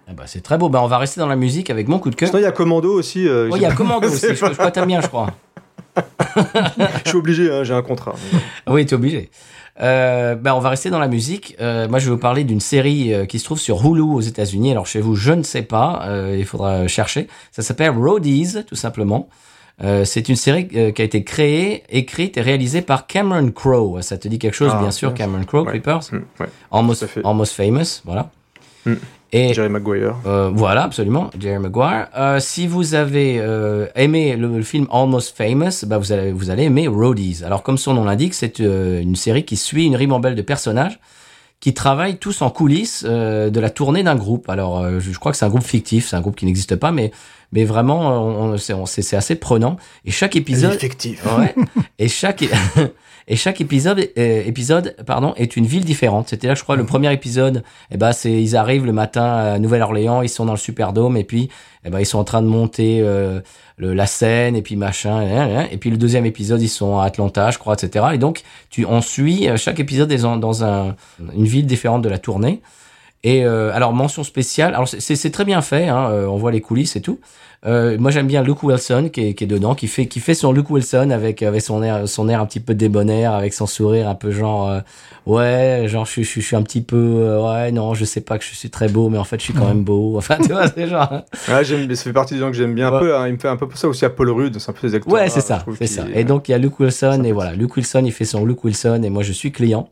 Eh ben, c'est très beau. Ben, on va rester dans la musique avec mon coup de cœur. Sinon il y a Commando aussi. il y a Commando <laughs> aussi. Je, je crois que t'aimes bien, je crois. <laughs> je suis obligé, hein, j'ai un contrat. Oui, t'es obligé. Euh, ben, on va rester dans la musique. Euh, moi, je vais vous parler d'une série euh, qui se trouve sur Hulu aux États-Unis. Alors chez vous, je ne sais pas. Euh, il faudra chercher. Ça s'appelle Roadies, tout simplement. Euh, c'est une série euh, qui a été créée, écrite et réalisée par Cameron Crowe. Ça te dit quelque chose, Ah, bien sûr. Cameron Crowe, Ouais. Creepers? Mm, ouais. Almost, almost famous, voilà. Mm. Et Jerry Maguire. euh, voilà, absolument, Jerry Maguire. Euh, si vous avez euh, aimé le, le film Almost Famous, bah vous allez vous allez aimer Roadies. Alors comme son nom l'indique, c'est euh, une série qui suit une ribambelle de personnages qui travaillent tous en coulisses euh, de la tournée d'un groupe. Alors euh, je, je crois que c'est un groupe fictif, c'est un groupe qui n'existe pas, mais mais vraiment on, on- c'est assez prenant. Et chaque épisode Effectif. Ouais. et chaque <laughs> et chaque épisode euh, épisode pardon est une ville différente. C'était là je crois le premier épisode eh ben c'est ils arrivent le matin à Nouvelle-Orléans, ils sont dans le Superdome et puis eh ben ils sont en train de monter euh, le, la scène et puis machin et, puis le deuxième épisode ils sont à Atlanta je crois etc. Et donc tu on suit euh, chaque épisode est dans, dans un une ville différente de la tournée. Et euh, alors mention spéciale, alors c'est- très bien fait, hein, euh, on voit les coulisses et tout. Euh, moi j'aime bien Luke Wilson qui est, qui est dedans, qui fait qui fait son Luke Wilson avec avec son air son air un petit peu débonnaire, avec son sourire un peu genre euh, ouais genre je, suis- je, suis- je suis un petit peu ouais non je sais pas que je suis très beau mais en fait je suis quand même beau. <laughs> Enfin tu vois c'est genre Ouais, j'aime, ça fait partie des gens que j'aime bien un Ouais. peu. hein, il me fait un peu ça aussi à Paul Rudd, c'est un peu des acteurs. ouais c'est ça c'est ça. Et donc il y a Luke Wilson et voilà Luke Wilson il fait son Luke Wilson et moi je suis client.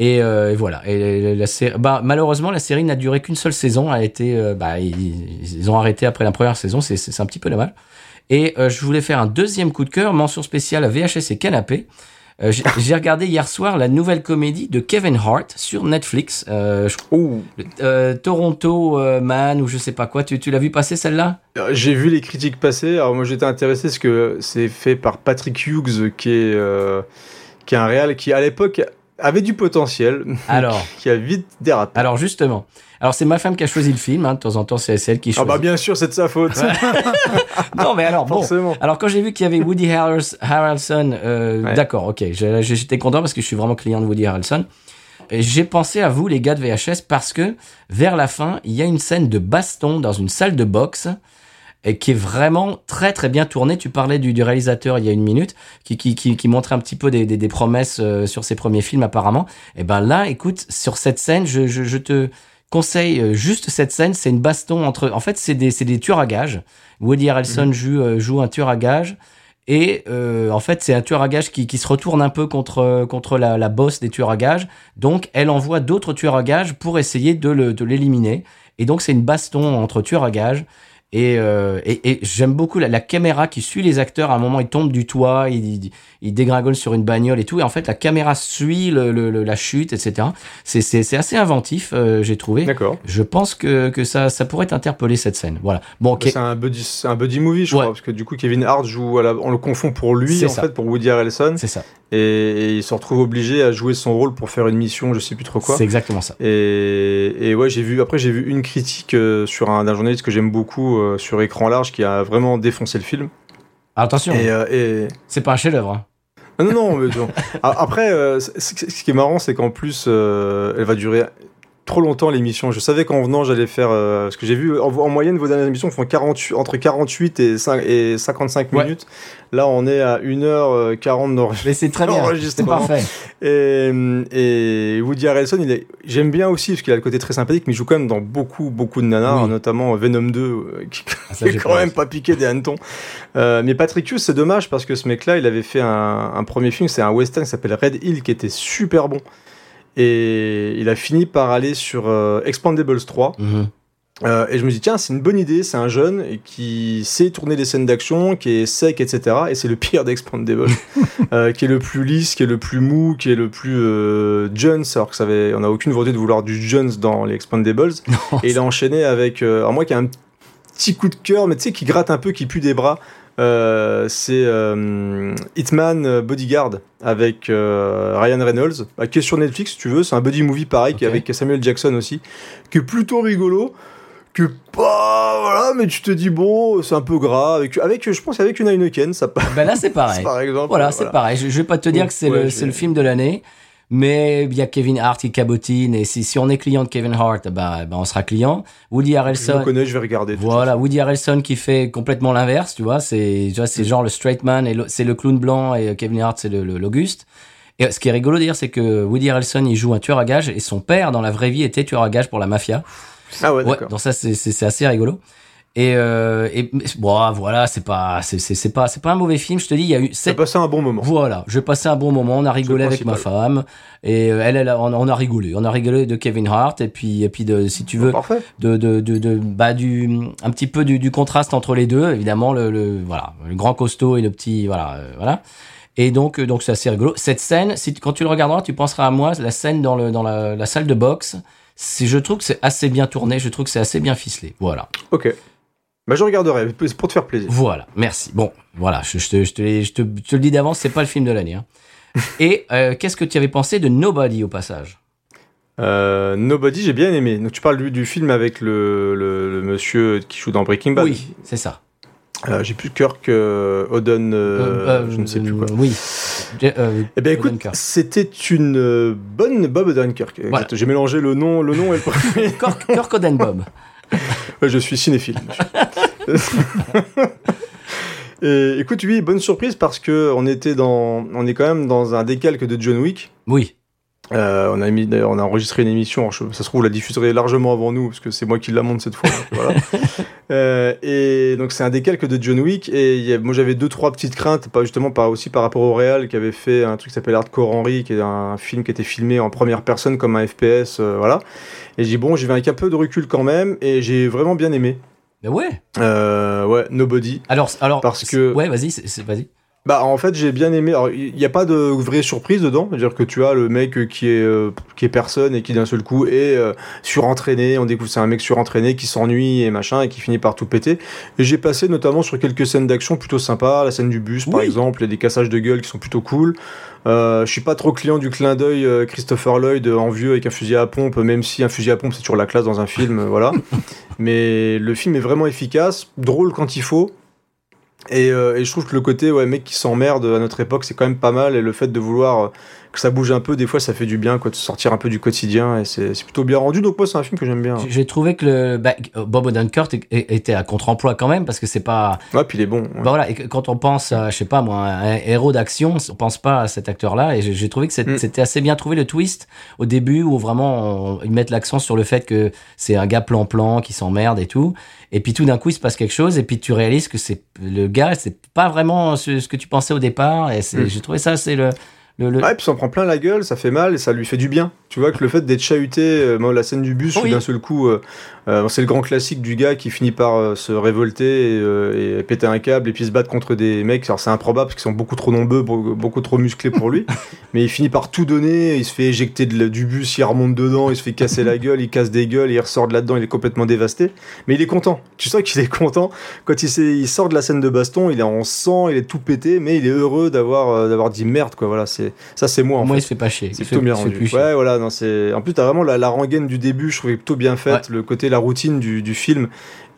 Et, euh, et voilà. Et la, série, bah, malheureusement, la série n'a duré qu'une seule saison. A été, euh, bah, ils, ils ont arrêté après la première saison. C'est, un petit peu dommage. Et euh, je voulais faire un deuxième coup de cœur, mention spéciale à VHS et Canapé. <laughs> J'ai, regardé hier soir la nouvelle comédie de Kevin Hart sur Netflix. Je- Toronto Man ou je sais pas quoi. Tu, tu l'as vu passer celle-là? J'ai vu les critiques passer. Alors moi j'étais intéressé parce que c'est fait par Patrick Hughes qui est qui est un réal qui à l'époque avait du potentiel, <laughs> Alors, qui a vite dérapé. alors justement. Alors c'est ma femme qui a choisi le film. Hein, de temps en temps, c'est elle qui ah choisit. bah bien sûr c'est de sa faute. <laughs> non, mais alors bon. Forcément. Alors quand j'ai vu qu'il y avait Woody Harrels- Harrelson, euh, Ouais. d'accord, ok, j'étais content parce que je suis vraiment client de Woody Harrelson. J'ai pensé à vous les gars de VHS parce que vers la fin, il y a une scène de baston dans une salle de boxe et qui est vraiment très très bien tournée. Tu parlais du, du réalisateur il y a une minute qui, qui, qui, qui montrait un petit peu des, des, des promesses euh, sur ses premiers films apparemment. Et ben là, écoute, sur cette scène, je, je, je te conseille euh, juste cette scène. C'est une baston entre... En fait, c'est des, des tueurs à gages. Woody Harrelson joue, euh, joue un tueur à gages. Et euh, en fait, c'est un tueur à gages qui, qui se retourne un peu contre, contre la, la boss des tueurs à gages. Donc, elle envoie d'autres tueurs à gages pour essayer de l'éliminer. Et donc, c'est une baston entre tueurs à gages. Et, euh, et, et j'aime beaucoup la, la caméra qui suit les acteurs. À un moment, ils tombent du toit, ils, ils, ils dégringolent sur une bagnole et tout. Et en fait, la caméra suit le, le- le- la chute, etc. C'est, c'est, c'est assez inventif, euh, j'ai trouvé. D'accord. Je pense que, que ça, ça pourrait t'interpeller cette scène. Voilà. Bon, ok. C'est un buddy, c'est un buddy movie, je Ouais. crois, parce que du coup Kevin Hart joue, à la- on le confond pour lui en ça. fait, pour Woody Harrelson, C'est ça. et, et il se retrouve obligé à jouer son rôle pour faire une mission, je sais plus trop quoi. C'est exactement ça. Et, et ouais, j'ai vu. Après, j'ai vu une critique euh, sur un d'un journaliste que j'aime beaucoup euh, sur écran large qui a vraiment défoncé le film. Alors, attention, Et, euh, et- c'est pas un chef-d'œuvre. hein. non, non, mais non. <laughs> A- Après, euh, ce qui est marrant, c'est qu'en plus, elle va durer trop longtemps l'émission. Je savais qu'en venant, j'allais faire. euh, parce que j'ai vu, en, en moyenne, vos dernières émissions font 48, entre 48 et, 5, et 55 Ouais. minutes. Là, on est à 1h40 d'enregistrement. Mais c'est très bien. C'est parfait. Et, et Woody Harrelson, j'aime bien aussi parce qu'il a le côté très sympathique, mais il joue quand même dans beaucoup, beaucoup de nanars, Oui. notamment Venom 2, euh, qui, Ah, ça, qui est j'ai quand même pas piqué des hannetons. Euh, mais Patrick Hughes, c'est dommage parce que ce mec-là, il avait fait un, un premier film, c'est un western qui s'appelle Red Hill, qui était super bon. Et il a fini par aller sur euh, Expandables 3. Mhm. Euh, et je me dis, tiens, c'est une bonne idée, c'est un jeune qui sait tourner des scènes d'action, qui est sec, etc. Et c'est le pire d'Expandables, <laughs> euh, qui est le plus lisse, qui est le plus mou, qui est le plus euh, Jones, alors que ça avait, on n'a aucune volonté de vouloir du Jones dans les Expandables. <laughs> et il a enchaîné avec, euh, alors moi qui a un petit coup de cœur, mais tu sais, qui gratte un peu, qui pue des bras. Euh, c'est euh, Hitman Bodyguard avec euh, Ryan Reynolds, bah, qui est sur Netflix si tu veux. C'est un buddy movie pareil, qui est Ok. avec Samuel Jackson aussi, qui est plutôt rigolo. Que pas, voilà, mais tu te dis, bon, c'est un peu gras. Avec, avec je pense, avec une Heineken, ça passe Ben là, c'est <laughs> pareil. par exemple. Voilà, c'est pareil. Je, je vais pas te dire Donc, que c'est ouais, le, le film de l'année, mais il y a Kevin Hart qui cabotine, et si, si on est client de Kevin Hart, bah, bah, on sera client. Woody Je le Harrelson, connais, je vais regarder. de voilà, Woody Harrelson qui fait complètement l'inverse, tu vois, c'est, tu vois, c'est genre le straight man, et le- c'est le clown blanc, et Kevin Hart, c'est le, le- l'Auguste. Et ce qui est rigolo d'ailleurs, c'est que Woody Harrelson, il joue un tueur à gages, et son père, dans la vraie vie, était tueur à gages pour la mafia. Ah ouais, Ouais, d'accord. donc ça c'est assez rigolo. Et euh, et bon, voilà, c'est pas c'est c'est pas c'est pas un mauvais film. Je te dis, il y a eu sept. passé un bon moment. Voilà, j'ai passé un bon moment. On a rigolé avec ma femme et euh, elle, elle on, on a rigolé. On a rigolé de Kevin Hart et puis et puis de si tu veux Parfait. de de de, de bah du un petit peu du, du contraste entre les deux. Évidemment le, le voilà le grand costaud et le petit voilà euh, voilà. Et donc euh, donc c'est assez rigolo. Cette scène, si quand tu le regarderas, tu penseras à moi. La scène dans le dans la, la salle de boxe. Si je trouve que c'est assez bien tourné, je trouve que c'est assez bien ficelé. Voilà. Ok. Bah, je regarderai, pour te faire plaisir. Voilà, merci. Bon, voilà, je, je te, je, te, l'ai- je, te, je te le dis d'avance, c'est pas le film de l'année. hein. <laughs> Et euh, qu'est-ce que tu avais pensé de Nobody au passage? Euh, Nobody, j'ai bien aimé. Donc, tu parles du, du film avec le, le, le monsieur qui joue dans Breaking Bad? Oui, c'est ça. Euh, j'ai plus Kirk Oden, Euh, euh, je ne sais plus quoi. Oui. Euh, Eh bien, écoute, c'était une bonne Bob Odenkirk. Voilà. J'ai mélangé le nom, le nom et le <laughs> premier. Kirk, Kirk Odenbob. <laughs> Je suis cinéphile. <laughs> et écoute, oui, bonne surprise parce que on était dans, on est quand même dans un décalque de John Wick. Oui. Euh, on a mis, d'ailleurs, on a enregistré une émission. alors ça se trouve, vous la diffuserez largement avant nous parce que c'est moi qui la monte cette fois. voilà. <laughs> Euh, et donc c'est un décalque de John Wick. Et il y a- moi j'avais deux trois petites craintes, pas justement par aussi par rapport au réal qui avait fait un truc qui s'appelle Hardcore Henry, qui est un film qui était filmé en première personne comme un FPS, euh, voilà. Et j'ai dit bon, j'y vais avec un peu de recul quand même, et j'ai vraiment bien aimé. Ben ouais. Euh, ouais, Nobody. Alors, alors Parce que- Ouais, vas-y, vas-y. Bah en fait j'ai bien aimé. Il n'y a pas de vraie surprise dedans, c'est-à-dire que tu as le mec qui est euh, qui est personne et qui d'un seul coup est euh, surentraîné. On découvre c'est un mec surentraîné qui s'ennuie et machin et qui finit par tout péter. Et j'ai passé notamment sur quelques scènes d'action plutôt sympas, la scène du bus par Oui. exemple, il y a des cassages de gueule qui sont plutôt cool. Euh, je suis pas trop client du clin d'œil euh, Christopher Lloyd en vieux avec un fusil à pompe, même si un fusil à pompe c'est toujours la classe dans un film, euh, voilà. <laughs> Mais le film est vraiment efficace, drôle quand il faut. Et, euh, et je trouve que le côté ouais mec qui s'emmerde à notre époque c'est quand même pas mal et le fait de vouloir euh, que ça bouge un peu des fois ça fait du bien quoi de sortir un peu du quotidien et c'est plutôt bien rendu donc moi c'est un film que j'aime bien. J'ai- trouvé que le, bah, Bob Odenkirk était à contre-emploi quand même, parce que c'est pas. Ouais puis il est bon. ouais. Bah voilà, et quand on pense à, je sais pas moi, un héros d'action, on pense pas à cet acteur-là. Et j'ai trouvé que Mm. c'était assez bien trouvé le twist au début où vraiment on- ils mettent l'accent sur le fait que c'est un gars plan-plan qui s'emmerde et tout. Et puis tout d'un coup il se passe quelque chose et puis tu réalises que c'est le gars, c'est pas vraiment ce, ce que tu pensais au départ. Et Mm. j'ai trouvé ça, c'est le, le, le- Ouais, puis ça en prend plein la gueule, ça fait mal et ça lui fait du bien. Tu vois que le fait d'être chahuté, euh, moi, la scène du bus, où Oui. d'un seul coup, euh, euh, c'est le grand classique du gars qui finit par euh, se révolter et, euh, et péter un câble et puis se battre contre des mecs. Alors c'est improbable parce qu'ils sont beaucoup trop nombreux, beau- beaucoup trop musclés pour lui. <laughs> mais il finit par tout donner, il se fait éjecter de du bus, il remonte dedans, il se fait casser la gueule, il casse des gueules, il ressort de là-dedans, il est complètement dévasté. Mais il est content. Tu sens qu'il est content. Quand il, sort de la scène de baston, il est en sang, il est tout pété, mais il est heureux d'avoir d'avoir dit merde, quoi. Voilà, c'est ça, c'est moi en moi fait. il se fait pas chier. C'est plutôt bien rendu. Ouais, voilà, non, c'est. En plus, t'as vraiment la, la rengaine du début, je trouvais plutôt bien faite. Le côté, la routine du, du film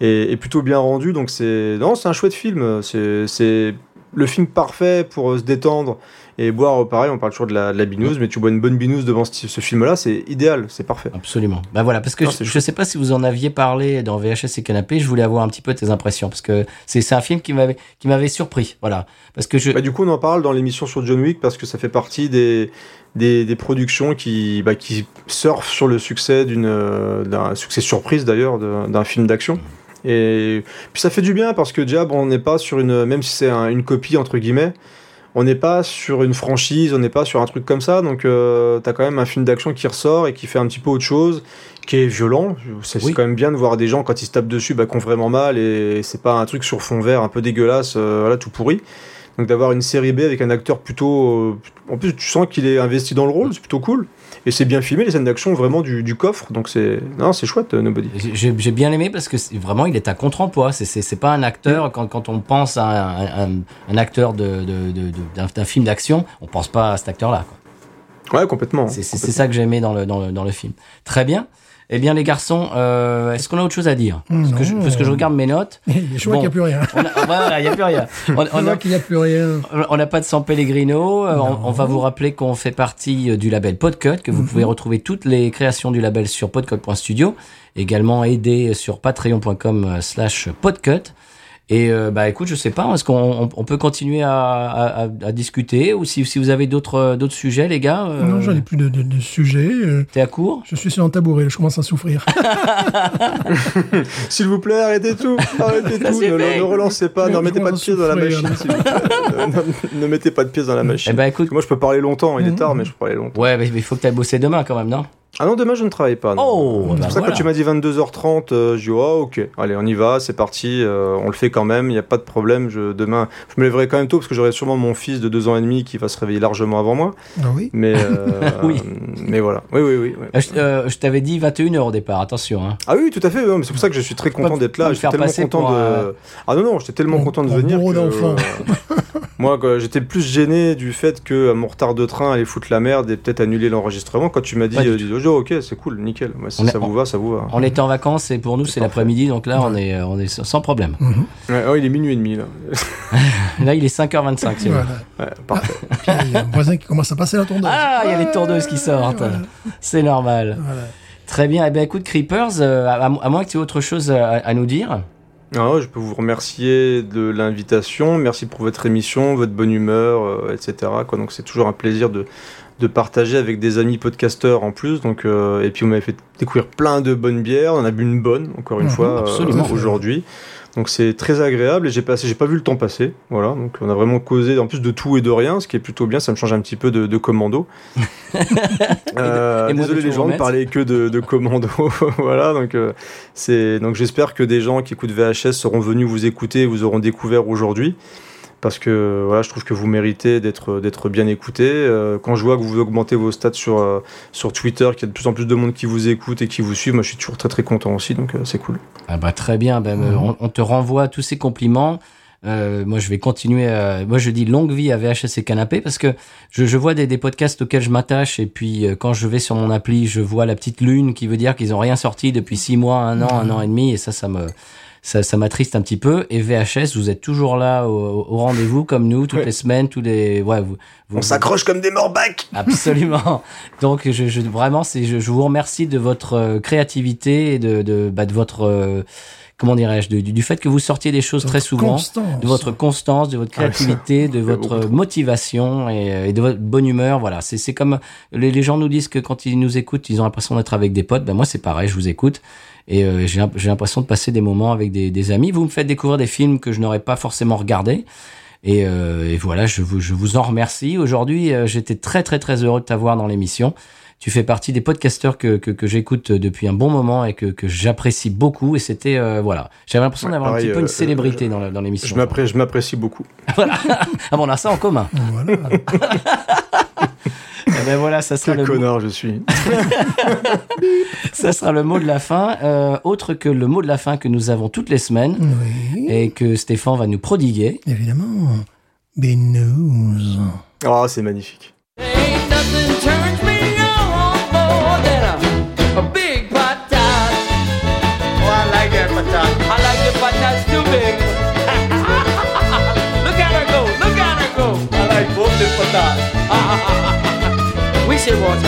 est, est plutôt bien rendu. Donc, c'est. Non, c'est un chouette film. C'est le film parfait pour euh, se détendre et boire. Pareil, on parle toujours de la, de la mais tu bois une bonne binouse devant ce, ce film-là, c'est idéal, c'est parfait. Absolument. Bah voilà, parce que je, je sais pas si vous en aviez parlé dans VHS et Canapé, je voulais avoir un petit peu tes impressions parce que c'est c'est un film qui m'avait qui m'avait surpris, voilà. Parce que je Bah, du coup, on en parle dans l'émission sur John Wick parce que ça fait partie des, des, des productions qui, bah, qui surfent sur le succès d'une, euh, d'un succès surprise d'ailleurs d'un film d'action. Et puis ça fait du bien parce que Diab, on n'est pas sur une, même si c'est un- une copie entre guillemets, on n'est pas sur une franchise, on n'est pas sur un truc comme ça, donc euh, t'as quand même un film d'action qui ressort et qui fait un petit peu autre chose, qui est violent. C'est Oui. quand même bien de voir des gens quand ils se tapent dessus, bah, qui ont vraiment mal et c'est pas un truc sur fond vert un peu dégueulasse, euh, voilà, tout pourri. Donc d'avoir une série B avec un acteur plutôt, euh, en plus tu sens qu'il est investi dans le rôle, c'est plutôt cool. Et c'est bien filmé, les scènes d'action vraiment du, du coffre, donc c'est, non, c'est chouette, euh, Nobody. J'ai bien aimé parce que vraiment il est à contre-emploi. C'est- pas un acteur quand, quand on pense à un, un- un acteur de, de- de- de- d'un d'un film d'action, on pense pas à cet acteur-là. Ouais, complètement. C'est ça que j'ai aimé dans le, dans, le, dans le film. Très bien. Eh bien les garçons, euh, est-ce qu'on a autre chose à dire parce que, je, parce que je regarde mes notes. <laughs> Je vois Bon. qu'il n'y a plus rien. A- voilà, il y a plus rien. <laughs> On, a, qu'il n'y a plus rien. on n'a pas de San Pellegrino. Euh, On, va vous rappeler qu'on fait partie euh, du label Podcut, que vous pouvez retrouver toutes les créations du label sur podcut.studio. Également aider sur patreon.com slash podcut. Et euh, bah écoute, je sais pas, est-ce qu'on on, on peut continuer à, à, à- à discuter ou si, si vous avez d'autres euh, d'autres sujets, les gars, euh, Non, j'en ai plus de, de, de sujet. euh, t'es à court? Je suis sur un tabouret, je commence à souffrir. <laughs> S'il vous plaît, arrêtez tout, arrêtez tout, ne, relancez pas, ne mettez pas de pieds dans la machine, là. s'il vous plaît. ne, ne mettez pas de pieds dans la machine. Eh ben écoute, Moi, je peux parler longtemps, il est Mhm. tard, mais je peux parler longtemps. ouais, mais il faut que t'ailles bosser demain quand même, non? Ah non, demain, je ne travaille pas. non. Oh, C'est bah pour ça que voilà. quand tu m'as dit 22h30, euh, je dis oh, ok, allez on y va, c'est parti, euh, on le fait quand même, il n'y a pas de problème. Je, demain, je me lèverai quand même tôt parce que j'aurai sûrement mon fils de 2 ans et demi qui va se réveiller largement avant moi. Ah oui Mais, euh, <laughs> Oui. mais voilà, oui, oui, oui. oui. Euh, Je, euh, je t'avais dit 21h au départ, attention. Hein. Ah oui, tout à fait, ouais, c'est pour ça que je suis très content d'être là. me J'étais tellement content de. Ah non, non, j'étais tellement content de venir. que, euh, <laughs> Moi, j'étais plus gêné du fait que mon retard de train allait foutre la merde et peut-être annuler l'enregistrement. Quand tu m'as dit, Euh, oh, ok, c'est cool, nickel. Ouais, si On est- ça vous va, ça vous va. On était en vacances et pour nous c'est l'après-midi, donc là on est, euh, on est sans problème. Mhm. Ouais, oh, il est minuit et demi là. <laughs> Là il est 5h25. c'est. Voilà. Ouais, parfait. <laughs> Puis il y a un voisin qui commence à passer la tondeuse. Ah, il y a les tondeuses qui sortent. Voilà. C'est normal. Voilà. Très bien. Eh bien, écoute, Creepers, euh, à, à moins que tu aies autre chose à, à nous dire. Ah, je peux vous remercier de l'invitation. Merci pour votre émission, votre bonne humeur, euh, etc. Quoi. Donc c'est toujours un plaisir de, de partager avec des amis podcasteurs en plus. Donc, euh, et puis vous m'avez fait découvrir plein de bonnes bières. On en a bu une bonne, encore une Mhm, fois, euh, aujourd'hui. Donc c'est très agréable et j'ai passé, j'ai pas vu le temps passer. Voilà, donc on a vraiment causé en plus de tout et de rien, ce qui est plutôt bien. Ça me change un petit peu de, de commando. <laughs> Euh, et moi désolé les gens remettre. parler que de, de commando. <laughs> voilà, donc c'est donc j'espère que des gens qui écoutent VHS seront venus vous écouter, et vous auront découvert aujourd'hui. Parce que voilà, je trouve que vous méritez d'être d'être bien écouté. Euh, quand je vois que vous augmentez vos stats sur euh, sur Twitter, qu'il y a de plus en plus de monde qui vous écoute et qui vous suit, moi je suis toujours très très content aussi, donc euh, c'est cool. Ah bah très bien. Ben, euh, on, on te renvoie tous ces compliments. Euh, moi, je vais continuer. À... Moi, je dis longue vie à VHS et Canapé parce que je, je vois des, des podcasts auxquels je m'attache et puis euh, quand je vais sur mon appli, je vois la petite lune qui veut dire qu'ils ont rien sorti depuis six mois, un an, un an et demi et ça, ça me ça, ça m'attriste un petit peu. Et VHS, vous êtes toujours là au, au rendez-vous comme nous toutes Ouais. les semaines, tous les ouais. Vous, vous- On s'accroche comme des morbacs. Absolument. Donc, je, je vraiment, c'est, je, je vous remercie de votre euh, créativité et de, de, bah, de votre, euh, comment dirais-je, du, du fait que vous sortiez des choses très souvent, Constance. de votre constance, de votre Ah créativité, de votre motivation et, et de votre bonne humeur. Voilà, c'est, c'est comme les, les gens nous disent que quand ils nous écoutent, ils ont l'impression d'être avec des potes. Ben moi, c'est pareil, je vous écoute. Et euh, j'ai, j'ai l'impression de passer des moments avec des, des amis. Vous me faites découvrir des films que je n'aurais pas forcément regardés. Et, euh, et voilà, je vous, je vous en remercie. Aujourd'hui, euh, j'étais très très très heureux de t'avoir dans l'émission. Tu fais partie des podcasteurs que, que, que j'écoute depuis un bon moment et que, que j'apprécie beaucoup. Et c'était euh, voilà, j'avais l'impression Ouais, d'avoir un petit peu une euh, célébrité dans, l'émission. Je m'apprécie beaucoup. <laughs> Voilà. Ah bon, on a ça en commun. Voilà. <laughs> Eh ben voilà, ça sera Quel le mot, connard je suis. <laughs> ça sera le mot de la fin. Euh, autre que le mot de la fin que nous avons toutes les semaines Oui, et que Stéphane va nous prodiguer. évidemment. Big news. Ah, c'est magnifique. Ain't nothing turns me on more than a, a big patat. Oh, I like that patat. I like the patats too big. <laughs> look at her go, look at her go. I like both the <laughs> Wish it it it.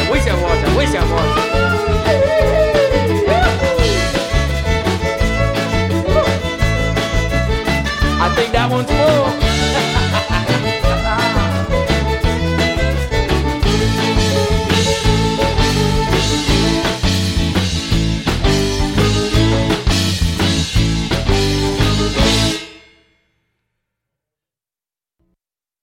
I think that one's full. <laughs>